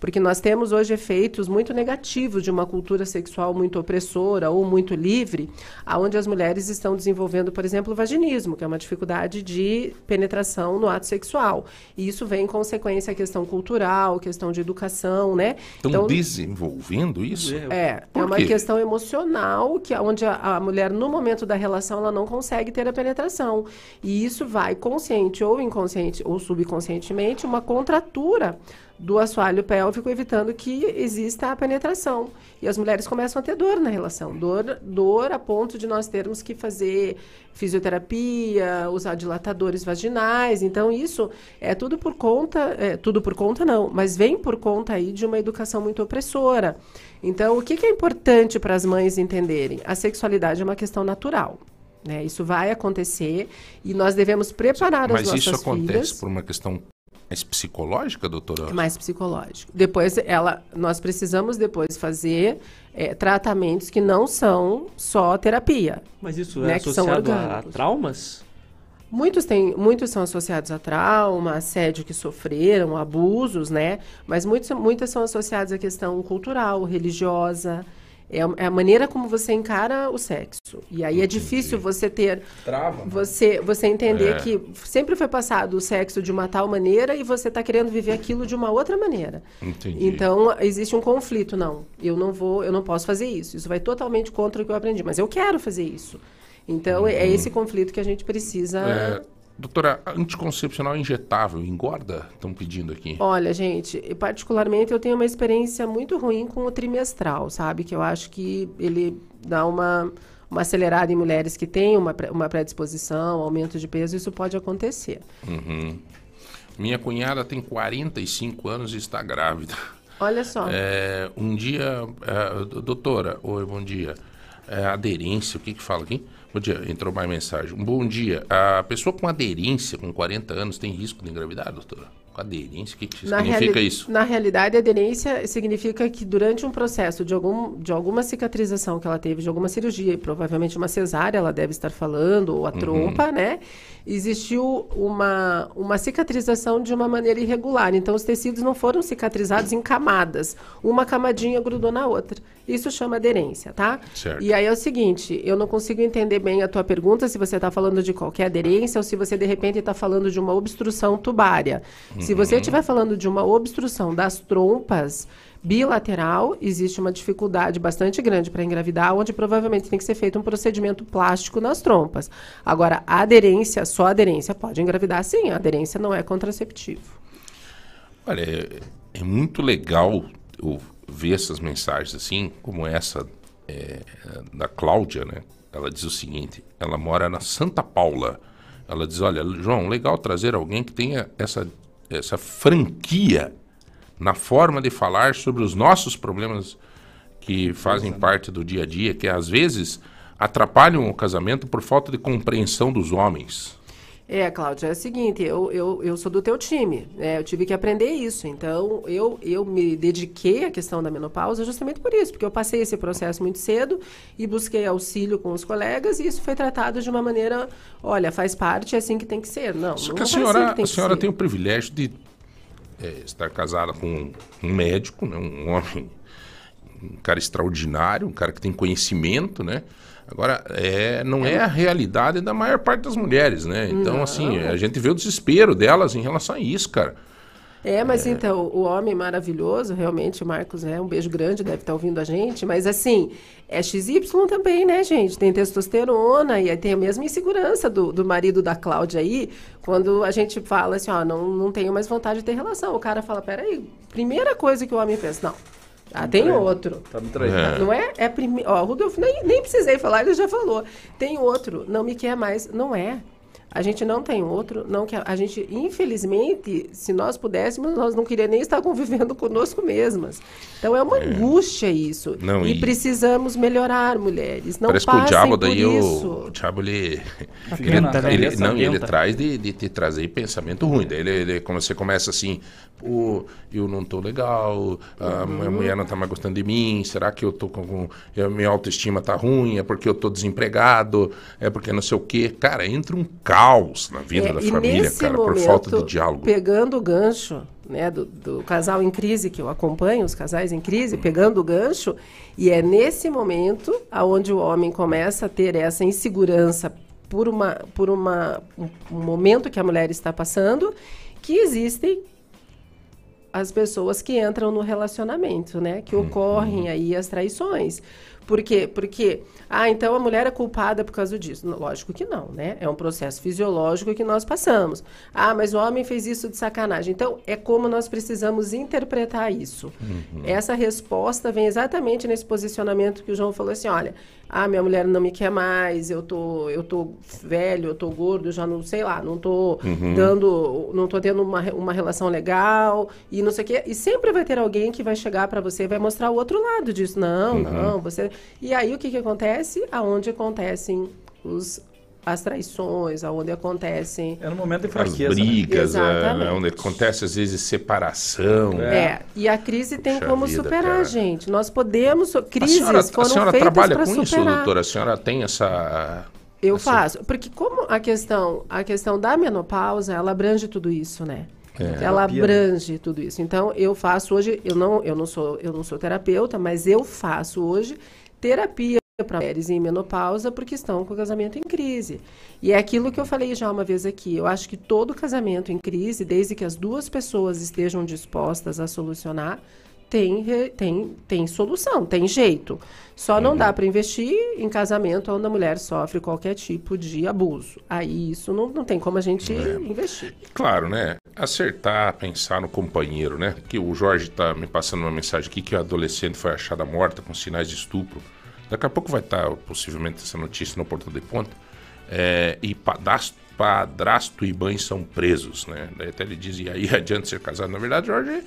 Porque nós temos hoje efeitos muito negativos de uma cultura sexual muito opressora ou muito livre, aonde as mulheres estão desenvolvendo, por exemplo, o vaginismo, que é uma dificuldade de penetração no ato sexual. E isso vem em consequência a questão cultural, questão de educação, né? Estão desenvolvendo isso? É, é Por uma quê? questão emocional que onde a, a mulher no momento da relação ela não consegue ter a penetração e isso vai consciente ou inconsciente ou subconscientemente uma contratura do assoalho pélvico evitando que exista a penetração e as mulheres começam a ter dor na relação dor dor a ponto de nós termos que fazer fisioterapia usar dilatadores vaginais então isso é tudo por conta é, tudo por conta não mas vem por conta aí de uma educação muito opressora então, o que, que é importante para as mães entenderem? A sexualidade é uma questão natural. Né? Isso vai acontecer e nós devemos preparar as Mas nossas isso acontece filhas. por uma questão mais psicológica, doutora? É mais psicológico. Depois, ela, nós precisamos depois fazer eh, tratamentos que não são só terapia. Mas isso né, é que são associado a traumas? Muitos, têm, muitos são associados a trauma, assédio que sofreram, abusos, né? Mas muitos, muitas são associadas à questão cultural, religiosa. É a, é a maneira como você encara o sexo. E aí é difícil você ter. Trava. Você, você entender É. que sempre foi passado o sexo de uma tal maneira e você está querendo viver aquilo de uma outra maneira. Entendi. Então existe um conflito, não. Eu não vou, eu não posso fazer isso. Isso vai totalmente contra o que eu aprendi, mas eu quero fazer isso. Então é esse conflito que a gente precisa. É, doutora, anticoncepcional injetável engorda? Estão pedindo aqui. Olha, gente, particularmente eu tenho uma experiência muito ruim com o trimestral, sabe? Que eu acho que ele dá uma, uma acelerada em mulheres que têm uma, uma predisposição, aumento de peso, isso pode acontecer. Uhum. Minha cunhada tem 45 anos e está grávida. Olha só. É, um dia, é, doutora, oi, bom dia. É, aderência, o que que fala aqui? Bom dia, entrou mais mensagem. Um bom dia. A pessoa com aderência, com 40 anos, tem risco de engravidar, doutora? Com aderência, o que, que significa isso? Na realidade, aderência significa que durante um processo de, algum, de alguma cicatrização que ela teve, de alguma cirurgia, e provavelmente uma cesárea, ela deve estar falando, ou a Uhum. trompa, né? Existiu uma, uma cicatrização de uma maneira irregular. Então, os tecidos não foram cicatrizados em camadas. Uma camadinha grudou na outra. Isso chama aderência, tá? Certo. E aí é o seguinte, eu não consigo entender bem a tua pergunta, se você está falando de qualquer aderência ou se você, de repente, está falando de uma obstrução tubária. Se você Uhum. estiver falando de uma obstrução das trompas bilateral, existe uma dificuldade bastante grande para engravidar, onde provavelmente tem que ser feito um procedimento plástico nas trompas. Agora, a aderência, só a aderência, pode engravidar sim, a aderência não é contraceptivo. Olha, é, é muito legal ver essas mensagens assim, como essa é, da Cláudia, né? Ela diz o seguinte: ela mora na Santa Paula. Ela diz: Olha, João, legal trazer alguém que tenha essa, essa franquia na forma de falar sobre os nossos problemas que fazem parte do dia a dia, que às vezes atrapalham o casamento por falta de compreensão dos homens. É, Cláudia, é o seguinte, eu, eu, eu sou do teu time, né? Eu tive que aprender isso. Então, eu, eu me dediquei à questão da menopausa justamente por isso, porque eu passei esse processo muito cedo e busquei auxílio com os colegas e isso foi tratado de uma maneira, olha, faz parte, é assim que tem que ser. Não, Só não que a é assim senhora, que a que senhora ser. tem o privilégio de é, estar casada com um médico, né? um homem, um cara extraordinário, um cara que tem conhecimento, né? Agora, é, não é a realidade da maior parte das mulheres, né? Então, Não. assim, a gente vê o desespero delas em relação a isso, cara. É, mas então, o homem maravilhoso, realmente, o Marcos, é um beijo grande, deve estar ouvindo a gente, mas assim, é XY também, né, gente? Tem testosterona e aí tem a mesma insegurança do, do marido da Cláudia aí, quando a gente fala assim, ó, não, não tenho mais vontade de ter relação. O cara fala, peraí, primeira coisa que o homem pensa, não, ah, tem outro. Tá me traindo. É. Não é? É primeiro. Ó, Rudolf, nem, nem precisei falar, ele já falou. Tem outro, não me quer mais. Não é. A gente não tem outro, não quer. A gente, infelizmente, se nós pudéssemos, nós não queríamos nem estar convivendo conosco mesmas. Então é uma angústia isso. Não, e, e- precisamos melhorar, mulheres. Não Parece que o diabo daí, o, o diabo, ele, ele, na ele- cabeça não, e ele traz de, de te trazer pensamento ruim. Daí ele, ele- quando você começa assim, pô, eu não tô legal, a minha mulher não tá mais gostando de mim, será que eu tô com, minha autoestima tá ruim, é porque eu tô desempregado, é porque não sei o quê. Cara, entra um caos na vida É, da família, cara, por momento, falta de diálogo. Pegando o gancho né, do, do casal em crise, que eu acompanho, os casais em crise, pegando o gancho, e é nesse momento aonde o homem começa a ter essa insegurança por, uma, por uma, um, um momento que a mulher está passando, que existem as pessoas que entram no relacionamento, né? Que ocorrem aí as traições. Por quê? Porque, ah, então a mulher é culpada por causa disso. Lógico que não, né? É um processo fisiológico que nós passamos. Ah, mas o homem fez isso de sacanagem. Então, é como nós precisamos interpretar isso. Essa resposta vem exatamente nesse posicionamento que o João falou assim, olha, ah, minha mulher não me quer mais, eu tô, eu tô velho, eu tô gordo, já não sei lá, não tô Uhum. dando, não tô tendo uma, uma relação legal e não sei o quê. E sempre vai ter alguém que vai chegar para você e vai mostrar o outro lado disso. Não, Uhum. não, você. E aí o que que acontece? Aonde acontecem os as traições, aonde acontecem. É no momento de As fraqueza. né? brigas, é, né, onde acontece às vezes separação. É. e a crise tem Puxa como vida, superar, cara. gente. Nós podemos. so- A Crises senhora, a foram senhora feitas trabalha para com isso, superar. doutora? A senhora tem essa. Eu essa- faço, porque como a questão, a questão da menopausa, ela abrange tudo isso, né? É. Ela Terapia, abrange tudo isso. Então eu faço hoje, eu não, eu não sou, eu não sou terapeuta, mas eu faço hoje terapia para mulheres em menopausa porque estão com o casamento em crise. E é aquilo que eu falei já uma vez aqui. Eu acho que todo casamento em crise, desde que as duas pessoas estejam dispostas a solucionar, tem, tem, tem solução, tem jeito. Só não dá para investir em casamento onde a mulher sofre qualquer tipo de abuso. Aí isso não, não tem como a gente investir. Claro, né? Acertar, pensar no companheiro, né? Que o Jorge tá me passando uma mensagem aqui que a adolescente foi achada morta com sinais de estupro. Daqui a pouco vai estar possivelmente essa notícia no portal de ponta. É, e padrasto, padrasto e mãe são presos, né? Daí até ele diz, e aí adianta ser casado. Na verdade, Jorge,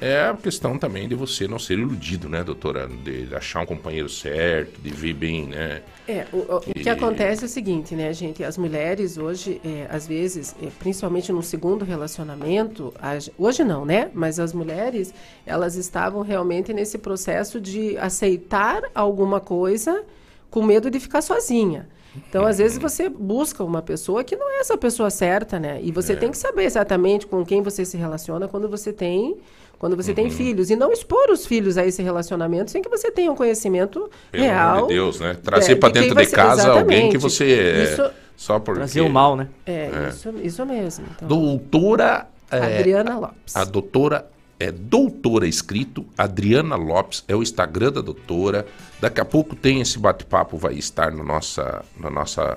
é a questão também de você não ser iludido, né, doutora? De achar um companheiro certo, de vir bem, né? É, o, o- o que E- acontece é o seguinte, né, gente? As mulheres hoje, é, às vezes, é, principalmente no segundo relacionamento, as- hoje não, né? Mas as mulheres, elas estavam realmente nesse processo de aceitar alguma coisa com medo de ficar sozinha. Então, às vezes, você busca uma pessoa que não é essa pessoa certa, né? E você É. tem que saber exatamente com quem você se relaciona quando você tem quando você Uhum. tem filhos. E não expor os filhos a esse relacionamento sem que você tenha um conhecimento Pelo real. amor de Deus, né? Trazer é, pra de quem dentro de casa alguém que exatamente. você. é, Isso- só porque. Trazer o mal, né? É, É. Isso, isso mesmo. Então, Doutora. é, Adriana Lopes. A doutora é doutora escrito, Adriana Lopes, é o Instagram da doutora. Daqui a pouco tem esse bate-papo, vai estar na nossa, na nossa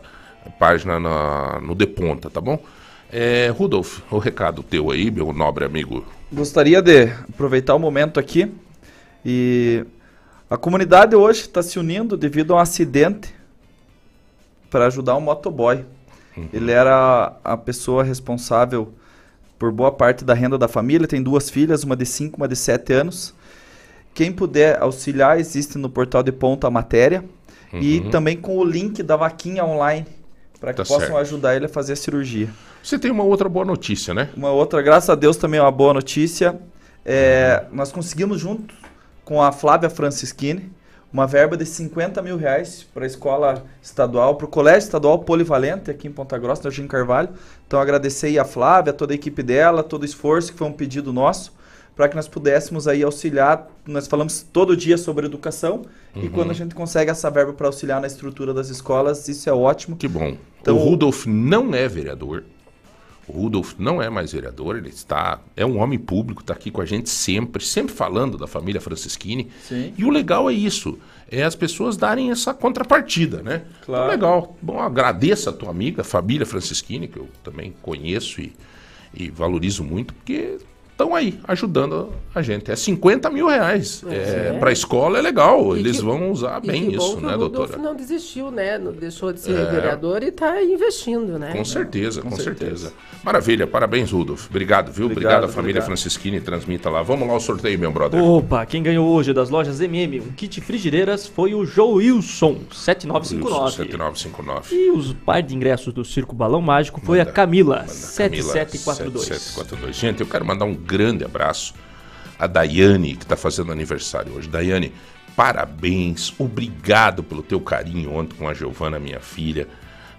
página na- no De Ponta, tá bom? É, Rudolf, o recado teu aí, meu nobre amigo. Gostaria de aproveitar o momento aqui e a comunidade hoje está se unindo devido a um acidente para ajudar um motoboy. Ele era a pessoa responsável por boa parte da renda da família, tem duas filhas, uma de 5 uma de 7 anos. Quem puder auxiliar, existe no portal de ponta a matéria e Uhum. também com o link da vaquinha online para que Tá possam certo. ajudar ele a fazer a cirurgia. Você tem uma outra boa notícia, né? Uma outra, graças a Deus, também é uma boa notícia. É, Nós conseguimos, junto com a Flávia Francischini, uma verba de 50 mil reais para a escola estadual, para o Colégio Estadual Polivalente, aqui em Ponta Grossa, no Jardim Carvalho. Então, agradecer aí a Flávia, toda a equipe dela, todo o esforço, que foi um pedido nosso, para que nós pudéssemos aí auxiliar. Nós falamos todo dia sobre educação, e Uhum. quando a gente consegue essa verba para auxiliar na estrutura das escolas, isso é ótimo. Que bom. Então, o Rudolf não é vereador. O Rudolf não é mais vereador, ele está. É um homem público, está aqui com a gente sempre, sempre falando da família Francisquini. Sim. E o legal é isso: é as pessoas darem essa contrapartida, né? Claro. Então, legal. Bom, agradeço a tua amiga, a família Francisquini, que eu também conheço e, e valorizo muito, porque estão aí ajudando a gente. É 50 mil reais. É, é. Para a escola é legal, E eles que- vão usar E bem isso, que né, o Rudolf doutora? não desistiu, né? Não deixou de ser É. vereador e está investindo, né? Com certeza, com, Com certeza. Maravilha, parabéns, Rudolf. Obrigado, viu? Obrigado, Obrigado, à família obrigado. Francisquini, transmita lá. Vamos lá ao sorteio, meu brother. Opa, quem ganhou hoje das lojas MM um kit frigideiras foi o Joe Wilson, 7959. 7959. E os par de ingressos do Circo Balão Mágico foi a Camila, Camila, 7742. 7742. Gente, eu quero mandar um grande abraço a Daiane, que está fazendo aniversário hoje. Daiane, parabéns, obrigado pelo teu carinho ontem com a Giovana, minha filha.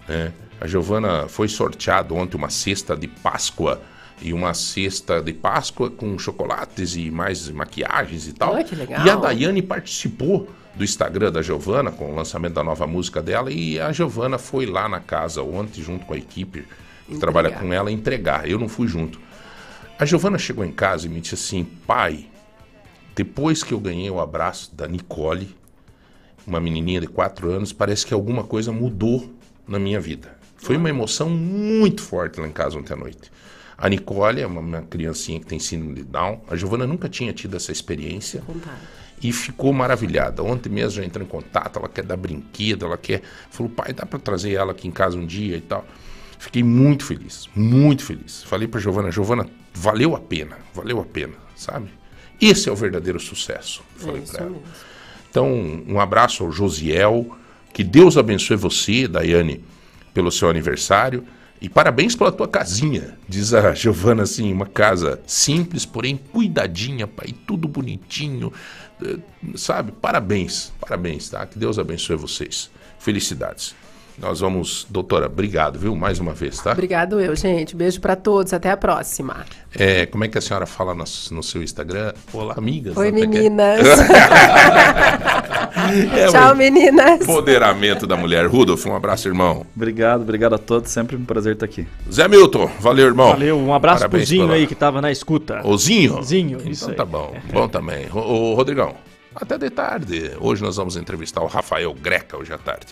né? A Giovana foi sorteada ontem uma cesta de Páscoa e uma cesta de Páscoa com chocolates e mais maquiagens e tal. Olha que legal. E a Daiane participou do Instagram da Giovana com o lançamento da nova música dela e a Giovana foi lá na casa ontem junto com a equipe que Entregar. trabalha com ela entregar. Eu não fui junto. A Giovana chegou em casa e me disse assim: pai, depois que eu ganhei o abraço da Nicole, uma menininha de 4 anos, parece que alguma coisa mudou na minha vida. Foi uma emoção muito forte lá em casa ontem à noite. A Nicole é uma, uma criancinha que tem síndrome de Down. A Giovana nunca tinha tido essa experiência e ficou maravilhada. Ontem mesmo já entrou em contato, ela quer dar brinquedo, ela quer. Falou, pai, dá para trazer ela aqui em casa um dia e tal. Fiquei muito feliz, muito feliz. Falei para Giovana, Giovana, valeu a pena, valeu a pena, sabe? Esse é o verdadeiro sucesso. Falei isso para ela. mesmo. Então, um abraço ao Josiel. Que Deus abençoe você, Daiane, pelo seu aniversário. E parabéns pela tua casinha. Diz a Giovana assim, uma casa simples, porém cuidadinha, pai, tudo bonitinho. eh, Sabe? Parabéns, parabéns, tá? Que Deus abençoe vocês. Felicidades. Nós vamos, doutora, obrigado, viu? Mais uma vez, tá? Obrigado eu, gente. Beijo pra todos. Até a próxima. É, como é que a senhora fala no, no seu Instagram? Olá, amigas. Oi, até que- meninas. É, Tchau, o meninas. Empoderamento da mulher. Rudolf, um abraço, irmão. Obrigado, obrigado a todos. Sempre um prazer estar aqui. Zé Milton, valeu, irmão. Valeu, um abraço Parabéns pro Zinho pela- aí que tava na escuta. Ô, Zinho? Zinho, Então isso aí. tá bom. Bom também. Ô, Rodrigão, até de tarde. Hoje nós vamos entrevistar o Rafael Greca hoje à tarde.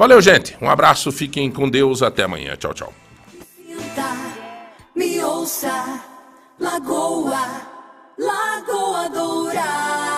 Valeu, gente. Um abraço, fiquem com Deus. Até amanhã. Tchau, tchau. Lagoa, Lagoa Doce.